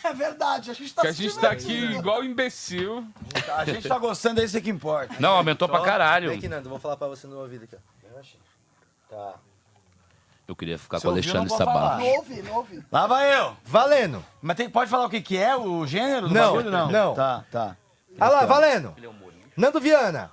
É verdade, a gente tá Que a gente tá aqui igual imbecil. A gente tá gostando, é isso que importa. Não, aumentou pra caralho. Vem aqui, Nando, vou falar pra você no ouvido aqui. ó. Tá. Eu queria ficar Se com o ouviu, Alexandre não vou falar. Não ouvi, não ouvi. Lá vai eu. Valendo. Mas tem, pode falar o que, que é, o gênero do Não, bagulho? Não. não. Tá, tá. Ah lá, valendo. Nando Viana.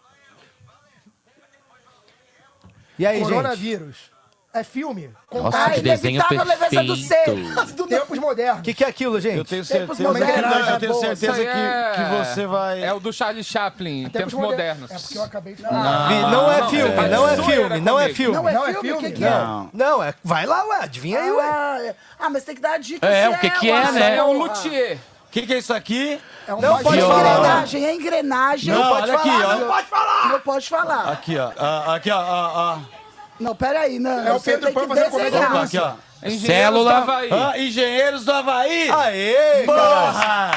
E aí, gente? Coronavírus. É filme. Nossa, Ah, que desenho do perfeito. ser. Tempos modernos. O que, que é aquilo, gente? Eu tenho Tempos certeza, modernos, eu tenho certeza Isso aí que, é- que você vai. É o do Charlie Chaplin, Tempos Modernos. É porque eu acabei de Vi- Não é não, filme, tá não é de filme, zoeira não é comigo. filme. Não é Não é filme? O que, filme? que é? Não. Não, é. Vai lá, ué. Adivinha aí, ué. Ah, é. ah, mas tem que dar a dica. É, se o que que é. Isso aí né? é um luthier. O que, que é isso aqui? É um Não pode É falar. engrenagem, é engrenagem. Não, olha aqui, não pode falar. Não pode falar. Aqui, ó. Ah, aqui, ó. ó, ó. Não, peraí, não. É o Pedro Pan que fazendo comédia. Opa, aqui, ó. Engenheiros Célula. do Havaí. Ah, Engenheiros do Havaí! Aê. Porra!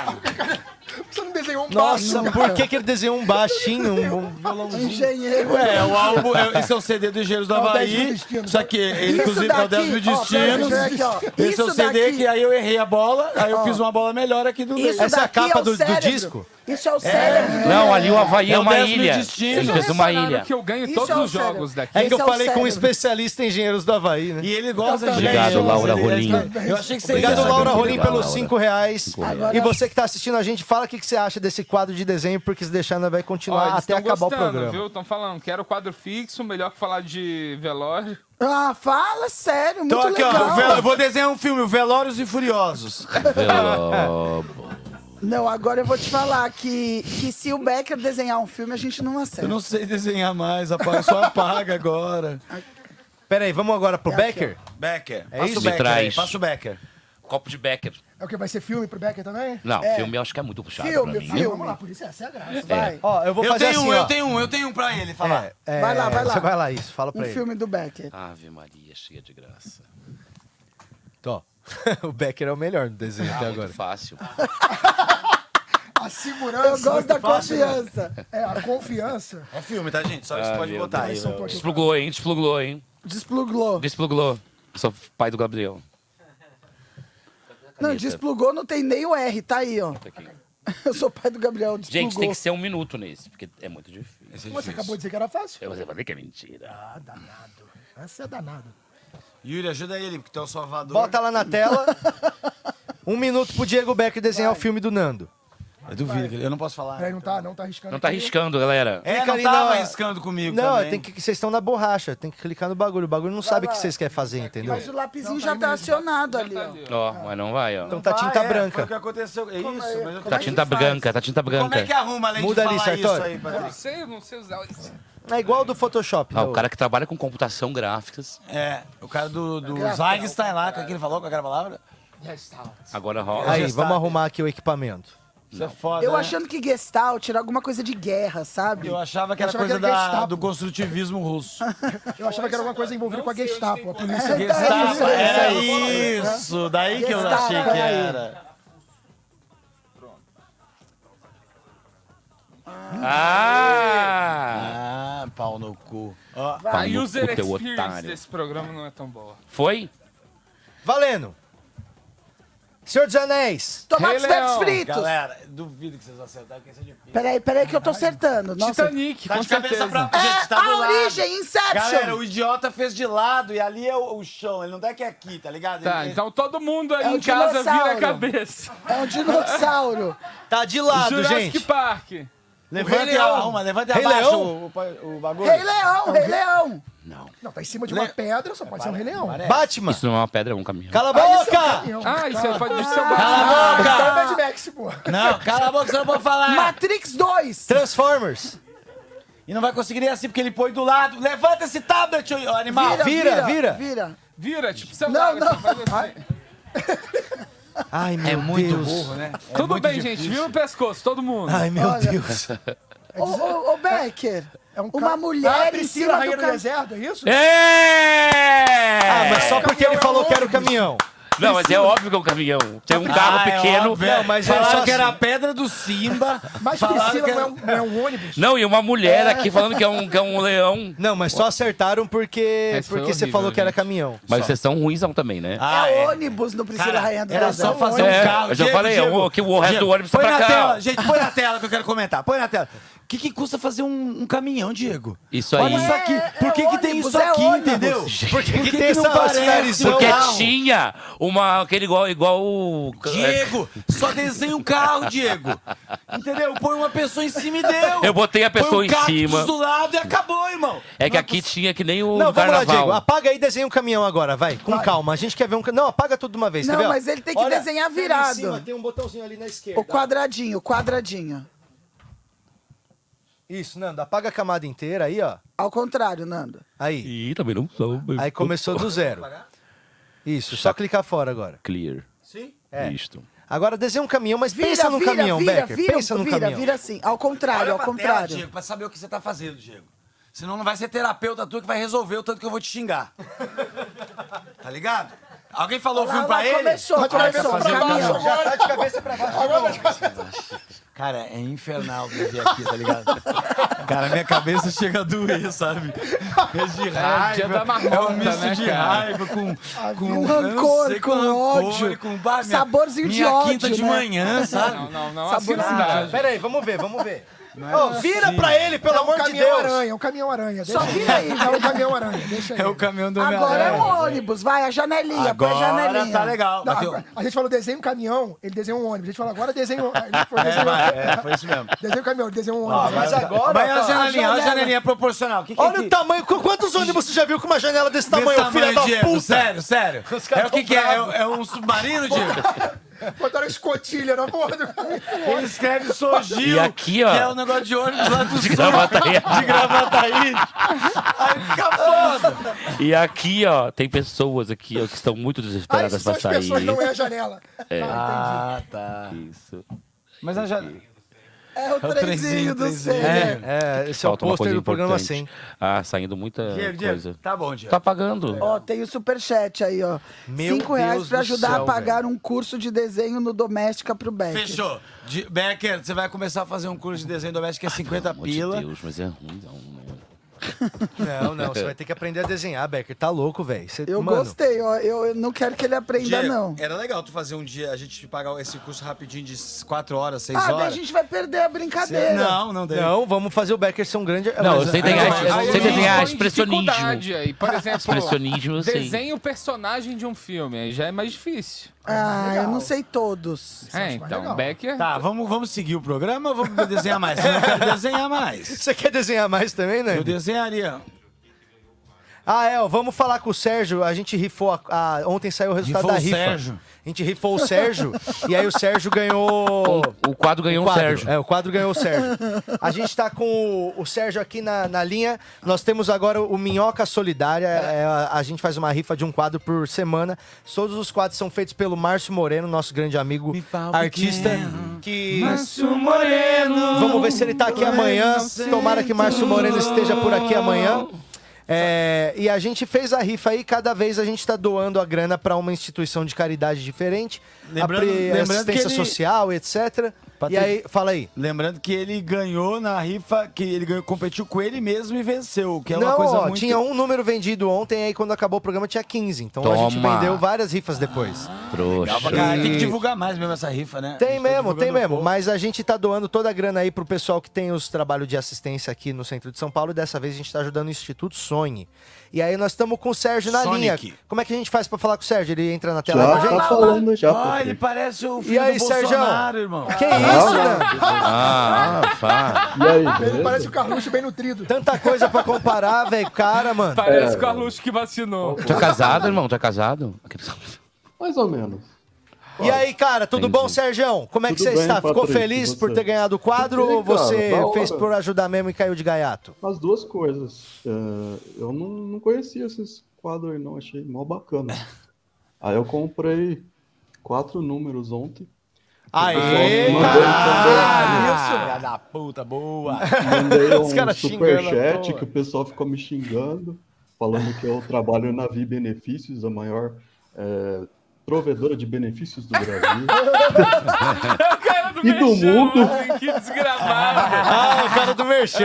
Você não desenhou um Nossa, baixo. por que, que ele desenhou um baixinho, um, um violãozinho? Engenheiro. Ué, o álbum, é, esse é o CD do Engenheiros do É o 10 Havaí. Só que, ele, inclusive, é o 10 mil ó, destinos. atenção aqui, ó. Esse é o CD daqui- que aí eu errei a bola, aí eu Ó. fiz uma bola melhor aqui do Isso Essa é a capa o do- do disco? Isso é o cérebro. Não, ali o Havaí é, É uma 10 mil ilha. Ele fez uma Falaram ilha. que eu ganho Isso todos é os jogos daqui. É que eu é falei com um especialista em engenheiros do Havaí, né? E ele gosta de Obrigado. Laura Rolim. Eu achei que você Obrigado, Laura. Rolim, pelos Laura. 5 reais. Cinco reais. Agora- E você que tá assistindo a gente, fala o que, que você acha desse quadro de desenho, porque se deixar, vai Ó, continuar até acabar o gostando, programa. viu? Estão falando, quero quadro fixo, melhor que falar de velório. Ah, fala sério, muito Então aqui, ó, legal. o Vel- eu vou desenhar um filme, o Velórios e Furiosos. Velobo. Não, agora eu vou te falar que, que se o Becker desenhar um filme, a gente não acerta. Eu não sei desenhar mais, apaga, só apaga agora. Pera aí, vamos agora pro É aqui, Becker? Becker, É passa isso? o Becker Me aí, traz. passa o Becker. Copo de Becker. É o que? Vai ser filme pro Becker também? Não, É. filme eu acho que é muito puxado Filme, pra mim. filme. Vamos lá, por isso essa é a graça. Vai. Ó, eu vou Eu fazer tenho assim, um, ó. eu tenho um, eu tenho um pra ele falar. É, é, Vai lá, vai lá. Você vai lá, isso, fala pra Um ele. filme do Becker. Ave Maria, cheia de graça. Ó, o Becker é o melhor no desenho até Ah, agora. muito fácil. A segurança. Eu gosto da Fácil, né? confiança. É, a confiança. É filme, tá, gente? Só isso Ah, pode botar aí. Desplugou, hein? Desplugou, hein? Desplugou. Desplugou. Sou pai do Gabriel. Não, desplugou, não tem nem o R, tá aí, ó. Eu sou pai do Gabriel, desplugou. Gente, tem que ser um minuto nesse, porque é muito difícil. Esse é Você acabou de dizer que era fácil. Eu vou fazer que é mentira. Ah, danado. Essa é danado. Yuri, ajuda ele, porque é o salvador. Bota lá na tela. Um minuto pro Diego Becker desenhar o filme do Nando. Eu duvido, que ele- eu não posso falar. Peraí, não tá, não tá arriscando. Não tá arriscando, galera. É, não ali tava na- arriscando comigo Não, também. tem que, vocês estão na borracha, tem que clicar no bagulho. O bagulho não sabe o que vocês querem fazer, entendeu? Mas o lapisinho já tá acionado ali, ó. Ó, mas não vai, ó. Então tá Ah, tinta é, Foi branca. o que aconteceu. É isso, mas eu Tá tinta branca, tá tinta Como é branca. que arruma além Muda de ali, falar isso Sartori. aí, Não Patrick? sei, eu não sei usar isso. É igual do Photoshop. Ah, do- o cara que trabalha com computação gráficas. É, o cara do, do Einstein lá, com aquele falou com aquela palavra. Agora rola. Aí, vamos arrumar aqui o equipamento. Isso é foda. Eu né? achando que Gestalt era alguma coisa de guerra, sabe? Eu achava que era achava que coisa era da- Gestapo. do construtivismo russo. Eu achava que era alguma coisa envolvida com a Gestapo, a polícia. Gestapo, isso, era isso. isso. Daí que eu Gestapo, achei que era. Ah! Ah, pau no cu. Ó, A user experience otário. desse programa não é tão boa. Foi? Valendo! Senhor dos Anéis! Tomates Rei verdes Leão. fritos. galera, duvido que vocês acertaram, porque isso é difícil. Peraí, peraí que eu tô acertando. Nossa. Titanic, Tá com de cabeça certeza. pra gente, tá É, do a lado. origem, Inception. Galera, o idiota fez de lado e ali é o, o chão. Ele não tá que é aqui, tá ligado? Tá, Ele- então todo mundo aí É um em casa vira a dinossauro. cabeça. É um dinossauro. Tá de lado, Jurassic gente! Park. Levanta Rei Leão. arruma, levanta Rei abaixa Leão? o, o, o bagulho. Rei Leão, Rei Leão. Não, tá em cima de uma pedra, só pode ser um Rei Leão. Batman! Isso não é uma pedra, é um caminhão. Cala a Isso é um boca! caminhão. Ah, isso aí pode ser o Cala Batman. a boca! Então é Mad Max, pô. Não, cala a boca, você não pode falar. Matrix 2. Transformers! E não vai conseguir nem assim, porque ele põe do lado. Levanta esse tablet, animal. Vira, vira. Vira. Vira, tipo celular. Não, não. você faz assim. Ai, meu É muito Deus. burro, né? É Tudo muito bem, difícil. gente. Vira o pescoço, todo mundo. Ai, meu Olha. Deus. Ô, ô, ô, Becker. É um Uma ca- mulher ah, em Priscila, cima rainha do do ca- deserto, é isso? É! Ah, mas só porque ele falou que era o caminhão. Não, mas é óbvio que é um caminhão. Tem um carro Ah, é pequeno. óbvio. Não, mas é Falaram só que era a assim. pedra do Simba. Mas Priscila que não é, era- um, não é um ônibus? Não, e uma mulher aqui falando que é um, que é um leão. Não, mas só acertaram porque, porque você falou que era gente. caminhão. Mas vocês são ruins também, né? Ah, é, é. ônibus no Priscila Rainha do era só fazer É, um carro. eu já falei, Diego, o- que o resto do Diego, ônibus tá põe pra na cá. tela, gente, põe na tela que eu quero comentar. Põe na tela. O que, que custa fazer um, um caminhão, Diego? Isso aí. Olha isso aqui. É, Por que, é que tem ônibus, isso é aqui, ônibus. entendeu? Por que, que que tem não parece? Porque carro. tinha uma, aquele igual, igual o... Diego, só desenha um carro, Diego. Entendeu? Põe uma pessoa em cima e deu. Eu botei a pessoa Põe um em cima. do lado e acabou, irmão. É que aqui tinha que nem o Não, vamos lá, carnaval. Diego. Apaga aí e desenha um caminhão agora, vai. Com calma. A gente quer ver um. Não, apaga tudo de uma vez. Não, quer ver, ó? mas ele tem que Olha, desenhar virado. cima, tem um botãozinho ali na esquerda. O quadradinho, o quadradinho. Isso, Nando. Apaga a camada inteira aí, ó. Ao contrário, Nando. Aí. Ih, também não sou. Aí começou do zero. Isso, só clicar fora agora. Clear. Sim? É. Isto. Agora desenha um caminhão, mas Vira, pensa no vira, caminhão, vira, Becker. vira, pensa no vira, caminhão. vira assim. Ao contrário, ao contrário. Tela, Diego, pra saber o que você tá fazendo, Diego. Senão não vai ser terapeuta tua que vai resolver o tanto que eu vou te xingar. tá ligado? Alguém falou o filme lá, pra ele? começou, Tá começou. pra caminhão. baixo Já tá de cabeça pra baixo. Agora tá de cabeça. Cara, é infernal viver aqui, tá ligado? Cara, minha cabeça chega a doer, sabe? É de raiva. dia da marmota, é um misto né, de cara? raiva com, com Com rancor, sei, com rancor, ódio. com bah, minha, Saborzinho de minha ódio, quinta de né? manhã, sabe? Não, não, não. Saborzinho. Assim não dá. Pera aí, vamos ver, vamos ver. Não é Ó, vira pra ele, pelo É um amor de Deus. aranha, é um caminhão aranha. Só Deixa vira aí, É um caminhão aranha, deixa aí. É o caminhão do Agora é um ônibus, vai, a janelinha, põe a Agora janelinha. tá legal. Não, agora- a gente falou desenha um caminhão, ele desenhou um ônibus. A gente falou agora desenha um... Ele foi É, desenhar- vai, é, foi isso mesmo. Desenha um caminhão, ele desenhou um ônibus. mas agora. Vai a janelinha, olha a janelinha proporcional. Que que Olha é o que- tamanho. qu- Quantos ônibus você já viu com uma janela desse tamanho, Desse filha da puta? Sério, sério. É o que, que é? É, é um submarino, Diego? Botaram escotilha na porra do. Ele escreve Sogil, E aqui, ó. que é o negócio de ônibus lá do De sul. Gravataí. De Gravataí. Aí fica foda. E aqui, ó, tem pessoas aqui ó, que estão muito Ah, desesperadas são pra as sair. pessoas, não é a janela. É. Ah, tá. Isso. Mas a já... É o trenzinho do trenzinho. céu. É, é, esse é o pôster do programa. 100. Ah, saindo muita Diego, coisa. Diego, tá bom, Diego. Tá pagando. Ó, tem o superchat aí, ó. Meu Cinco reais Deus pra do ajudar céu, a pagar um curso de desenho no Doméstica pro Beck. Fechou. De- Becker, você vai começar a fazer um curso de desenho doméstico que é 50 Pelo amor de pila. Deus, mas é ruim, não, né? Não, não, você vai ter que aprender a desenhar, Becker. Tá louco, velho. Você- Eu Mano, gostei, ó. Eu, eu não quero que ele aprenda, Diego, não. Era legal tu fazer um dia, a gente te pagar esse curso rapidinho de 4 horas, 6 Ah, daí a horas. gente vai perder a brincadeira. Não, não deu. Não, vamos fazer o Becker ser um grande. Não, Mas- eu sei Aí, desenhar, a expressionismo. dificuldade Aí, por exemplo, Expressionismo, sei. desenha o personagem de um filme, aí já é mais difícil. Ah, eu não sei todos. É, então, Becker. Tá, vamos, vamos seguir o programa ou vamos desenhar mais? Eu não quero desenhar mais. Você quer desenhar mais também, né? Eu desenharia. Ah, é, ó, vamos falar com o Sérgio. A gente rifou. A, a- ontem saiu o resultado Rifou da o rifa. Sérgio. A gente rifou o Sérgio. e aí o Sérgio ganhou. O quadro ganhou o Sérgio. É, o quadro ganhou o Sérgio. A gente tá com o, o Sérgio aqui na, na linha. Nós temos agora o Minhoca Solidária. É, a, a gente faz uma rifa de um quadro por semana. Todos os quadros são feitos pelo Márcio Moreno, nosso grande amigo artista. Que. Márcio Moreno. Vamos ver se ele tá aqui amanhã. Tomara que Márcio Moreno esteja por aqui amanhã. É, e a gente fez a rifa aí, cada vez a gente está doando a grana para uma instituição de caridade diferente, Lembrando- apre- lembrando assistência ele- social, etc. E aí, fala aí. Lembrando que ele ganhou na rifa, que ele ganhou, competiu com ele mesmo e venceu, que é uma Não, coisa ó, muito... tinha um número vendido ontem, aí quando acabou o programa tinha 15. Então a gente Toma. vendeu várias rifas depois. Legal pra caralho. Tem que divulgar mais mesmo essa rifa, né? Tem mesmo, tem mesmo. Mas a gente tá doando toda a grana aí pro pessoal que tem os trabalhos de assistência aqui no centro de São Paulo. E dessa vez a gente tá ajudando o Instituto Sonhe. E aí nós estamos com o Sérgio na Sonic. linha. Como é que a gente faz pra falar com o Sérgio? Ele entra na tela Já com a gente? tá falando já, Ah, ele parece o filho E aí, do Sérgio? Bolsonaro, irmão. Que isso, Nando? Ah, fá. E aí, Ele beleza? parece o Carluxo bem nutrido. Tanta coisa pra comparar, velho. Cara, mano. Parece É. o Carluxo que vacinou. Tu é casado, irmão? Tu é casado? Mais ou menos. E aí, cara, tudo bom, Sérgio? Como é que Tudo você bem, está? Ficou Patrick, feliz você? por ter ganhado o quadro ou cara, você da hora. fez por ajudar mesmo e caiu de gaiato? As duas coisas. É, eu não, não conhecia esses quadros aí, não. Achei mó bacana. Aí eu comprei quatro números ontem. Aê, Isso, filha da puta, boa. Mandei Os um caras xingando à superchat que o pessoal ficou me xingando, falando que eu trabalho na Vi Benefícios, a maior é, provedora de benefícios do Brasil. e do mundo. Que desgramado. Ah, o cara do Merchan.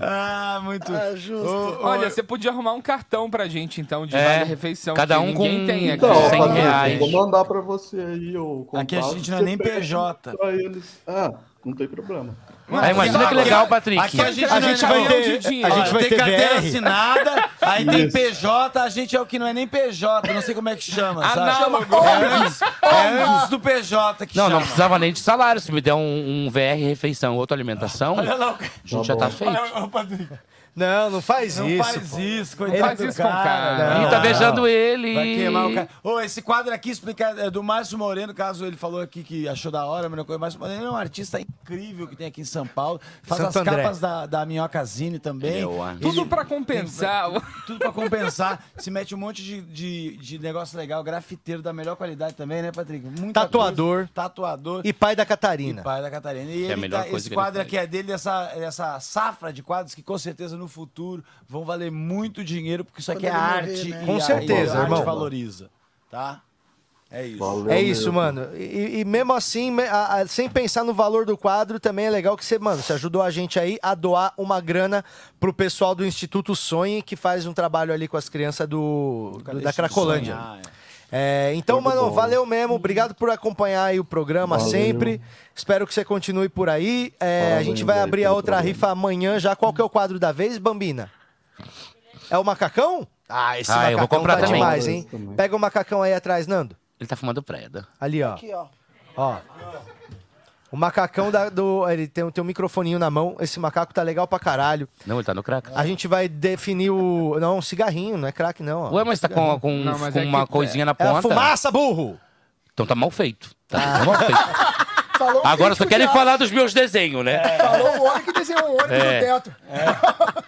Ah, muito. justo. Olha, você podia arrumar um cartão pra gente, então, de É, vale refeição. cada que um ninguém com tem aqui. Então, 100 Patrick, reais. vou mandar pra você aí o contato. Aqui a gente não é nem PJ. Pra eles. Ah, não tem problema. Ah, imagina que legal, Patrick. Aqui a gente, A gente é vai ter- de a gente vai tem ter carteira VR. assinada, aí tem. PJ, a gente é o que não é nem PJ, não sei como é que chama. sabe? Análogo. É antes, é antes do PJ que Não, chama. não precisava nem de salário. Se me der um, um VR refeição, outra alimentação, Olha a gente já tá feito. Olha o Patrick. Não, não faz Não isso. faz pô. isso, Ele coitado faz isso com o cara. Não. Ih, tá beijando ele. Vai queimar o cara. Ô, esse quadro aqui explica, é do Márcio Moreno, caso ele falou aqui que achou da hora, mas não coisa. Márcio Moreno é um artista incrível que tem aqui em São Paulo. Faz Santo as André. capas da, da Minhocazine também. Ele é. Tudo pra compensar. Tudo pra compensar. Se mete um monte de, de, de negócio legal, grafiteiro da melhor qualidade também, né, Patrick? Muita Tatuador. coisa. Tatuador. E pai da Catarina. E pai da Catarina. E é a ele melhor tá- coisa esse quadro faz. aqui é dele, dessa, dessa safra de quadros que com certeza no futuro vão valer muito dinheiro, porque isso aqui é ele morrer, arte. né? e Com a- certeza, a arte irmão. valoriza. Tá? É isso. Valeu É isso, mesmo. mano. E, e mesmo assim, a- a- sem pensar no valor do quadro, também é legal que você, mano, você ajudou a gente aí a doar uma grana pro pessoal do Instituto Sonhe, que faz um trabalho ali com as crianças do, do- da Cracolândia. Sonhar, é. É, então, Muito mano, bom. valeu mesmo. Obrigado por acompanhar aí o programa Valeu. sempre. Espero que você continue por aí. É, a gente vai abrir a outra programa. rifa amanhã já. Qual que é o quadro da vez, Bambina? É o macacão? Ah, esse Ah, eu macacão vou comprar tá também. demais, hein? Pega o macacão aí atrás, Nando. Ele tá fumando preda. Ali, ó. Aqui, ó. Ó. O macacão da- do. Ele tem, tem um microfoninho na mão. Esse macaco tá legal pra caralho. Não, ele tá no crack. A gente vai definir o. Não, um cigarrinho, não é crack, não. Ó. Ué, mas tá com, com, Não, mas com é uma que- coisinha na É a ponta. fumaça, burro! Então tá mal feito. Tá, tá mal feito. Falou um Agora só crítico querem de falar dos meus desenhos, né? arte. Falou o homem que desenhou o ônibus É. no teto.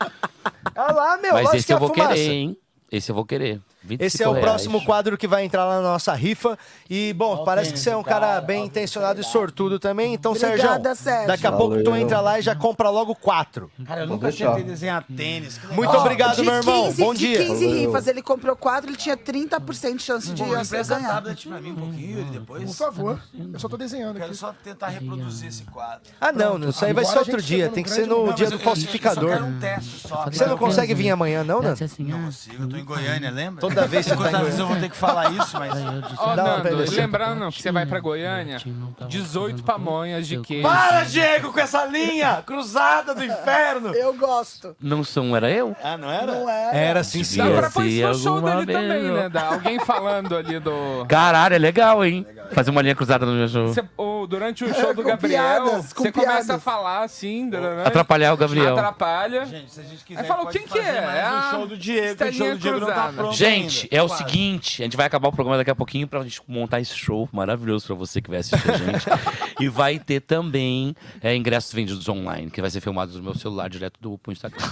Olha lá, meu. Mas lógico esse que é eu a vou fumaça. querer, hein? Esse eu vou querer. 25 Esse é o reais. próximo quadro que vai entrar lá na nossa rifa. E, bom, parece que você é um cara bem intencionado e sortudo também. Então, Obrigada, Sérgio, Sérgio. daqui a pouco tu Valeu. entra lá e já compra logo quatro. Cara, eu Pode nunca deixar. tentei desenhar tênis. Muito obrigado, de meu irmão. 15, Bom de dia. 15 Valeu. rifas, ele comprou 4, ele tinha 30% de chance de Pô, ganhar. empresta a tablet pra mim um pouquinho, Yuri, depois. Por favor. Eu só tô desenhando Quero aqui. só tentar reproduzir esse quadro. Ah, não, não, isso aí vai ser Agora a outro gente dia. chegou Tem no que ser grande no momento. dia Mas do eu- eu- Eu só falsificador. quero um teste só. Você não consegue vir amanhã, não, Nando? Não consigo, eu tô em Goiânia, lembra? Toda Cada vez você tá Quantas vezes eu vou ter que falar isso, mas... Ó, Dá Nando, lembrando que você vai pra Goiânia, 18 pamonhas de queijo. Para, Diego, com essa linha cruzada do inferno! Eu gosto. Não sou, era eu? Ah, não era? Não é? Era sim, Dá senhor. pra pôr isso no show dele vez, também, né? Dá alguém falando ali do... Caralho, é legal, hein? Fazer uma linha cruzada no meu show. Você- o- durante o show do Gabriel, você começa a falar assim... né? Atrapalhar o Gabriel. Atrapalha. Gente, se a gente quiser, Aí falou, pode quem que é? É a show do Diego, que o show do Diego não tá cruzada. pronto Gente, ainda. é o seguinte, a gente vai acabar o programa daqui a pouquinho pra gente montar esse show maravilhoso pra você que vai assistir a gente. e vai ter também é, ingressos vendidos online, que vai ser filmado do meu celular direto do pro Instagram.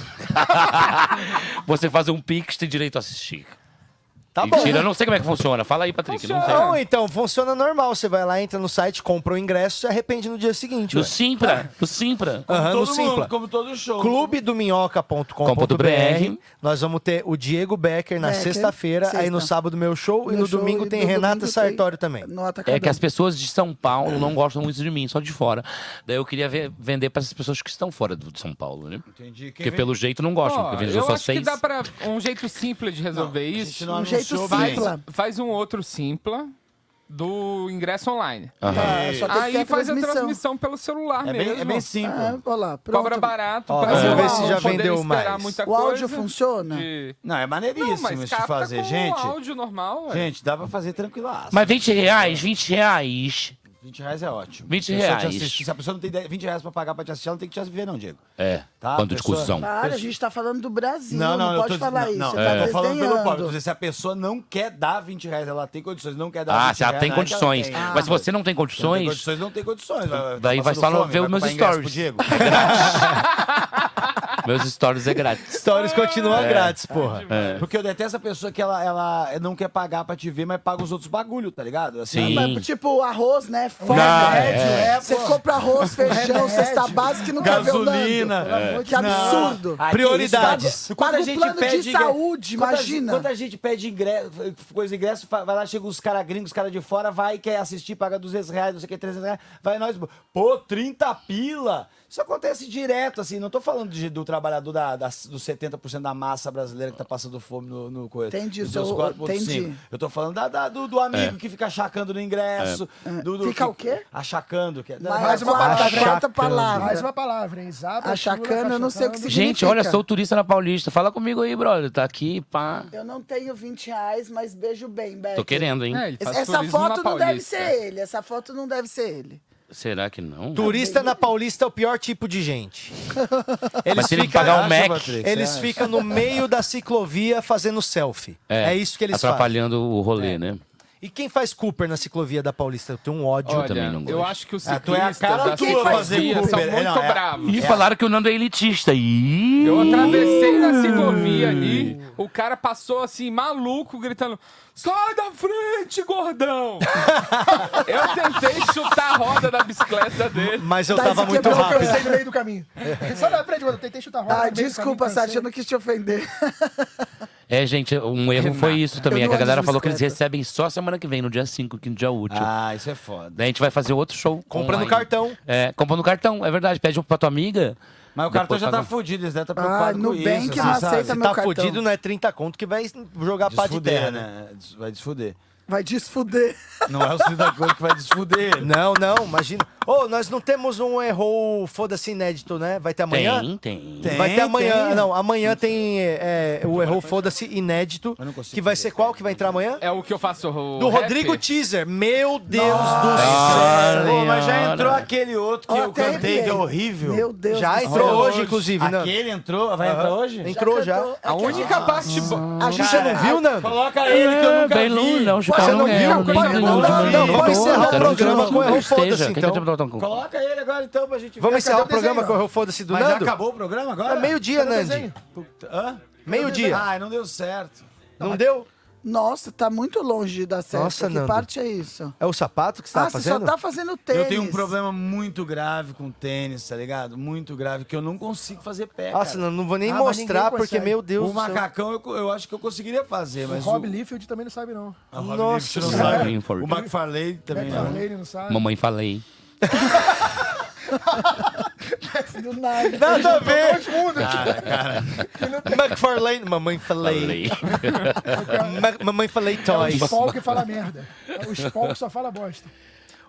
você faz um pix tem direito a assistir. Tá bom. Mentira, eu não sei como é que funciona. Fala aí, Patrick. Não sei. Não, então, funciona normal. Você vai lá, entra no site, compra o ingresso e se arrepende no dia seguinte. No ué. Simpra, no Simpra. Aham, no Todo mundo, como todo show. clubedominhoca.com.br. Nós vamos ter o Diego Becker na Becker, sexta-feira, aí no sexta. sábado meu show e Meu no show domingo e tem no Renata domingo Sartório também. No É que as pessoas de São Paulo não gostam muito de mim, só de fora. Daí eu queria ver- vender para essas pessoas que estão fora do- de São Paulo, né? Entendi. Quem Porque vem- pelo jeito não gostam, Ó, porque vendeu eu só acho seis. que dá pra um jeito simples de resolver a gente isso. não Um jeito bem. simples. Faz um outro simpla do ingresso online. Aham. Ah, só que Aí faz a transmissão. pelo celular É mesmo. bem, é bem simples. Ah, olha lá, pronto. Cobra barato Ó, pra vamos não ver se já vendeu esperar mais. muita O áudio coisa funciona? de- Não, é maneiríssimo Não, isso de fazer. Gente, áudio normal, ué. gente, dá pra fazer tranquilaço. Mas 20 reais, 20 reais. 20 reais é ótimo. 20 A pessoa te reais. assiste. Se a pessoa não tem 10 20 reais pra pagar pra te assistir, ela não tem que te ver, não, Diego. É, Tá, quanto de pessoa- cuzão. Para, a gente tá falando do Brasil, Não, não, não, eu pode tô, falar não, isso. Não, tá tô falando pelo pobre. Dizendo, Se a pessoa não quer dar 20 reais, ela tem condições, não quer dar Ah, 20 se ela reais, tem é condições. tem. Mas se você não tem Se não tem condições, condições, não tem condições. Daí tá vai só fome, ver os meus stories. pro Diego. meus stories é grátis. Stories continua É. grátis, porra. É. Porque eu detesto a pessoa que ela, ela não quer pagar pra te ver, mas paga os outros bagulho, tá ligado? Sim. Mas, tipo, arroz, né? Fome, Não, remédio, é. é, Você compra arroz, feijão, cesta básica e não quer ver o Gasolina. Nando. É. Que absurdo. Que Prioridades. Quando a gente plano de pede ingre- saúde, quando imagina. Quando a gente pede ingresso, coisa de ingresso, vai lá, chega os caras gringos, os caras de fora, vai e quer assistir, paga 200 reais, não sei o que, 300 reais, vai nós, pô, 30 pila. Isso acontece direto, assim, não tô falando de- do trabalhador da, da, dos 70% da massa brasileira que tá passando fome no, no coisa. Entendi, dos seu- seus 4,5. entendi. Eu tô falando da, da- do, do amigo É. que fica achacando no ingresso. do- do Fica que- o quê? Achacando. Que, é- Mais uma palavra. quarta, palavra. Mais uma palavra, hein? Zabra, Achacando, chula, eu não sei o que significa. Gente, olha, sou turista na Paulista. Fala comigo aí, brother. Tá aqui, pá. Eu não tenho 20 reais, mas beijo bem, Beto. Tô querendo, hein? É, Essa foto não deve ser ele. Essa foto não deve ser ele. Será que não? Turista na Paulista é o pior tipo de gente. Mas se ele pagar um Mac, Eles ficam no meio da ciclovia fazendo selfie. É, isso que eles fazem. Atrapalhando o rolê, né? E quem faz Cooper na ciclovia da Paulista? Eu tenho um ódio Olha, também não eu gosto. acho que os Ah, tu é a cara da tua fazer ciclovia são muito Não, é- bravos. E falaram que o Nando é elitista. Ih! Eu atravessei na ciclovia ali, o cara passou assim, maluco, gritando: Sai da frente, gordão! eu tentei chutar a roda da bicicleta dele. Mas eu Tá, tava esse muito Eu rápido. pensei no meio do caminho. Só na frente, eu tentei chutar a roda. Ah, desculpa, Sati, eu não quis te ofender. É, gente, um erro foi isso também. É que a galera falou que eles recebem só semana que vem, no dia 5, que no dia útil. Ah, isso é foda. Daí a gente vai fazer outro show. Compra no online. cartão. É, compra no cartão, é verdade. Pede um pra tua amiga. Mas o cartão Depois já paga tá um- fudido, eles devem estar Ah, preocupados com Nubank isso. não assim, aceita Se meu tá cartão. fudido, não é 30 conto que vai jogar pá de Desfuder, terra, né? né? Des- Vai desfuder. Vai desfuder. Não é o 30 conto que vai desfuder. Não, não, imagina. Ô, nós não temos um errou foda-se inédito, né? Vai ter amanhã? Tem, tem. Tem. vai ter amanhã. tem. Não, amanhã tem é, o errou foda-se inédito. Eu não consigo Que vai ser qual que vai entrar amanhã? É o que eu faço. O Do rap. Rodrigo Teaser. Meu Deus do Nossa. céu. Pô, mas já entrou aquele outro que Ó, eu cantei, que é horrível. Meu Deus Já do entrou hoje, inclusive, Nando. Aquele entrou? Vai entrar hoje? Entrou já. cantou- A única parte boa. A gente Você não viu, Nando? Coloca ele que eu nunca bem vi. não, Você não viu? nem Pode- de não, longe, não, não, de vamos encerrar o programa com erro foda-se, então. Coloca ele agora então pra gente ver. Vamos encerrar o programa com o erro foda-se do Mas Nando? acabou o programa agora? É meio-dia, Nandi. Hã? Meio-dia. Ai, não deu certo. Não deu? Nossa, tá muito longe de dar certo. Nossa, que Nando. parte é isso? É o sapato que você ah, tá você fazendo? só tá fazendo tênis. Eu tenho um problema muito grave com tênis, tá ligado? Muito grave, que eu não consigo fazer pé, Nossa, cara. não, não vou nem Ah, mostrar, porque, meu Deus O macacão eu, eu acho que eu conseguiria fazer, O mas Rob o... Liefeld também não sabe, não. Ah, o Rob Nossa Liefeld não sabe. O McFarlane também não. Não sabe. Mamãe falei. Do nada. Nada a tá ver. Dois mundos. Cara, cara. McFarlane. É mamãe falei. Ma mamãe falei toys. É o Spock que fala merda. O Spock só fala bosta.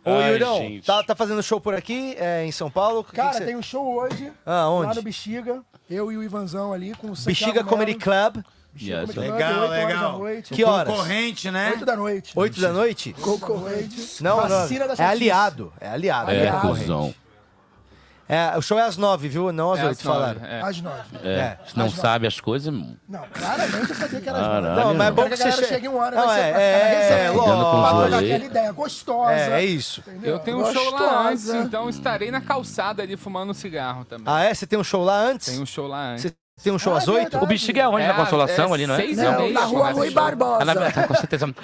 Ô, Ai, Yurão, tá, tá, fazendo show por aqui, é, em São Paulo? Cara, que que cê... tem um show hoje. Ah, onde? Lá no Bexiga. Eu e o Ivanzão ali com o Santiago Bexiga Melo. Comedy Club. Yes. Legal, legal. Horas que horas? Concorrente, né? 8 da noite. ito da noite? Concorrente. Não, não. É aliado. É aliado. É, aliado. É, o show é às nove, viu? Não às é oito, falaram. É. Às nove. É. É. Não às sabe nove. as coisas. Não, hum. claramente eu sabia que era às nove. É né? Não, mas é bom que, que você chegue um hora. Não, é, é, é, é, lógico. aquela ideia gostosa. É, é isso. Entendeu? Eu tenho gostosa. um show lá antes, então estarei na calçada ali fumando um cigarro também. Ah, é? Você tem um show lá antes? Tem um show lá antes. Cê tem um show ah, às é oito? O Bexiga é onde? É, na Consolação é, ali, não é? Seis não, na rua Rui Barbosa. Ah, na, com certeza.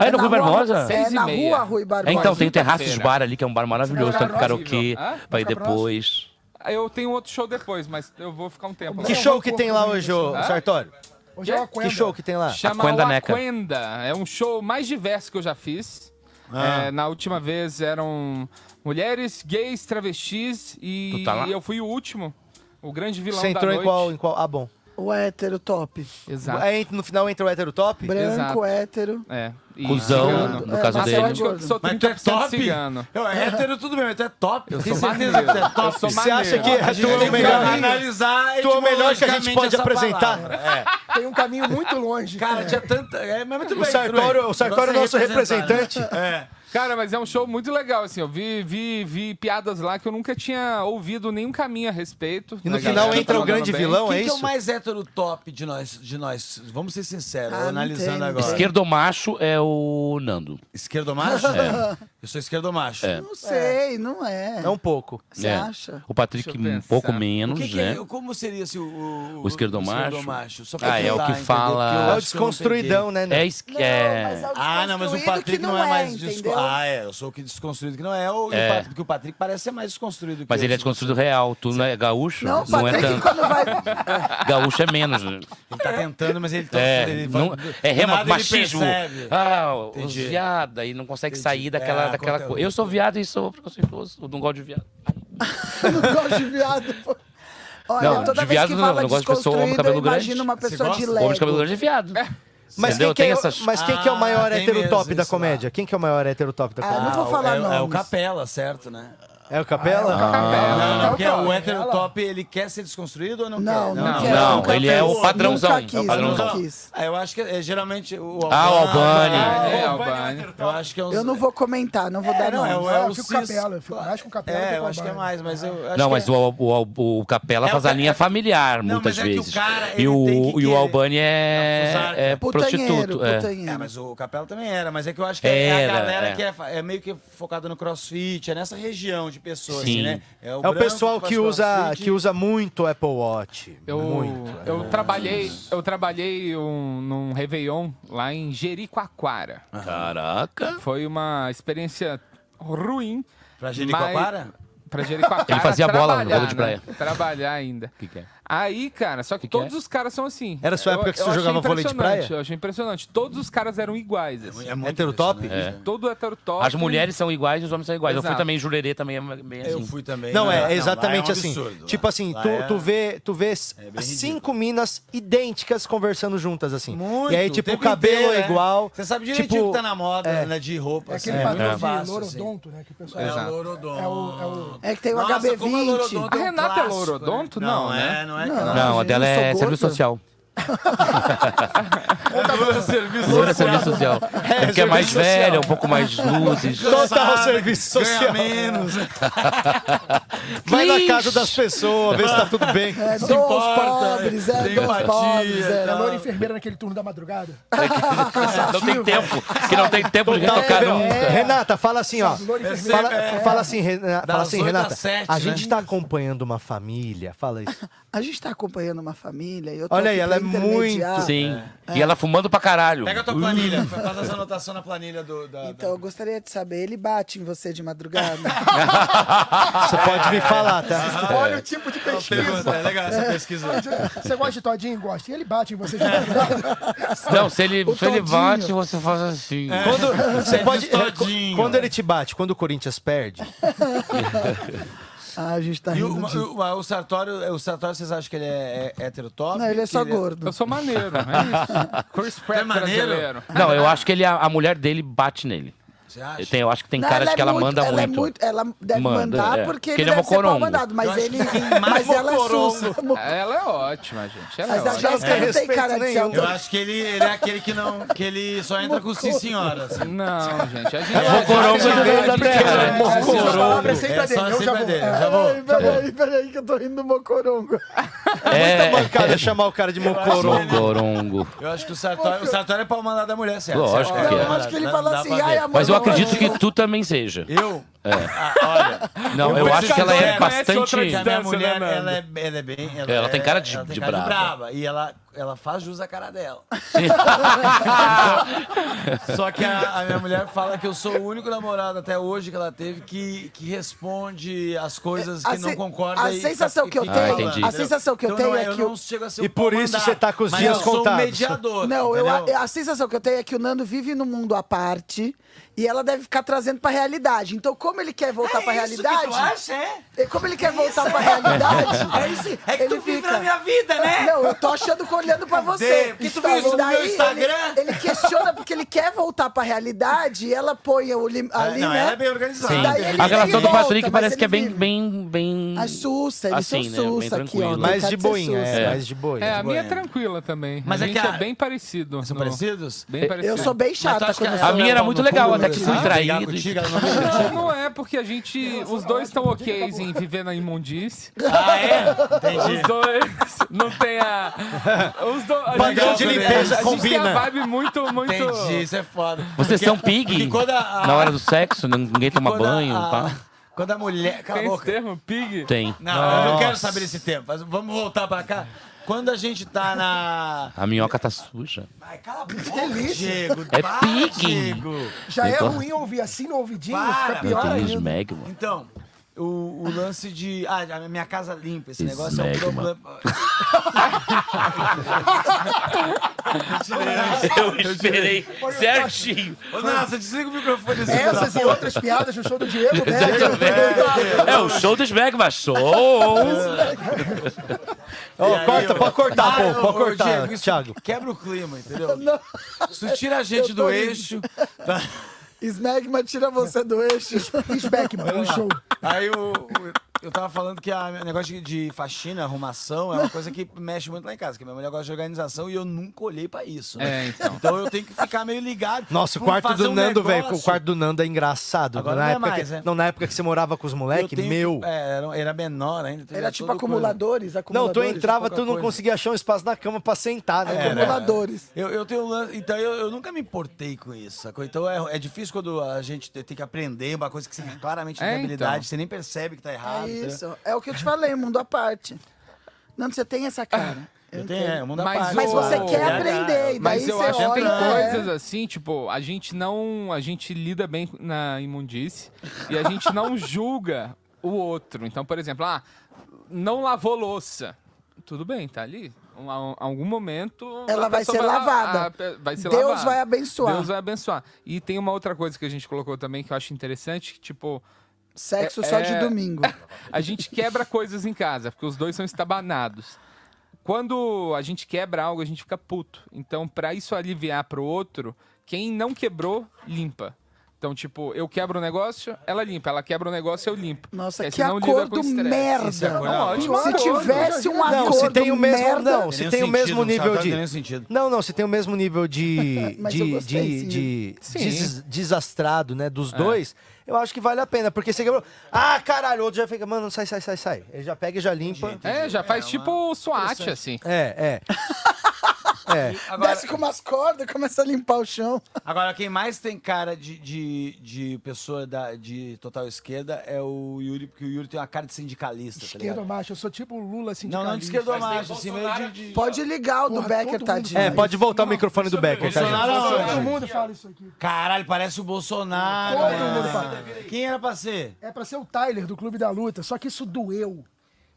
Aí é no é Rui Barbosa? É, na rua Rui Barbosa. então, tem o Terraços Bar ali, que é um bar maravilhoso, tanto karaokê, vai depois. Eu tenho outro show depois, mas eu vou ficar um tempo. Que show que tem lá hoje, Sartório? Hoje é o Que show que tem lá? Chama Quenda Neca. É um show mais diverso que eu já fiz. Ah. É, na última vez eram mulheres, gays, travestis e, tá e eu fui o último. O grande vilão Você entrou da noite. em qual, em qual? Ah, bom. O hétero top. Exato. É, no final entra o hétero top? Branco, Exato. hétero. É. E Cusão, cigano. no é, caso dele. eu sou Mas tu é top? cigano. Eu, é hétero tudo bem, mas tu é top. Eu sou tu é top. Você acha que a gente tu é o melhor, analisar tu é o melhor que a gente pode apresentar? É. Tem um caminho muito longe. Cara, tinha tanta. É, mas muito O bem, tudo bem. O Sartório é o nosso representante. né? É. Cara, mas é um show muito legal, assim. Eu vi, vi, vi piadas lá que eu nunca tinha ouvido nenhum caminho a respeito. E no final entra o grande bem. vilão, Quem é isso? Quem é o mais hétero top de nós? De nós? Vamos ser sinceros, ah, analisando agora. Esquerdo macho é o Nando. Esquerdo macho? É. Eu sou esquerdo macho. É. Não sei, não é. É um pouco. Você é. acha? O Patrick um pouco menos, que que né? É, como seria assim, o, o, esquerdo macho? macho? ah, é o que fala... É o desconstruidão, né? É, não, é. mas é o Ah, não, mas o Patrick não é mais desconstruído. Ah, é. Eu sou o que desconstruído que não é. É. O que o Patrick parece ser mais desconstruído que Mas ele é desconstruído real. Tu não é gaúcho? Não, não é Patrick, é tanto. quando vai. gaúcho é menos. Né? Ele tá tentando, mas ele tá. É, não, é rema, machismo. Ah, os viada. E não consegue Entendi. sair daquela, é, daquela coisa. Eu sou viado e sou preconceituoso. Eu não gosto de viado. não gosto de viado, pô. Olha, não, toda de vez viado que não, fala não gosto de pessoa, homem cabelo grande. Imagina uma pessoa de leve. Homem de cabelo grande é viado. É. Mas Entendeu? quem, que é, mas quem que é o ah, maior ah, hétero top da comédia? Lá. Quem que é o maior hétero top da ah, comédia? Ah, não vou falar é, não. É o Capela, certo, né? É o Capela? Ah, é não, não, então porque é o hétero top, ele quer ser desconstruído ou não Não, quer? não, não, não, não ele é o padrãozão. Nunca quis, é o padrãozão. Nunca quis. Ah, eu acho que é, geralmente o Albani. Ah, o Albani. Ah, é, é, Albani. Eu, acho que é uns... eu não vou comentar, não vou é, dar não. Não, é, é ah, eu, eu fico o Capela, eu fico mais com Capela É, eu acho que é mais, mas eu... Não, mas o, o, o Capela faz a linha familiar muitas vezes. E o Albani é prostituto. É, mas o Capela também era, mas é que eu acho que é a galera que é meio que focada no crossfit, é nessa região de de assim, Sim. né? É o, é o pessoal que, que usa, que usa muito Apple Watch. Eu, muito. Eu é. trabalhei, eu trabalhei um, num Réveillon lá em Jericoacoara. Caraca! Foi uma experiência ruim. Pra Jericoacoara? Mas, pra Jericoacoara. Ele fazia bola no jogo de né? praia. Né? Trabalhar ainda. O que, que é? Aí, cara, só que, que todos é? os caras são assim. Era sua época eu, que você jogava vôlei de praia? Eu achei impressionante. Todos os caras eram iguais. É assim. É, é heterotop? É. Todo heterotop. As mulheres são iguais e os homens são iguais. Exato. Eu fui também, Jurerê também é bem assim. Eu fui também. Não, né? é, é exatamente não, assim. Tipo assim, tu, é tu vê, tu vê cinco minas idênticas conversando juntas, assim. Muito. E aí, tipo, o cabelo é igual. Você sabe direitinho tipo, que tá na moda, né? De roupa. É assim, aquele né? padrão de assim. lorodonto, né? Que o pessoal é o lorodonto. É que tem o HB20. A Renata é lorodonto? Não, né? Não, é, não não é? Não, não a dela é serviço social. Contador é serviço social. Serviço social. É, é porque é mais social. velho, é um pouco mais luzes. Total serviço social. menos. Vai na casa das pessoas, vê se tá tudo bem. É, Se dois pobres, é, dois empatia, pobres. É. Ela era enfermeira naquele turno da madrugada. É não tem tempo. Que não tem tempo de retocar nunca. Renata, fala assim, ó. É fala, é. fala assim, assim Renata. Né? Tá fala assim, Renata. A gente tá acompanhando uma família. Fala isso. A gente tá acompanhando uma família. Olha aí, ela é muito. Sim. É. E ela fumando pra caralho. Pega a tua planilha, uh. faz as anotações na planilha do. Da, então, da... eu gostaria de saber, ele bate em você de madrugada? você pode me falar, tá? Olha o tipo de pesquisa. Pergunta, é legal essa é. pesquisa. Você gosta de todinho? Gosta. E ele bate em você de é. madrugada? Não, se ele, se ele bate, você faz assim. É. Quando, você pode, todinho. quando ele te bate, quando o Corinthians perde. Ah, a gente tá E o, rindo disso. o, o Sartório, o Sartório, vocês acham que ele é, é heterotop? Não, ele é só Que gordo. Eu sou maneiro, é isso. Chris Pratt maneiro? brasileiro. Não, eu acho que ele, a, a mulher dele bate nele. Você acha? Tem, eu acho que tem Não, cara de é que ela muito- manda ela é muito. muito- Ela deve Manda, mandar é. porque Porque ele ele é deve ser pau mocorongo. mandado, mas ele. Mas ela é mocorongo. sussa. Ela é ótima, gente. Ela Mas é a. Jéssica não tem cara de ser Eu acho que ele, ele é aquele que não. que ele só entra com sim senhora. Assim. Não, gente. A gente É mocorongo da terra, né? Palavra é sempre É dele, só eu já vou. dele, É. já vou. Peraí, peraí, que eu tô rindo do Mocorongo. É muita mancada chamar o cara de mocorongo. Mocorongo. Eu acho que o Sartório é pau mandado da mulher, certo? Lógico que é. Eu acho que ele fala assim, ai, amor. Mas acredito que tu também seja. Eu? É. Ah, olha. Não, eu acho que ela é bastante. Minha mulher, né, ela é, ela é bem. Ela tem é- cara de- ela tem de cara brava. E ela, ela faz jus à cara dela. Só que a, a minha mulher fala que eu sou o único namorado até hoje que ela teve que, que responde as coisas que A não se- concorda. a e sensação que eu tenho- a sensação que eu Então, tenho não é eu que o- não chego a ser E o por isso mandado, você tá com os dias eu sou um contados. mediador. Não, eu, entendeu? a sensação que eu tenho é que o Nando vive num mundo à parte e ela deve ficar trazendo pra realidade. Então, como ele quer voltar pra isso que realidade. tu acha, é? e Como ele quer voltar pra realidade. É isso, é que ele tu vive fica- na minha vida, né? Não, eu tô achando que olhando pra você. Porque tu viu isso no Daí meu Instagram? Ele, ele questiona porque ele quer voltar pra realidade e ela põe o lim, ali, não, né? ela é bem organizada. Sim. Daí ele- A relação ele do volta, Patrick mas parece ele que é bem, vive. bem, bem. A sussa, eles assim, são né? Bem sussa aqui, ó. tranquilo. Mais de boinha, é, É. mais de boinha. É, a minha é tranquila também. Mas a é gente que é, a- bem parecido. São no- parecidos? Bem parecido. Eu sou bem Mas chata que quando eu A sou- minha era muito legal, até que fui Ah, traído. brigar contigo, ela não Não, não é, porque a gente. Os dois estão ok em viver na imundície. Ah, é? Entendi. Os dois não tem a. Os do, a Padrão de limpeza a gente tem combina. a vibe muito, muito. Entendi, isso é foda. Vocês Porque- são pig? porque quando a- Na hora do sexo, ninguém toma quando banho, a- pá. Quando a mulher. Cala a Tem esse boca. termo, pig? Tem. Não, eu não quero saber desse tempo. mas Vamos voltar pra cá. Quando a gente tá na. A minhoca tá suja. Ai, cala a boca, delícia. Diego. É para, pig. Diego. Já é tô- ruim ouvir assim no ouvidinho, Para, fica pior Tem ainda. esmegma. Então, o, o lance de. Ah, a minha casa limpa, esse negócio é um problema. Eu esperei certinho. Ô, Nossa, desliga o microfone desse Essas e outras piadas no show do Diego, né? É o show do Smegma Show. Aí, corta, ô- pode cortar, Ah, pô, pode cortar, Diego, isso Thiago. Quebra o clima, entendeu? Se tu tira a gente Eu do rindo. eixo. tá? Smegma tira você do eixo. Beckman, um show. Aí o, o- eu tava falando que o negócio de, de faxina, arrumação, é uma coisa que mexe muito lá em casa, que minha mulher gosta de organização e eu nunca olhei pra isso. né? É, então. Então eu tenho que ficar meio ligado. Nossa, o quarto do um Nando, velho, o quarto do Nando é engraçado. Agora na não é época mais, que, né? Não, na época que você morava com os moleques, meu. É, era, era menor ainda. então Era era tipo acumuladores, Não, acumuladores. tu entrava, tu não coisa. conseguia achar um espaço na cama pra sentar, né? Era. Acumuladores. Eu, eu tenho um lance. Então eu, eu nunca me importei com isso, sacou? Então é, é difícil quando a gente tem que aprender uma coisa que você claramente tem É, habilidade, então. você nem percebe que tá errado. É isso. É o que eu te falei, mundo à parte. Nando, você tem essa cara. Eu entendo. tenho, é, o mundo à Mas parte. Mas você o- quer É, aprender, e daí Mas eu você acho que tem olha... é. coisas assim, tipo, a gente não. A gente lida bem na imundície e a gente não julga o outro. Então, por exemplo, ah, não lavou louça. Tudo bem, tá ali. Em algum momento. Ela a vai ser la- lavada. a vai ser Deus lavada. vai abençoar. Deus vai abençoar. E tem uma outra coisa que a gente colocou também que eu acho interessante, que, tipo. Sexo é- só de é- domingo. a gente quebra coisas em casa, porque os dois são estabanados. Quando a gente quebra algo, a gente fica puto. Então, pra isso aliviar pro outro, quem não quebrou, limpa. Então, tipo, eu quebro o negócio, ela limpa. Ela quebra o negócio, eu limpo. Nossa, Porque que senão lida acordo merda. Isso é ótimo. Se tivesse um Não, acordo se tem o mesmo, merda... não, se tem o mesmo nível de sentido. Não, não, se tem o mesmo nível de de, gostei, de, sim. de des- desastrado, né, dos É. dois. Eu acho que vale a pena, porque você quebrou. Ah, caralho, o outro já fica, mano, sai, sai, sai, sai. Ele já pega e já limpa. É, já faz tipo o SWAT, assim. É, é. É. Agora, Desce com umas cordas, começa a limpar o chão. agora, quem mais tem cara de, de, de pessoa da, de total esquerda é o Yuri, porque o Yuri tem uma cara de sindicalista, tá Esquerda ligado? macho, eu sou tipo o Lula Não, sindicalista. não de esquerda ou macho, assim, meio de... de- Pode ligar o do Porra, Becker, todo tadinho. É, pode voltar o microfone do Becker, tá, gente? Todo mundo fala isso aqui. Caralho, parece o Bolsonaro. Todo mundo fala. Quem era pra ser? É pra ser o Tyler do Clube da Luta, só que isso doeu.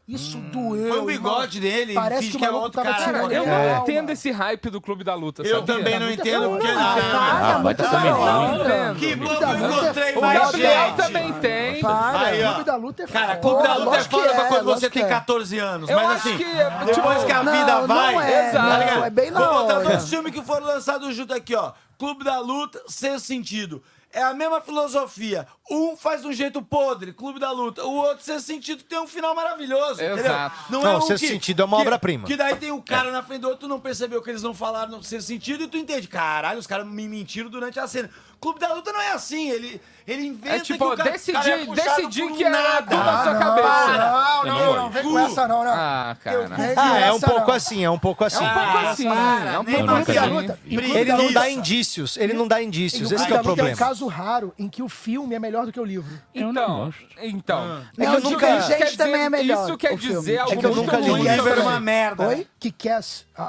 Isso hum, doeu. Foi o bigode dele. Parece que, que é outro cara. cara eu não é. entendo esse hype do Clube da Luta. Eu sabia? também não entendo, porque não. Ah, vai. Que eu encontrei mais gente. O Gabriel também tem. Aí, ó. Clube da Luta é foda. Cara, Clube da Luta é foda pra quando você tem 14 anos. Mas assim, depois que a vida vai. Exato. É bem na hora. Vou botar dois filmes que foram lançados junto aqui, ó. Clube da Luta, sem Sentido. É a mesma filosofia. Um faz de um jeito podre, Clube da Luta. O outro, Sexto Sentido, tem um final maravilhoso. Exato. Entendeu? Não, não é um Sexto que, Sentido é uma obra-prima. Que daí tem um cara é. na frente do outro, tu não percebeu que eles não falaram no Sexto Sentido e tu entende. Caralho, os caras me mentiram durante a cena. Clube da Luta não é assim. Ele, ele inventa é tipo, que o cara, decidi, cara é decidi que nada. é na ah, sua cabeça. Não, não, não, não, vem com essa não, não. Ah, cara. Ah, é um pouco assim, é um pouco assim. É um assim. pouco assim, é um pouco assim. Ele não dá indícios, ele não dá indícios, esse é o problema. É um caso raro em que o filme é melhor do que o livro. Então, então. Ah. É que eu nunca li. também é melhor. Isso quer dizer algo que eu nunca li. O livro é era uma merda. Oi? Que Kick-Ass. O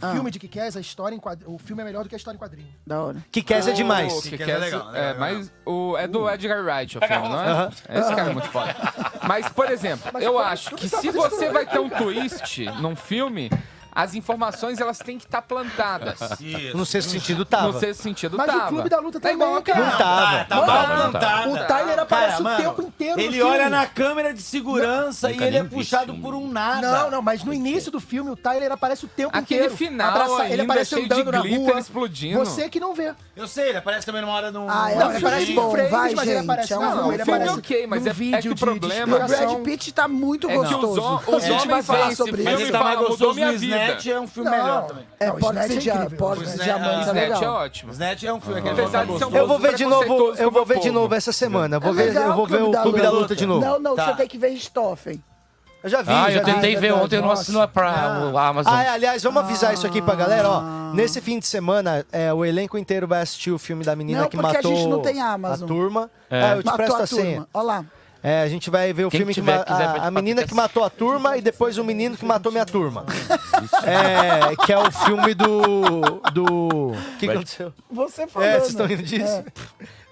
ah. filme de Kick-Ass, a história em quadrinho, o filme é melhor do que a história em quadrinho. Da hora. Kick-Ass é demais. É, legal, é. Mas o, é do Edgar Wright o filme, não é? Esse cara é muito foda. Mas, por exemplo, mas, eu acho que se você vai ter um twist num filme as informações elas têm que estar plantadas. Isso. No sexto sentido tava. No sexto sentido Mas tava. Mas o clube da luta tá, tá igual, cara. Não tava. Tá, tá mal plantado. O Tyler aparece cara, o tempo mano, inteiro Ele olha na câmera de segurança não, e ele é puxado por um nada. Não, não, mas no início do filme o Tyler aparece o tempo Aquele inteiro. Aquele final abraça, ainda, ele aparece cheio andando na rua. explodindo. Você que não vê. Eu sei, ele aparece também numa hora num... Ah, é, não, ele aparece em frente, mas gente, é ele aparece... Um não, ele é aparece ok, mas é, vídeo é que o problema... O Brad Pitt tá muito gostoso. A gente os homens sobre isso. Mas ele tá mais gostoso no snap Snatch é um filme melhor também. É, Não, pode Snatch é ser é diamante. Pode ser tá é legal. Snatch é ótimo. Snatch é um filme uhum. é Apesar de ser um Eu vou ver de novo, eu vou ver de novo essa semana. Vou ver, eu vou ver o Clube da Luta de novo. Não, não, tá. você tem que ver Stoffen. Eu já vi, ah, já eu tentei vi. ver ontem, eu não assino é a ah. o Amazon. Ah, é, aliás, vamos ah. avisar ah. isso aqui pra galera, ó. Nesse fim de semana, é, o elenco inteiro vai assistir o filme da menina não, que matou a, a turma. É. Ah, eu te matou presto a, a senha. Olha lá. É, a gente vai ver o Quem filme tiver, quiser ver a, a menina que matou a turma e depois o menino que matou minha turma. É, que é o filme do do que, que aconteceu? Você é, falou. É, vocês né? estão rindo é. disso?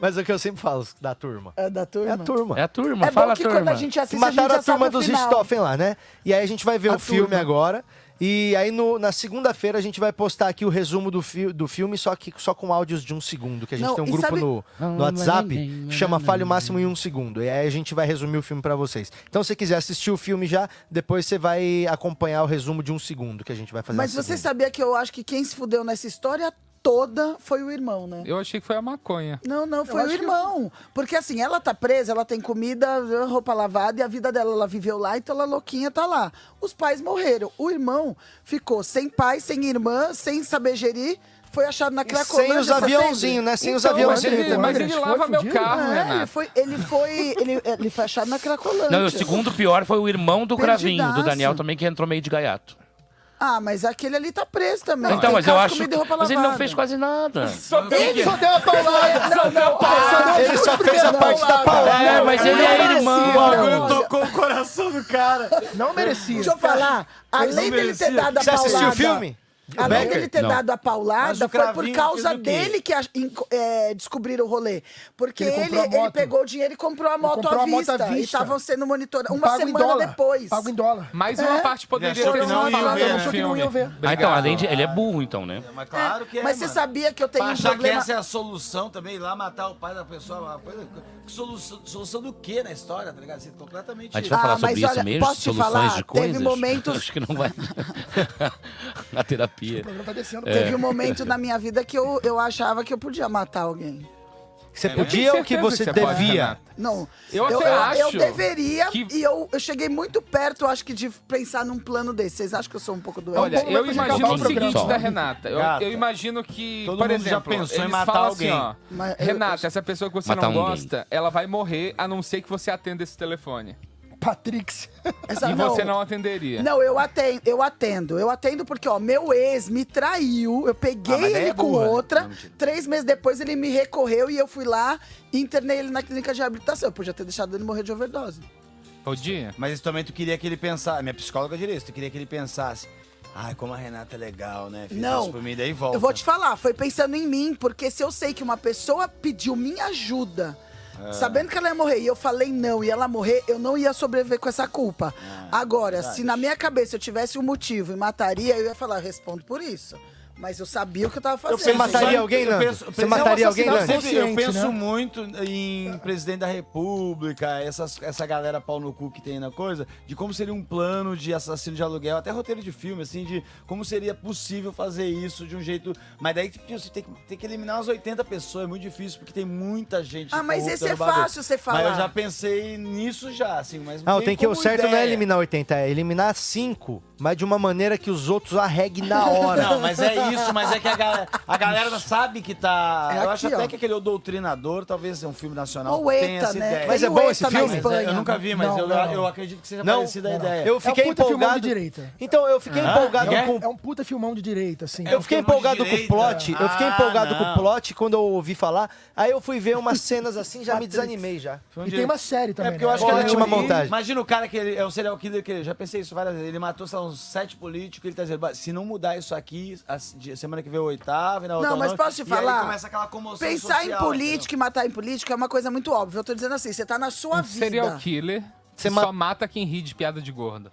Mas é o que eu sempre falo da turma. É da turma. É a turma. É a turma. É fala bom que a turma. quando a gente assiste, mataram a, a turma dos Stoffen lá, né? E aí a gente vai ver a o turma. filme agora. E aí no, na segunda-feira a gente vai postar aqui o resumo do, fi do filme, só que só com áudios de um segundo, que a gente não, tem um grupo sabe... no, no, WhatsApp que chama Falho Máximo em um segundo. E aí a gente vai resumir o filme para vocês. Então se quiser assistir o filme já, depois você vai acompanhar o resumo de um segundo que a gente vai fazer. Mas você segunda. sabia que eu acho que quem se fudeu nessa história toda foi o irmão, né? Eu achei que foi a maconha. Não, não, foi o irmão. Porque assim, ela tá presa, ela tem comida, roupa lavada e a vida dela, ela viveu lá, então ela louquinha tá lá. Os pais morreram. O irmão ficou sem pai, sem irmã, sem saber gerir foi achado na Cracolândia. Sem os tá aviãozinhos, né? Sem então, os aviãozinhos. Mas ele, mas ele lava meu carro, né? É, ele foi, ele foi, ele, ele, foi achado na Cracolândia. Não, o segundo pior foi o irmão do Perdidaço. Cravinho, do Daniel também, que entrou meio de gaiato. Ah, mas aquele ali tá preso também. Então, mas eu acho. Mas ele não fez quase nada. Só ele só deu a paulada. Não, não, não, ah, só ele só fez a parte da paulada. É, mas ele é irmão. O bagulho tocou o coração do cara. Não merecia. Deixa eu falar. Além dele ter dado a paulada. Você assistiu o filme? Além dele ter não. dado a paulada, foi por causa dele que a, é, descobriram o rolê. Porque ele, ele, ele, pegou o dinheiro e comprou a moto, comprou à, vista, moto à vista. E estavam sendo monitorados uma Pago semana depois. Pago em dólar. Mais uma é? parte poderia ser sido. Que não ia ver. Ah, então, além de... Ele é burro, então, né? É, mas claro que é, é Mas você sabia que eu tenho pra um problema... que essa é a solução também, ir lá matar o pai da pessoa. Solução, solução do quê na história, tá ligado? Você completamente... A gente vai falar ah, sobre isso mesmo? Posso te falar? Teve momentos... Acho que não vai... A terapia terapia. O programa tá descendo. É. Teve um momento na minha vida que eu, eu achava que eu podia matar alguém. Você é. podia ou que você, que você devia? Pode, não. Eu, eu até eu, acho. Eu deveria que... e eu, eu cheguei muito perto, acho que, de pensar num plano desse. Vocês acham que eu sou um pouco doente? Olha, é eu imagino o, seguinte Só. da Renata. Eu, imagino que, Todo por exemplo, já pensou em matar alguém. Assim, ó, Mas, Renata, essa pessoa que você não gosta, ela vai morrer a não ser que você atenda esse telefone. Patrix. Essa, e não, você não atenderia? Não, eu atendo, eu atendo. Eu atendo porque, ó, meu ex me traiu, eu peguei ah, ele é com né? outra. Né? Não, três meses depois ele me recorreu e eu fui lá e internei ele na clínica de reabilitação. Eu podia ter deixado ele morrer de overdose. Podia. Mas isso também tu queria que ele pensasse. Minha psicóloga diria isso, tu queria que ele pensasse. Ai, como a Renata é legal, né? Fiz não, isso por mim, daí volta. Eu vou te falar, foi pensando em mim, porque se eu sei que uma pessoa pediu minha ajuda é. Sabendo que ela ia morrer e eu falei não e ela morrer, eu não ia sobreviver com essa culpa. Agora, verdade. se na minha cabeça eu tivesse um motivo e mataria, eu ia falar, respondo por isso. Mas eu sabia o que eu tava fazendo. Você mataria alguém, penso- Você mataria eu alguém, Nando? Eu penso né? muito em presidente da república, essas, essa galera pau no cu que tem na coisa, de como seria um plano de assassino de aluguel, até roteiro de filme, assim, de como seria possível fazer isso de um jeito... Mas daí tipo, você tem que, tem que eliminar umas 80 pessoas, é muito difícil, porque tem muita gente Ah, mas esse é fácil você Mas falar. eu já pensei nisso já, assim, mas Não, tem que o certo não é ideia. eliminar 80, é eliminar 5, mas de uma maneira que os outros arreguem na hora. Não, mas é isso, mas é que a galera, a galera sabe que tá. É eu acho aqui, até ó. que aquele O Doutrinador, talvez seja um filme nacional, Ou tem ETA, essa né? ideia. Mas é bom esse filme? Eu nunca vi, mas Não, eu, não, eu acredito que seja Não, parecida a ideia. Eu É um fiquei puta filmão empolgado. de direita. Então, eu fiquei Hã? empolgado É? com É um puta filmão de direita, assim. Eu fiquei filmão de empolgado com o plot, eu fiquei Ah, empolgado com o plot quando eu ouvi falar. Aí eu fui ver umas cenas assim, já me desanimei já. E tem uma série também. É porque eu né? acho que ela Ótima ele- montagem. Imagina o cara que ele é um serial killer que ele, já pensei isso várias vezes. Ele matou, sei lá, uns sete políticos. Ele tá dizendo, "Bah, se não mudar isso aqui, semana que vem é o oitavo, e na outra Não, mas não." posso te E aí falar? começa aquela comoção Pensar social, em política e matar em política é uma coisa muito óbvia. Eu tô dizendo assim, você tá na sua Um vida. serial killer Você que ma- só mata quem ri de piada de gordo.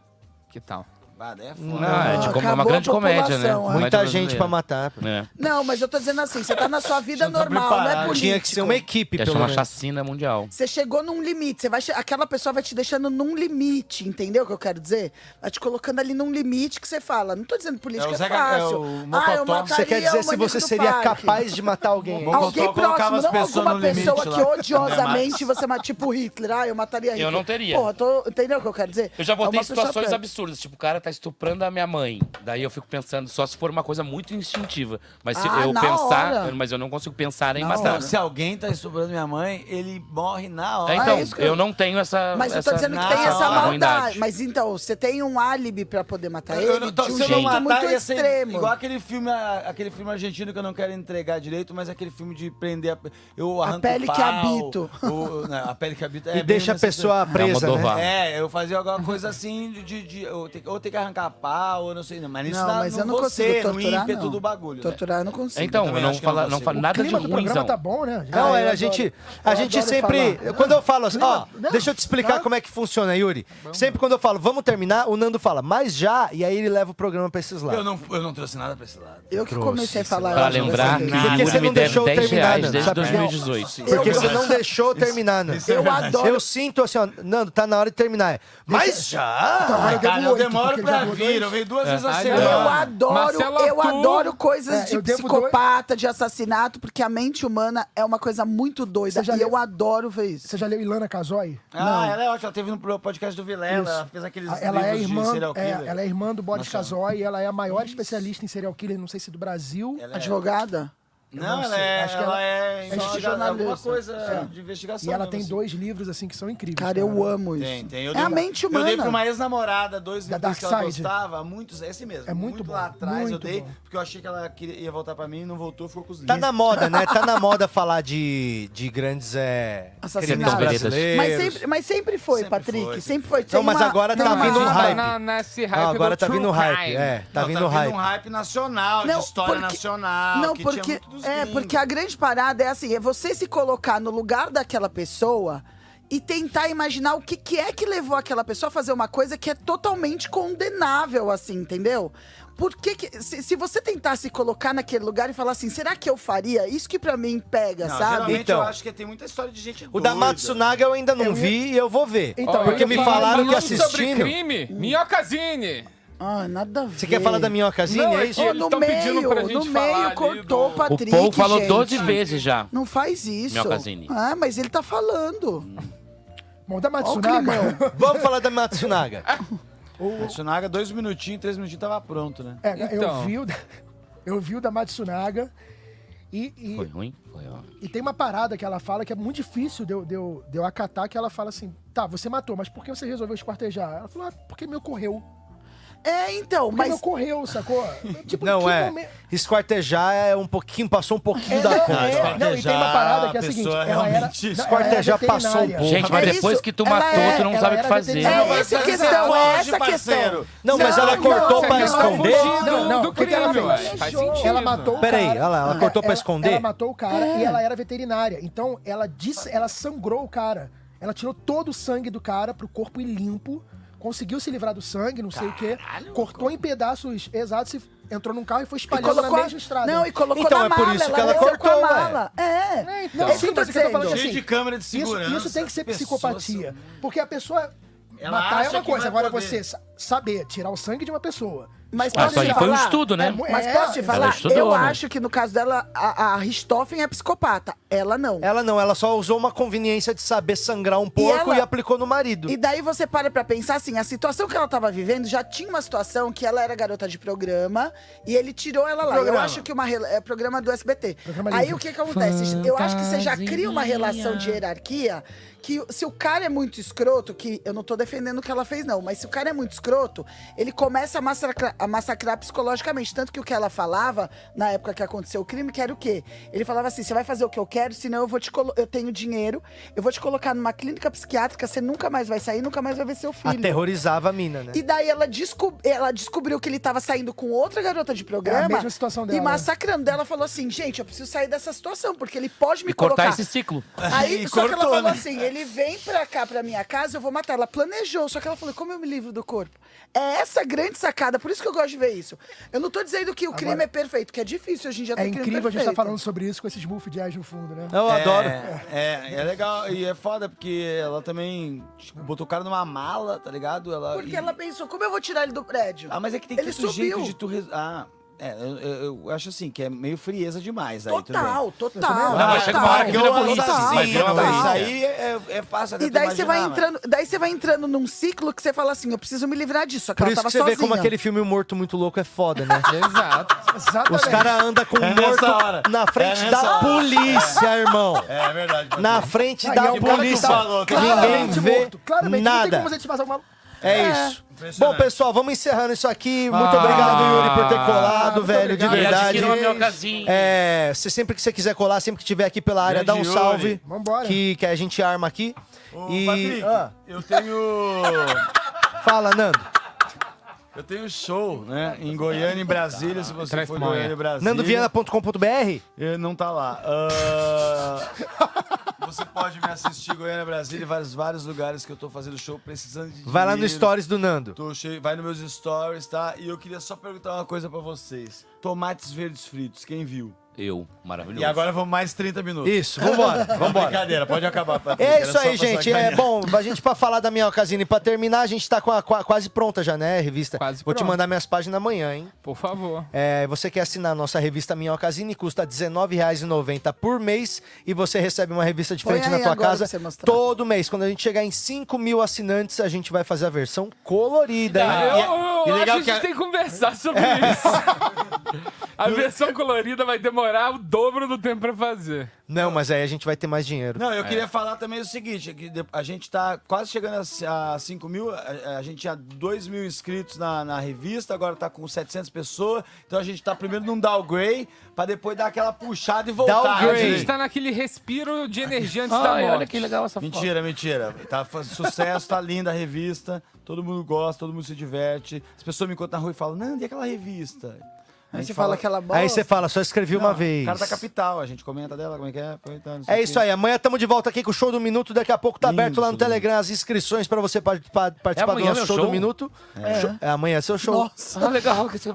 Que tal? É foda. Não, é de como é uma grande a comédia, né? população, é. Comédia Muita gente brasileira. pra matar. pô. É. Não, mas eu tô dizendo assim, você tá na sua vida não tá normal, não é preparado. político. Tinha que ser uma equipe, Que pelo menos. chacina mundial. Você chegou num limite, você vai che- aquela pessoa vai te deixando num limite, entendeu o que eu quero dizer? Vai te colocando ali num limite que você fala. Não tô dizendo política É o é, fácil. é o ah, eu Mocotó. mataria Você quer dizer o se maníaco você do seria parque. capaz de matar alguém? Mocotó Alguém colocava próximo, as não pessoas alguma no limite pessoa lá. que odiosamente você mata, tipo Hitler. Ah, eu mataria Hitler. não teria. Porra, tô, entendeu o que eu quero dizer? Eu já É botei uma pessoa situações perto. absurdas, tipo, o cara tá estuprando a minha mãe. Daí eu fico pensando, só se for uma coisa muito instintiva. Mas se Ah, eu na pensar, hora. mas eu não consigo pensar em Na matar. hora. Se alguém tá estuprando minha mãe, ele morre na hora. É, então, Ah, é isso que eu eu- não tenho essa. Mas eu essa, tô dizendo que Não, tem essa não, maldade. Mas então, você tem um álibi pra poder matar Eu ele não tô- de um se eu não jeito matar, muito ia ser extremo. Igual aquele filme, a- aquele filme argentino que eu não quero entregar direito, mas aquele filme de prender a, eu arranco pele pau, que habito. o- não, a pele que habito. E deixa a pessoa presa, né? É, eu fazia alguma coisa assim de, de, de- eu ter, ou ter que arrancar pau, não sei, mas isso Não, na, mas no eu não você, consigo no torturar, ímpeto não. do bagulho. né? Torturar eu não consigo. Então, eu não eu não falo, não falo O nada de clima do ruim, programa tá bom, né? Já- Não, eu é, a gente, a gente sempre. falar. Quando eu falo assim, ó, Não, deixa eu te explicar como é que funciona, Yuri. Sempre quando eu falo, vamos terminar, o Nando fala, mas já, e aí ele leva o programa pra esses lados. Eu não, eu não trouxe nada pra esse lado. Eu que comecei a falar. Pra eu acho, lembrar que o Porque você me não deixou 10 terminar, Nando, desde sabe? 2018. Porque você não deixou terminar, Nando. Eu adoro. Eu sinto assim, ó, Nando, tá na hora de terminar. Mas já! Então, eu eu oito, demoro porque ele pra vir, eu venho duas vezes a semana. Eu adoro, Marcelo eu Arthur. adoro coisas É, de eu devo psicopata, de assassinato, porque a mente humana é uma coisa muito doida. Você já E leu- eu adoro ver isso. Você já leu Ilana Casoy? Ah, ela é ótima, ela teve no podcast do Vilela, ela fez aqueles Ela é, livros de irmã, serial é, killer. ela é irmã do Boris. Casoy, ela é a maior especialista em serial killer, não sei se do Brasil. Ela é- Advogada? Não, não ela é, acho que ela ela- é, é jornalista. alguma coisa É. de investigação. E ela mesmo, tem assim. dois livros assim que são incríveis. Cara, eu amo isso. Tem, tem. Eu é dei a mente Eu dei pra humana. uma ex-namorada, dois Da livros que ela Side. gostava, muitos, esse mesmo. É muito bom, lá atrás eu muito dei, bom. porque eu achei que ela queria, ia voltar pra mim e não voltou, ficou com os Tá livros. na moda, né? Tá na moda falar de, de grandes é, Assassinatos. brasileiros. Mas sempre, mas sempre foi, Sempre Patrick. foi, sempre foi. Não, mas agora tá vindo um Tá hype. hype agora tá vindo hype. crime. É, tá vindo tá hype. vindo um hype nacional, de história nacional, Não, que porque tinha muito dos é gringos. porque a grande parada é assim, é você se colocar no lugar daquela pessoa e tentar imaginar o que, que é que levou aquela pessoa a fazer uma coisa que é totalmente condenável, assim, entendeu? Por que, que se, se você tentar se colocar naquele lugar e falar assim, será que eu faria? Isso que pra mim pega, Não, sabe? geralmente Então. eu acho que tem muita história de gente O da. Matsunaga eu ainda não vi e eu vou ver. Então, porque eu me falaram que falando sobre assistindo. crime, Minhocazine. Ah, nada a ver. Você quer falar da minhocazinha? Não, é é isso? eles no tão pedindo meio, pra no gente falar meio ali cortou do- o Patrick, o Paul falou gente. 12 vezes já. Não faz isso. Minhocazine. Ah, mas ele tá falando. Bom, da Ó o Matsunaga. climão. Vamos falar da Matsunaga. Matsunaga, dois minutinhos, três minutinhos tava pronto, né? É, eu Então. vi o da, eu vi o da Matsunaga e, e, Foi ruim? Foi, ó. e tem uma parada que ela fala que é muito difícil de eu, de, eu, de eu acatar, que ela fala assim, tá, você matou, mas por que você resolveu esquartejar? Ela falou, ah, porque me ocorreu. É, então, Porque mas. não ocorreu, sacou? Tipo, Não, é. momento- Esquartejar é um pouquinho, passou um pouquinho da É, conta. é, não, e tem uma parada que é a seguinte, pessoa ela era, realmente- não, ela era Esquartejar passou um pouco. Gente, mas É depois isso, que tu matou, é- tu não sabe o que fazer. veterinária. É essa a questão, é essa questão. Não, mas ela cortou pra não, esconder? Não, não, do porque ela crime, fez- ué. Faz sentido. Ela matou o Peraí, cara. olha lá, ela cortou pra esconder? Ela matou o cara É. e ela era veterinária. Então, ela disse, ela sangrou o cara. Ela tirou todo o sangue do cara pro corpo ir limpo. Conseguiu se livrar do sangue, não sei o quê. Cortou em pedaços exatos, se- entrou num carro e foi espalhando colocou- na mesma estrada. Não, e colocou Então, na é por mala, isso que ela com a cortou, mala. É, É, então, isso sim, tô mas o que eu tô falando é assim, Cheio de câmera de isso, segurança. isso tem que ser psicopatia. Porque a pessoa Ela matar é uma coisa, agora poder. você sa- saber tirar o sangue de uma pessoa. Mas Ah, posso isso aí te foi um falar? estudo, né? É Mas é, posso te falar? estudou, eu né? acho que no caso dela, a, a Richthofen é psicopata. Ela não. Ela não, ela só usou uma conveniência de saber sangrar um porco e, ela- aplicou no marido. E daí você para pra pensar assim, a situação que ela tava vivendo já tinha uma situação que ela era garota de programa e ele tirou ela lá. Eu Programa. acho que uma rela- é programa do SBT. Programa Aí o que que acontece? Eu acho que você já cria uma relação de hierarquia que se o cara é muito escroto, que eu não tô defendendo o que ela fez não, mas se o cara é muito escroto, ele começa a massacrar, a massacrar psicologicamente, tanto que o que ela falava na época que aconteceu o crime, que era o quê? Ele falava assim: "Você vai fazer o que eu quero, senão eu vou te eu tenho dinheiro, eu vou te colocar numa clínica psiquiátrica, você nunca mais vai sair, nunca mais vai ver seu filho". Aterrorizava a mina, né? E daí ela, descob- ela descobriu que ele tava saindo com outra garota de programa. É a mesma situação dela, E né? massacrando. Ela falou assim: gente, eu preciso sair dessa situação, porque ele pode me E cortar colocar. esse ciclo. Aí, E só que ela cortou, falou né? assim: ele vem pra cá, pra minha casa, eu vou matar. Ela planejou, só que ela falou: como eu me livro do corpo? É essa a grande sacada, por isso que eu gosto de ver isso. Eu não tô dizendo que o crime Agora- é perfeito, que é difícil hoje em dia É ter crime incrível a gente estar falando sobre isso com esses buff jazz no fundo, né? Eu adoro. É, é, é legal. E é foda porque ela também tipo, botou o cara numa mala, tá ligado? Ela, Porque e- ela pensou: como eu vou tirar ele do prédio? Ah, mas é que tem Ele tanto jeito subiu. de tu. res- Ah, é, eu, eu- acho assim, que é meio frieza demais. Aí. Total, total. Não, mas chega uma hora que vira polícia. total. Uma Mas. Isso aí é, é fácil até E daí você vai imaginar, entrando, daí você vai entrando num ciclo que você fala assim, eu preciso me livrar disso. Que Por isso que você sozinha. vê como aquele filme O Morto Muito Louco é foda, né? Exato. Exatamente. Os caras andam com É um nessa morto hora. na frente É da hora. polícia, irmão. É, é verdade. Na ser. frente da é polícia. Ninguém vê morto. Claramente, não tem nada. como a gente passar uma... É isso. Bom, pessoal, vamos encerrando isso aqui. Muito Ah. obrigado, Yuri, por ter colado, velho, de obrigado. E verdade. uma minha casinha. É, se sempre que você quiser colar, sempre que estiver aqui pela área, Grande dá um Yuri. salve. Vambora. Que, que a gente arma aqui. Ô, e. Patrick, Ah, eu tenho. fala, Nando. Eu tenho show, né? Em Goiânia e Brasília, se você for. Goiânia e Brasília. NandoViana.com.br? Não tá lá. Ah, você pode me assistir Goiânia, Brasília e vários, vários lugares que eu tô fazendo show precisando de Vai lá no dinheiro. Stories do Nando. Tô cheio, vai nos meus stories, tá? E eu queria só perguntar uma coisa pra vocês. Tomates verdes fritos, quem viu? Eu, maravilhoso. E agora vamos mais 30 minutos. Isso, vambora, vambora. Brincadeira, pode acabar. Patrick, É isso aí, gente. É bom, a gente pra falar da minha ocasião e pra terminar, a gente tá com a, qua- quase pronta já, né, revista? Quase Vou te mandar minhas páginas amanhã, hein? Por favor. É, você quer assinar a nossa revista Minhocasine, custa R$19,90 por mês e você recebe uma revista diferente na tua casa todo mês. Quando a gente chegar em 5 mil assinantes, a gente vai fazer a versão colorida, hein? eu eu e acho legal que que a a- gente tem que conversar sobre isso. A versão colorida vai demorar o dobro do tempo pra fazer. Não, mas aí a gente vai ter mais dinheiro. Não, eu queria falar também o seguinte, é que a gente tá quase chegando a, a 5 mil, a, a gente tinha 2 mil inscritos na, na revista, agora tá com 700 pessoas, então a gente tá primeiro num downgrade, pra depois dar aquela puxada e voltar. A Downgrade. gente tá naquele respiro de energia antes da Ai, morte. olha que legal essa foto. Mentira, mentira. Tá fazendo sucesso, tá linda a revista, todo mundo gosta, todo mundo se diverte. As pessoas me encontram na rua e falam, Nando, e aquela revista? A Aí gente você fala aquela bosta. Aí você fala, só escrevi uma Não, vez. O cara da capital, a gente comenta dela, como é que é? Então, É isso aí, amanhã estamos de volta aqui com o Show do Minuto. Daqui a pouco tá Lindo, aberto lá no show do Telegram as inscrições pra você pa- pa- participar do amanhã nosso meu show, do show? Minuto. Show- É. amanhã é seu show. Ah, legal. Que você...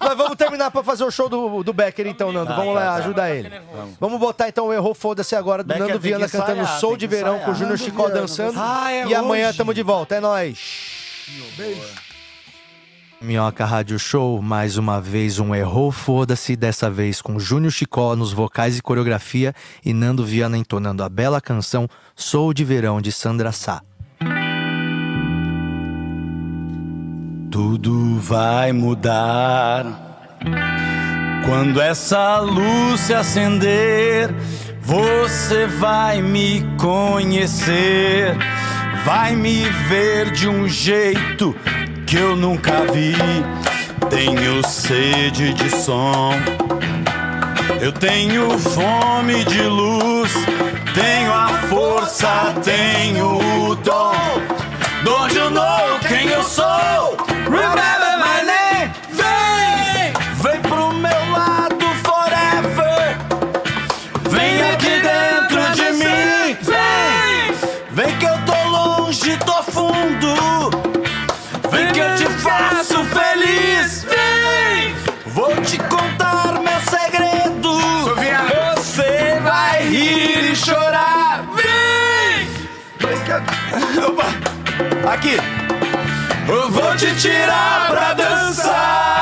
Nós vamos terminar pra fazer o show do, do Becker, então, Nando. Tá, vamos tá, lá, tá. ajuda ele. Vamos botar então o Errou Foda-se agora do Becker Nando Viana ensaiar, cantando Sou de Verão com o ensaiar. Júnior Chicó dançando. Ah, é e amanhã hoje. tamo de volta. É nóis. Beijo. Minhoca Rádio Show, mais uma vez um Errou Foda-se, dessa vez com Júnior Chicó nos vocais e coreografia e Nando Viana entonando a bela canção Sou de Verão de Sandra Sá. Tudo vai mudar quando essa luz se acender. Você vai me conhecer, vai me ver de um jeito que eu nunca vi. Tenho sede de som. Eu tenho fome de luz. Tenho a força, tenho o dom. Don't you know quem eu sou? Remember aqui. Eu vou te tirar pra dançar.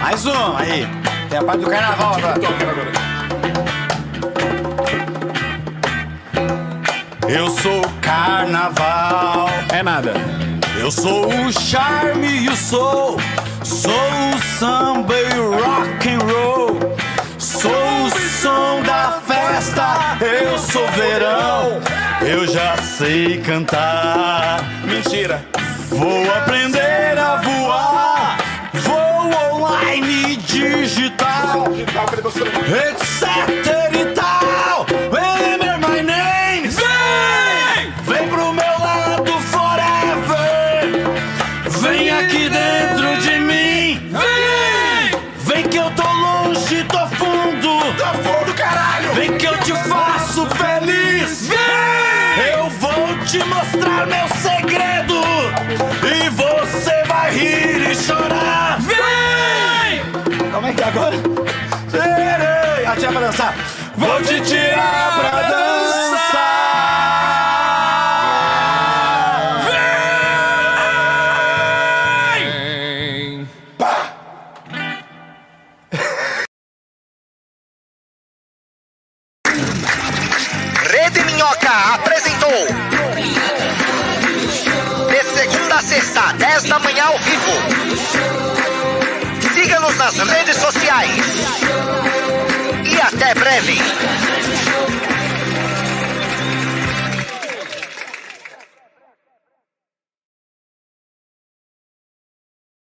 Mais um aí. Tem a parte do carnaval agora. Eu sou o carnaval. É nada. Eu sou o charme e o soul. Sou o samba e rock and roll. Sou o som da festa. Eu sou verão. Eu já sei cantar. Mentira. Vou aprender a voar. Vou online digital. Etc segunda a sexta, 10 da manhã ao vivo. Siga-nos nas redes sociais. E até breve.